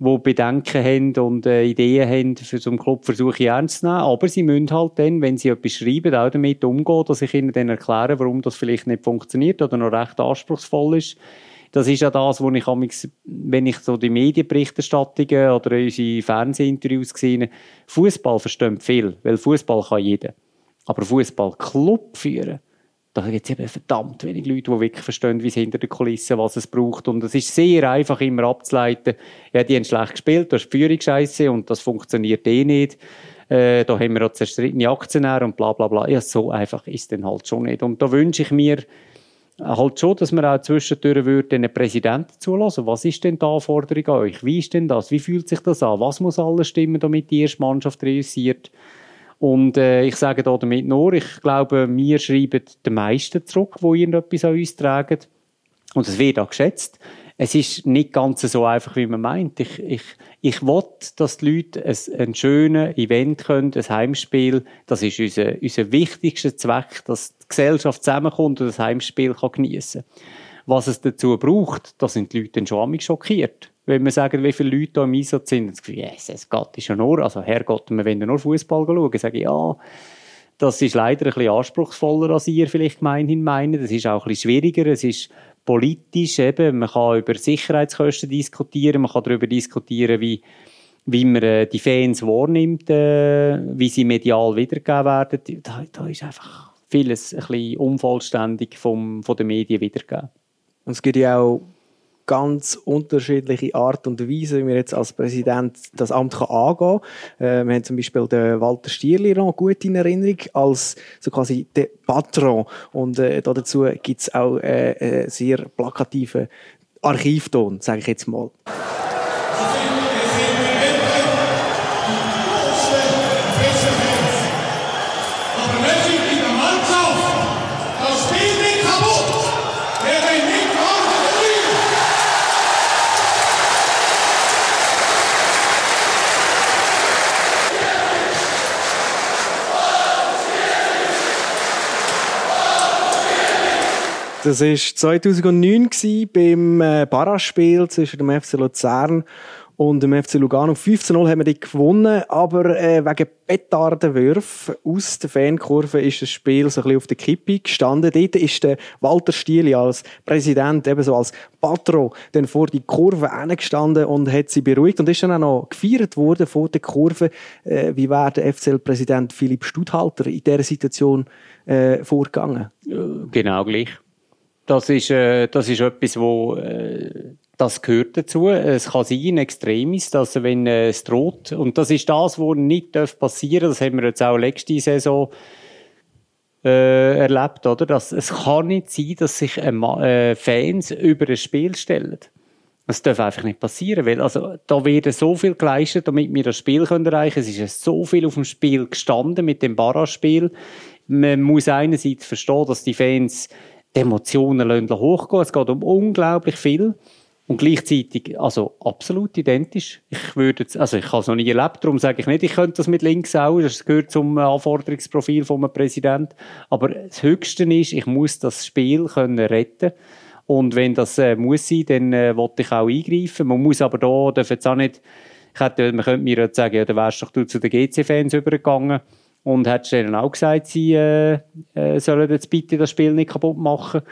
die Bedenken haben und äh, Ideen haben für so einen Club, versuche ich ernst zu nehmen. Aber sie müssen halt dann, wenn sie etwas schreiben, auch damit umgehen, dass ich ihnen dann erkläre, warum das vielleicht nicht funktioniert oder noch recht anspruchsvoll ist das ist ja das, wo ich wenn ich so die Medienberichterstattungen oder unsere Fernsehinterviews sehe, Fußball versteht viel, weil Fußball kann jeder. Aber Fußballclub führen, da gibt es eben verdammt wenig Leute, die wirklich verstehen, wie es hinter den Kulissen, was es braucht. Und es ist sehr einfach immer abzuleiten, ja, die haben schlecht gespielt, da ist die Führung und das funktioniert eh nicht. Äh, da haben wir auch zerstrittene Aktionäre und bla bla bla. Ja, so einfach ist es dann halt schon nicht. Und da wünsche ich mir, halt schon, dass man auch zwischendurch würde den Präsidenten zulassen. Was ist denn die Anforderung an euch? Wie ist denn das? Wie fühlt sich das an? Was muss alles stimmen, damit die erste Mannschaft realisiert? Und äh, ich sage da damit nur, ich glaube, wir schreiben die meisten zurück, die irgendetwas an uns tragen. Und es wird auch geschätzt. Es ist nicht ganz so einfach, wie man meint. Ich, ich, ich will, dass die Leute ein, ein schönes Event können, ein Heimspiel. Das ist unser, unser wichtigster Zweck, dass die Gesellschaft zusammenkommt und das Heimspiel kann geniessen kann. Was es dazu braucht, da sind die Leute dann schon schockiert. Wenn wir sagen, wie viele Leute da im Einsatz sind, dann sagen yes, es geht schon nur, also Herrgott, wir wollen nur Fußball schauen, sage ich, ja, das ist leider ein bisschen anspruchsvoller, als ihr vielleicht gemeinhin meinen. Das ist auch ein bisschen schwieriger. Es ist politisch eben, man kann über Sicherheitskosten diskutieren, man kann darüber diskutieren, wie, wie man äh, die Fans wahrnimmt, äh, wie sie medial wiedergegeben werden. Da, da ist einfach vieles ein bisschen unvollständig vom, von den Medien wiedergegeben. Und es gibt ja auch ganz unterschiedliche Art und Weise, wie man jetzt als Präsident das Amt kann angehen kann. Äh, wir haben zum Beispiel den Walter Stierli noch gut in Erinnerung als so quasi der Patron. Und äh, dazu gibt es auch äh, einen sehr plakativen Archivton, sage ich jetzt mal. Das war 2009 beim äh, Barraspiel zwischen dem FC Luzern und dem FC Lugano. 15-0 haben wir die gewonnen, aber äh, wegen Petardenwürfen aus der Fankurve ist das Spiel so ein bisschen auf der Kippe gestanden. Dort ist der Walter Stieli als Präsident, ebenso als Patron, dann vor die Kurve gestanden und hat sie beruhigt und ist dann auch noch gefeiert worden vor der Kurve. Äh, wie wäre der FCL-Präsident Philipp Studhalter in dieser Situation äh, vorgegangen? Genau gleich. Das ist, äh, das ist etwas, wo, äh, das gehört dazu. Es kann sein, Extremis, dass wenn äh, es droht, und das ist das, was nicht passieren darf, das haben wir jetzt auch letzte Saison äh, erlebt, oder? Dass, es kann nicht sein, dass sich äh, Fans über ein Spiel stellen. Das darf einfach nicht passieren, weil also, da wird so viel geleistet, damit wir das Spiel können erreichen können. Es ist so viel auf dem Spiel gestanden mit dem Barra-Spiel. Man muss einerseits verstehen, dass die Fans die Emotionen hochgehen. Es geht um unglaublich viel. Und gleichzeitig, also absolut identisch. Ich würde jetzt, also ich habe es noch nie erlebt, darum sage ich nicht, ich könnte das mit links auch, das gehört zum Anforderungsprofil vom Präsidenten. Aber das Höchste ist, ich muss das Spiel können retten und wenn das äh, muss sein, dann äh, wollte ich auch eingreifen. Man muss aber da, darf jetzt auch nicht, ich hätte, man könnte mir jetzt sagen, ja, dann wärst doch zu den GC-Fans übergegangen und hat denen auch gesagt, sie äh, äh, sollen jetzt bitte das Spiel nicht kaputt machen.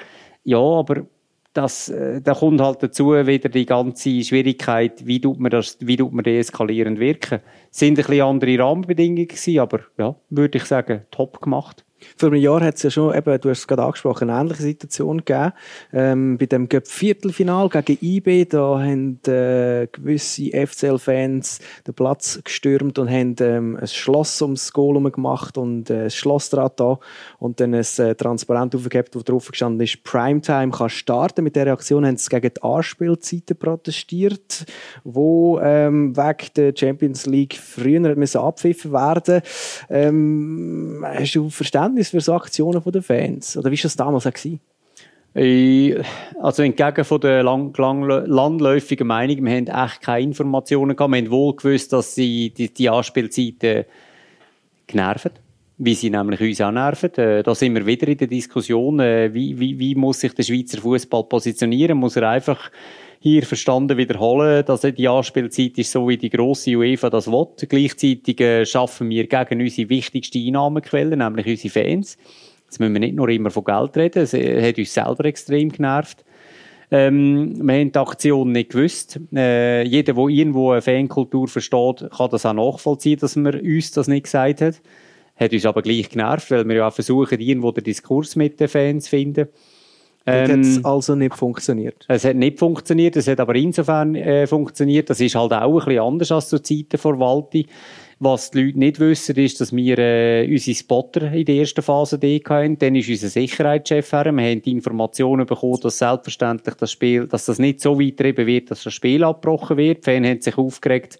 Ja, aber das, äh, da kommt halt dazu wieder die ganze Schwierigkeit, wie tut man das, wie tut man deeskalierend wirken. Es sind ein bisschen andere Rahmenbedingungen gewesen, aber ja, würde ich sagen, top gemacht. Vor einem Jahr hat es ja schon, eben, du hast es gerade angesprochen, eine ähnliche Situation gegeben. Ähm, bei dem Viertelfinal gegen IB, da haben äh, gewisse FCL-Fans den Platz gestürmt und haben ähm, ein Schloss ums Goal gemacht und äh, ein Schlossdraht da und dann ein äh, Transparent aufgegeben, wo drauf gestanden ist, Primetime kann starten. Mit der Reaktion haben sie gegen die Anspielzeiten protestiert, wo ähm, wegen der Champions League früher abpfiffen werden. Ähm, hast du Verständnis Verständnis für so Aktionen der Fans? Oder wie war das damals auch? Also entgegen von der lang, lang, landläufigen Meinung, wir haben echt keine Informationen gehabt. Wir haben wohl gewusst, dass sie die, die Anspielzeiten genervt wie sie nämlich uns auch nerven. Äh, da sind wir wieder in der Diskussion, äh, wie, wie, wie muss sich der Schweizer Fußball positionieren? Muss er einfach hier verstanden wiederholen, dass die Anspielzeit ist so, wie die grosse UEFA das will. Gleichzeitig äh, schaffen wir gegen unsere wichtigste Einnahmequelle, nämlich unsere Fans. Jetzt müssen wir nicht nur immer von Geld reden, es äh, hat uns selber extrem genervt. Ähm, wir haben die Aktion nicht gewusst. Äh, jeder, der irgendwo eine Fankultur versteht, kann das auch nachvollziehen, dass man uns das nicht gesagt hat. Hat uns aber gleich genervt, weil wir ja auch versuchen, irgendwo den Diskurs mit den Fans zu finden. Ähm, hat es also nicht funktioniert? Es hat nicht funktioniert, es hat aber insofern äh, funktioniert. Das ist halt auch ein bisschen anders als zur Zeiten vor Walti. Was die Leute nicht wissen, ist, dass wir äh, unsere Spotter in der ersten Phase hatten. Dann ist unser Sicherheitschef her. Wir haben die Informationen bekommen, dass selbstverständlich das Spiel, dass das nicht so weit wird, dass das Spiel abgebrochen wird. Die Fans haben sich aufgeregt,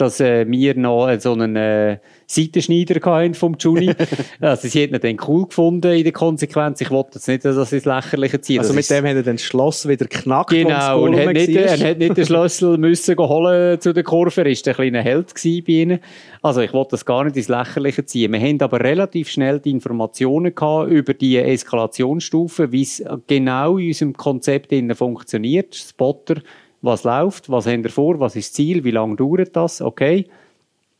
dass äh, wir noch so einen äh, Seitenschneider hatten vom Juni. also sie hätten ihn dann cool gefunden in der Konsequenz. Ich wollte jetzt nicht, dass sie das Lächerliche ziehen. Also das mit dem hat er dann das Schloss wieder knackt, Genau, und hat nicht, er hat nicht den Schlüssel müssen holen zu der Kurve. Er war ein kleiner Held bei ihnen. Also ich wollte das gar nicht ins Lächerliche ziehen. Wir haben aber relativ schnell die Informationen gehabt über die Eskalationsstufe, wie es genau in unserem Konzept funktioniert. Spotter, was läuft, was haben wir vor, was ist das Ziel, wie lange dauert das, okay.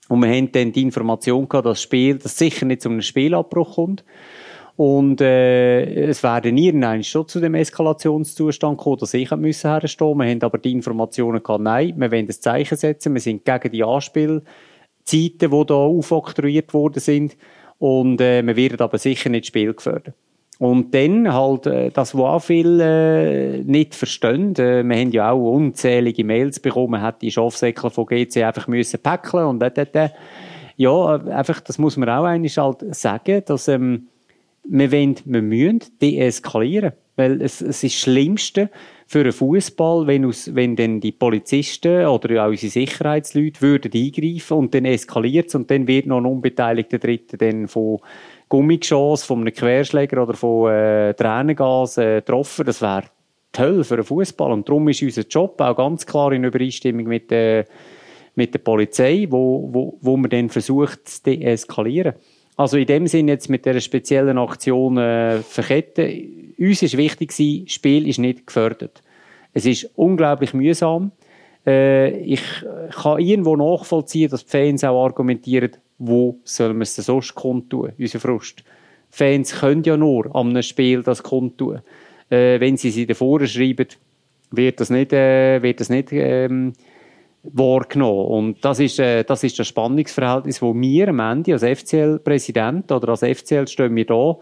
Und wir haben dann die Information gehabt, dass das Spiel, dass sicher nicht zu einem Spielabbruch kommt. Und äh, es werden irgendwann schon zu dem Eskalationszustand kommen, dass ich müssen herstehen Wir haben aber die Informationen gehabt, nein, wir wollen ein Zeichen setzen, wir sind gegen die Anspielzeiten, die da aufoktroyiert worden sind. Und äh, wir werden aber sicher nicht Spiel gefördert. Und dann halt, äh, das, was auch viele äh, nicht verstehen, äh, wir haben ja auch unzählige Mails bekommen, man hat die Schafsäckel von GC einfach müssen päckeln und da, da. Ja, äh, einfach, das muss man auch eigentlich halt sagen, dass ähm, wir, wollen, wir müssen deeskalieren. Weil es, es ist das Schlimmste für einen Fußball, wenn, wenn dann die Polizisten oder auch unsere Sicherheitsleute würden eingreifen und dann eskaliert es und dann wird noch ein unbeteiligter Dritter dann von Gummigeschoss, von einem Querschläger oder von äh, Tränengas äh, getroffen. Das wäre toll für einen Fußball. Und darum ist unser Job auch ganz klar in Übereinstimmung mit, äh, mit der Polizei, wo, wo, wo man dann versucht zu deeskalieren. Also in dem Sinne jetzt mit dieser speziellen Aktion äh, verketten. Uns ist wichtig gewesen, Spiel ist nicht gefördert. Es ist unglaublich mühsam. Äh, ich kann irgendwo nachvollziehen, dass die Fans auch argumentieren, wo sollen wir es denn sonst kundtun, unser Frust. Fans können ja nur an einem Spiel das kundtun. Äh, wenn sie sie davor schreiben, wird das nicht, äh, wird das nicht ähm, wahrgenommen. Und das ist, äh, das ist das Spannungsverhältnis, wo wir am Ende als FCL-Präsident oder als FCL stehen wir da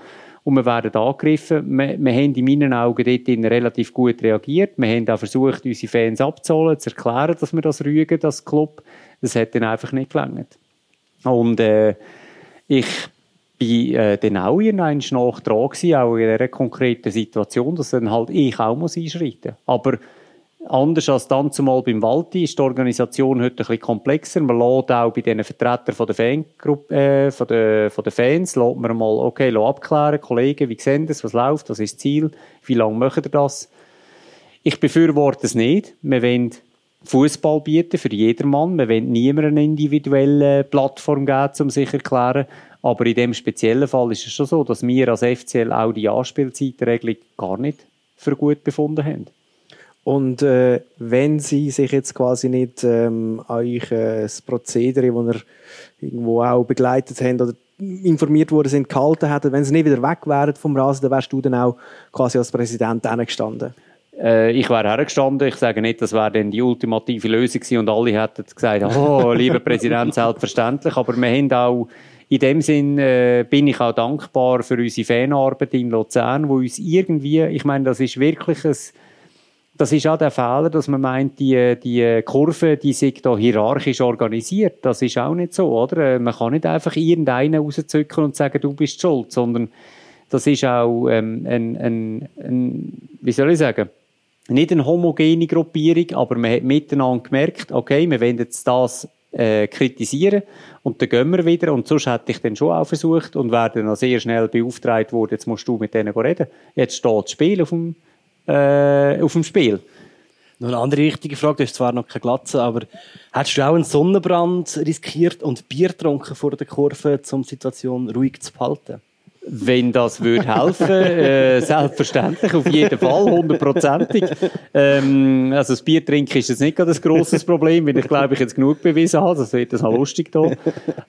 und wir werden angegriffen. Wir, wir haben in meinen Augen dort relativ gut reagiert. Wir haben auch versucht, unsere Fans abzuholen, zu erklären, dass wir das rügen, das Club. Das hat dann einfach nicht gelangt. Und äh, ich bin äh, dann auch irgendwann auch in dieser konkreten Situation, dass dann halt ich auch muss einschreiten muss. Aber anders als dann zumal beim Walti ist die Organisation heute ein bisschen komplexer. Man lässt auch bei diesen Vertretern von der Fangruppe, äh, von der, von der Fans, lässt man mal, okay, abklären, Kollegen, wie sehen das, was läuft, was ist das Ziel, wie lange machen ihr das? Ich befürworte es nicht. Wir wollen Fußball bieten für jedermann. Wir wollen niemandem eine individuelle Plattform geben, um sich zu erklären. Aber in dem speziellen Fall ist es schon so, dass wir als FCL auch die Anspielzeitregelung gar nicht für gut befunden haben. Und äh, wenn Sie sich jetzt quasi nicht ähm, euch äh, das Prozedere, das ihr irgendwo auch begleitet haben oder informiert worden sind, gehalten hätten, wenn Sie nicht wieder weg wären vom Rasen, dann wärst du dann auch quasi als Präsident gestanden. Äh, ich wäre hergestanden. Ich sage nicht, das wäre dann die ultimative Lösung gewesen und alle hätten gesagt, oh, lieber Präsident, selbstverständlich. Aber wir haben auch, in dem Sinn äh, bin ich auch dankbar für unsere Fanarbeit in Luzern, wo uns irgendwie, ich meine, das ist wirklich ein, das ist auch der Fehler, dass man meint, die, die Kurve, die sich da hierarchisch organisiert. Das ist auch nicht so, oder? Äh, man kann nicht einfach irgendeinen rauszücken und sagen, du bist schuld, sondern das ist auch ähm, ein, ein, ein, wie soll ich sagen, nicht eine homogene Gruppierung, aber man hat miteinander gemerkt, okay, wir wollen jetzt das äh, kritisieren und dann gehen wir wieder und sonst hätte ich dann schon auch versucht und wäre dann sehr schnell beauftragt worden, jetzt musst du mit denen reden. Jetzt steht das Spiel auf dem, äh, auf dem Spiel. Noch eine andere wichtige Frage, du hast zwar noch keine Glatze, aber hättest du auch einen Sonnenbrand riskiert und Bier getrunken vor der Kurve, um die Situation ruhig zu behalten? Wenn das würde helfen, äh, selbstverständlich, auf jeden Fall, hundertprozentig. Ähm, also das Bier trinken ist jetzt nicht gerade ein grosses Problem, weil ich glaube, ich jetzt genug bewiesen habe, das wird das auch lustig da.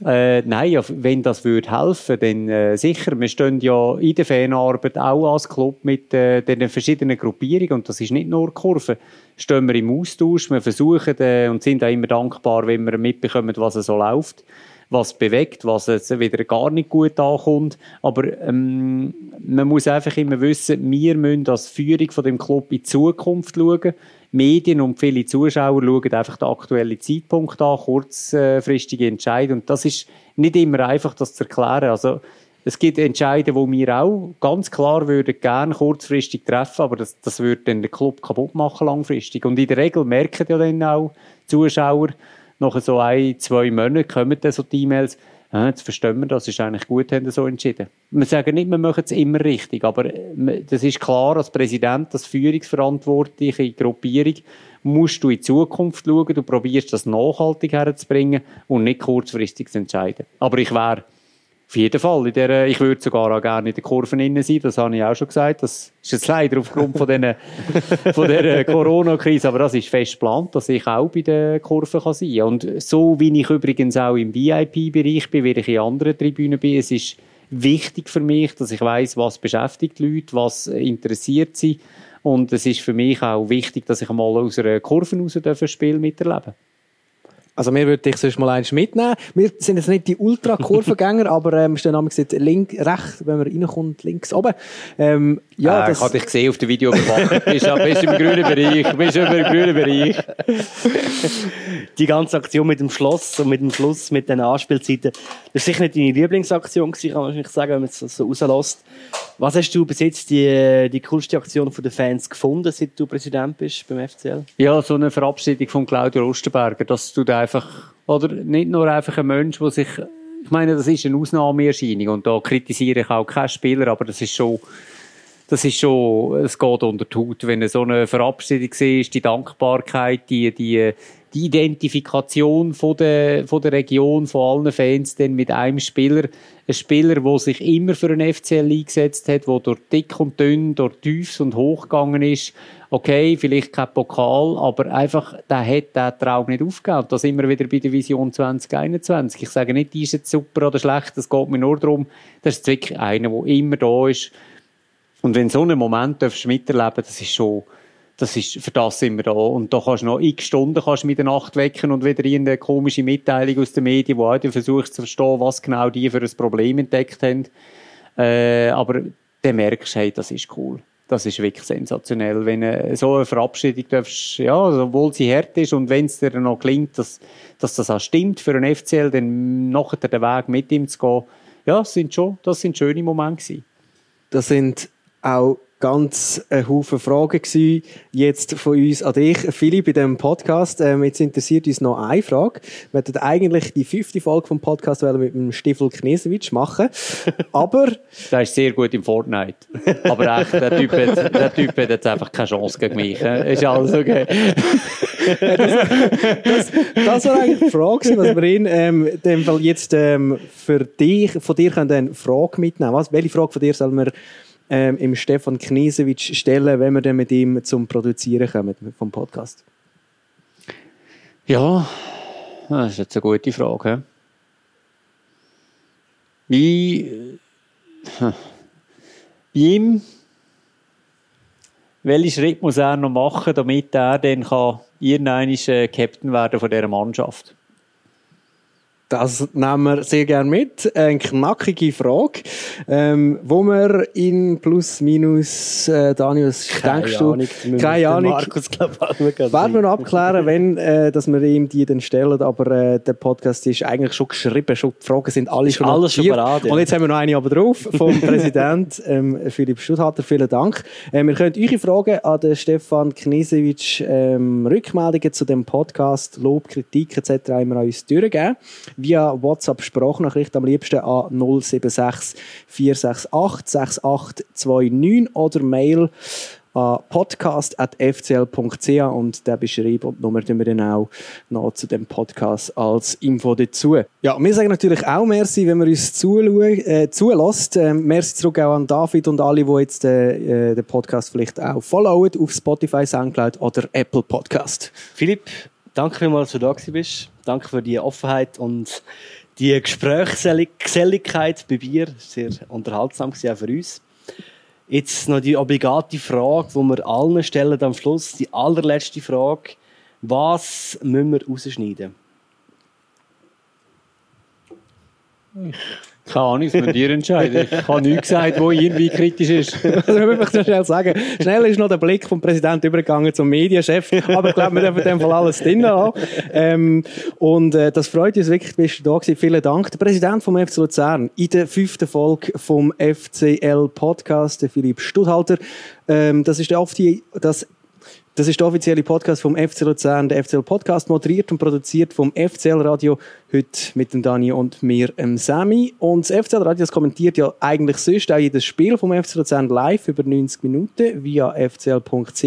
Äh, nein, ja, wenn das würde helfen, dann äh, sicher. Wir stehen ja in der Fanarbeit auch als Club mit äh, den verschiedenen Gruppierungen und das ist nicht nur Kurve. Stehen wir im Austausch, wir versuchen äh, und sind auch immer dankbar, wenn wir mitbekommen, was so läuft. Was bewegt, was jetzt wieder gar nicht gut ankommt. Aber ähm, man muss einfach immer wissen, wir müssen als Führung von dem Club in die Zukunft schauen. Medien und viele Zuschauer schauen einfach den aktuellen Zeitpunkt an, kurzfristige Entscheidungen. Und das ist nicht immer einfach, das zu erklären. Also, es gibt Entscheidungen, die wir auch ganz klar würden gerne kurzfristig treffen, aber das, das würde dann den Club kaputt machen langfristig. Und in der Regel merken ja dann auch Zuschauer, nach so ein, zwei Monaten kommen dann so die E-Mails, ja, jetzt verstehen wir, das ist eigentlich gut, haben so entschieden. Wir sagen nicht, wir machen es immer richtig, aber äh, das ist klar, als Präsident, als führungsverantwortliche Gruppierung, musst du in die Zukunft schauen, du probierst das nachhaltig herzubringen und nicht kurzfristig zu entscheiden. Aber ich wäre auf jeden Fall. In der, ich würde sogar auch gerne in den Kurven innen sein, das habe ich auch schon gesagt. Das ist jetzt leider aufgrund von, den, von der Corona-Krise, aber das ist fest geplant, dass ich auch bei den Kurven kann sein kann. Und so wie ich übrigens auch im VIP-Bereich bin, wie ich in anderen Tribünen bin, es ist wichtig für mich, dass ich weiß, was beschäftigt die Leute, was interessiert sie. Und es ist für mich auch wichtig, dass ich mal aus einer Kurve raus ein Spiel miterleben darf. Also wir würden dich sonst mal eins mitnehmen. Wir sind jetzt nicht die Ultra-Kurvengänger, aber ähm, stehen am links, rechts, wenn man reinkommt, links oben. Ähm, ja, äh, das... Ich habe dich gesehen auf dem Video gemacht. bist, bist im grünen Bereich. Bist im grünen Bereich. Die ganze Aktion mit dem Schloss und mit dem Schluss, mit den Anspielzeiten, das war sicher nicht deine Lieblingsaktion gewesen, kann man wahrscheinlich sagen, wenn man es so rauslässt. Was hast du bis jetzt die, die coolste Aktion der Fans gefunden, seit du Präsident bist beim FCL? Ja, so eine Verabschiedung von Claudio Osterberger, dass du da einfach, oder? Nicht nur einfach ein Mensch, der sich, ich meine, das ist eine Ausnahmeerscheinung und da kritisiere ich auch keinen Spieler, aber das ist schon, das ist schon, es geht unter die Haut, wenn so eine Verabschiedung ist, die Dankbarkeit, die, die, die Identifikation von der, von der Region, von allen Fans dann mit einem Spieler. Ein Spieler, der sich immer für einen FCL eingesetzt hat, der durch dick und dünn, durch tiefs und hoch gegangen ist. Okay, vielleicht kein Pokal, aber einfach, der hat den Traum nicht aufgegeben. Das immer wieder bei der Vision 2021. Ich sage nicht, die ist jetzt super oder schlecht, es geht mir nur darum, das ist wirklich einer, der immer da ist. Und wenn so einen Moment miterleben das ist schon, das ist, für das sind wir da. Und da kannst du noch x Stunden kannst du mit der Nacht wecken und wieder in eine komische Mitteilung aus den Medien, wo du versuchst zu verstehen, was genau die für ein Problem entdeckt haben. Äh, aber dann merkst du, hey, das ist cool. Das ist wirklich sensationell. Wenn äh, so eine Verabschiedung darfst, ja, obwohl sie hart ist und wenn es dir noch klingt, dass, dass das auch stimmt für einen FCL, dann nachher den Weg mit ihm zu gehen, ja, das sind schon, das sind schöne Momente gewesen. Das sind auch ganz ein Haufen Fragen gewesen, jetzt von uns an dich, Philipp, bei diesem Podcast. Ähm, jetzt interessiert uns noch eine Frage. Wir hätten eigentlich die fünfte Folge vom Podcast mit dem Stiefel Knesewitsch machen, aber... der ist sehr gut im Fortnite. Aber echt, der Typ hat, der typ hat jetzt einfach keine Chance gegen mich. Ist alles okay. das, das, das war eigentlich die Frage, was wir in ähm, dem Fall jetzt ähm, für dich, von dir können eine Frage mitnehmen. Was, welche Frage von dir soll man ähm, im Stefan Knisewitsch stellen, wenn wir dann mit ihm zum Produzieren kommen vom Podcast? Ja, das ist jetzt eine gute Frage. Wie bei ihm, welchen Schritt muss er noch machen, damit er dann kann irgendein äh, Captain werden von dieser Mannschaft? Das nehmen wir sehr gerne mit. Eine knackige Frage, ähm, wo wir in plus minus, äh, Daniel, was Keine denkst Ahnung, du? Keine Ahnung. Markus, glaub, Werden wir noch abklären, wenn, äh, dass wir ihm die dann stellen, aber äh, der Podcast ist eigentlich schon geschrieben, schon, die Fragen sind alle ist schon alles schon bereit, ja. Und jetzt haben wir noch eine aber drauf vom Präsident ähm, Philipp Stuthalter. Vielen Dank. Ähm, ihr könnt eure Fragen an den Stefan Knisewitsch ähm, Rückmeldungen zu dem Podcast, Lob, Kritik etc. immer an uns durchgeben via WhatsApp Sprachnachricht am liebsten an 076 468 6829 oder Mail an podcast.fcl.ch und der Beschreib und Nummer tun wir dann auch noch zu dem Podcast als Info dazu. Ja, wir sagen natürlich auch Merci, wenn man uns äh, zulässt. Ähm, merci zurück auch an David und alle, die jetzt äh, den Podcast vielleicht auch followen auf Spotify, Soundcloud oder Apple Podcast. Philipp, danke vielmals, dass du da bist. Danke für die Offenheit und die Gesprächsgeselligkeit bei Bier. Sehr unterhaltsam war auch für uns. Jetzt noch die obligate Frage, die wir allen stellen am Schluss. Die allerletzte Frage. Was müssen wir rausschneiden? Keine Ahnung, das müsst ihr entscheiden. Ich habe nichts gesagt, wo irgendwie kritisch ist. Also, ich möchte schnell sagen, schnell ist noch der Blick vom Präsidenten übergegangen zum Medienchef, aber ich glaube, wir dürfen in dem Fall alles drin haben. Ähm, und äh, das freut uns wirklich, bist du da gewesen. Vielen Dank. Der Präsident vom FC Luzern in der fünften Folge vom FCL Podcast, der Philipp Studhalter. Ähm, das ist der oft die, das das ist der offizielle Podcast vom FC Luzern, der FCL Podcast, moderiert und produziert vom FCL Radio, heute mit dem Dani und mir, ähm, Sammy. Und das FCL Radio das kommentiert ja eigentlich sonst auch jedes Spiel vom FC Luzern live über 90 Minuten via fcl.ch.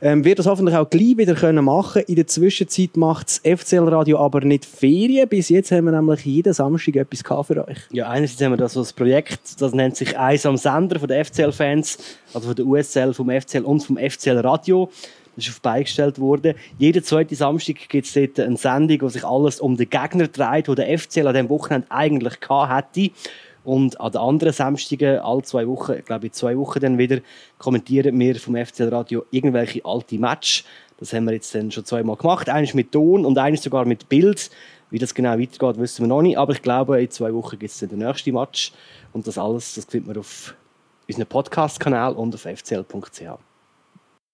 Ähm, wird das hoffentlich auch gleich wieder können machen. In der Zwischenzeit macht das FCL Radio aber nicht Ferien. Bis jetzt haben wir nämlich jeden Samstag etwas für euch. Ja, einerseits haben wir das als Projekt, das nennt sich «Eis am Sender» von den FCL-Fans, also von der USL, vom FCL und vom FCL Radio. Das ist auf beigestellt worden. Jeden zweiten Samstag gibt es dort eine Sendung, wo sich alles um den Gegner dreht, wo der FCL an diesem Wochenende eigentlich hätte. Und an den anderen Samstagen, alle zwei Wochen, ich glaube in zwei Wochen dann wieder, kommentieren wir vom FCL Radio irgendwelche alte Match. Das haben wir jetzt dann schon zweimal gemacht. Eines mit Ton und eines sogar mit Bild. Wie das genau weitergeht, wissen wir noch nicht. Aber ich glaube, in zwei Wochen gibt es dann den nächsten Match. Und das alles, das findet man auf unserem Podcast-Kanal und auf fcl.ch.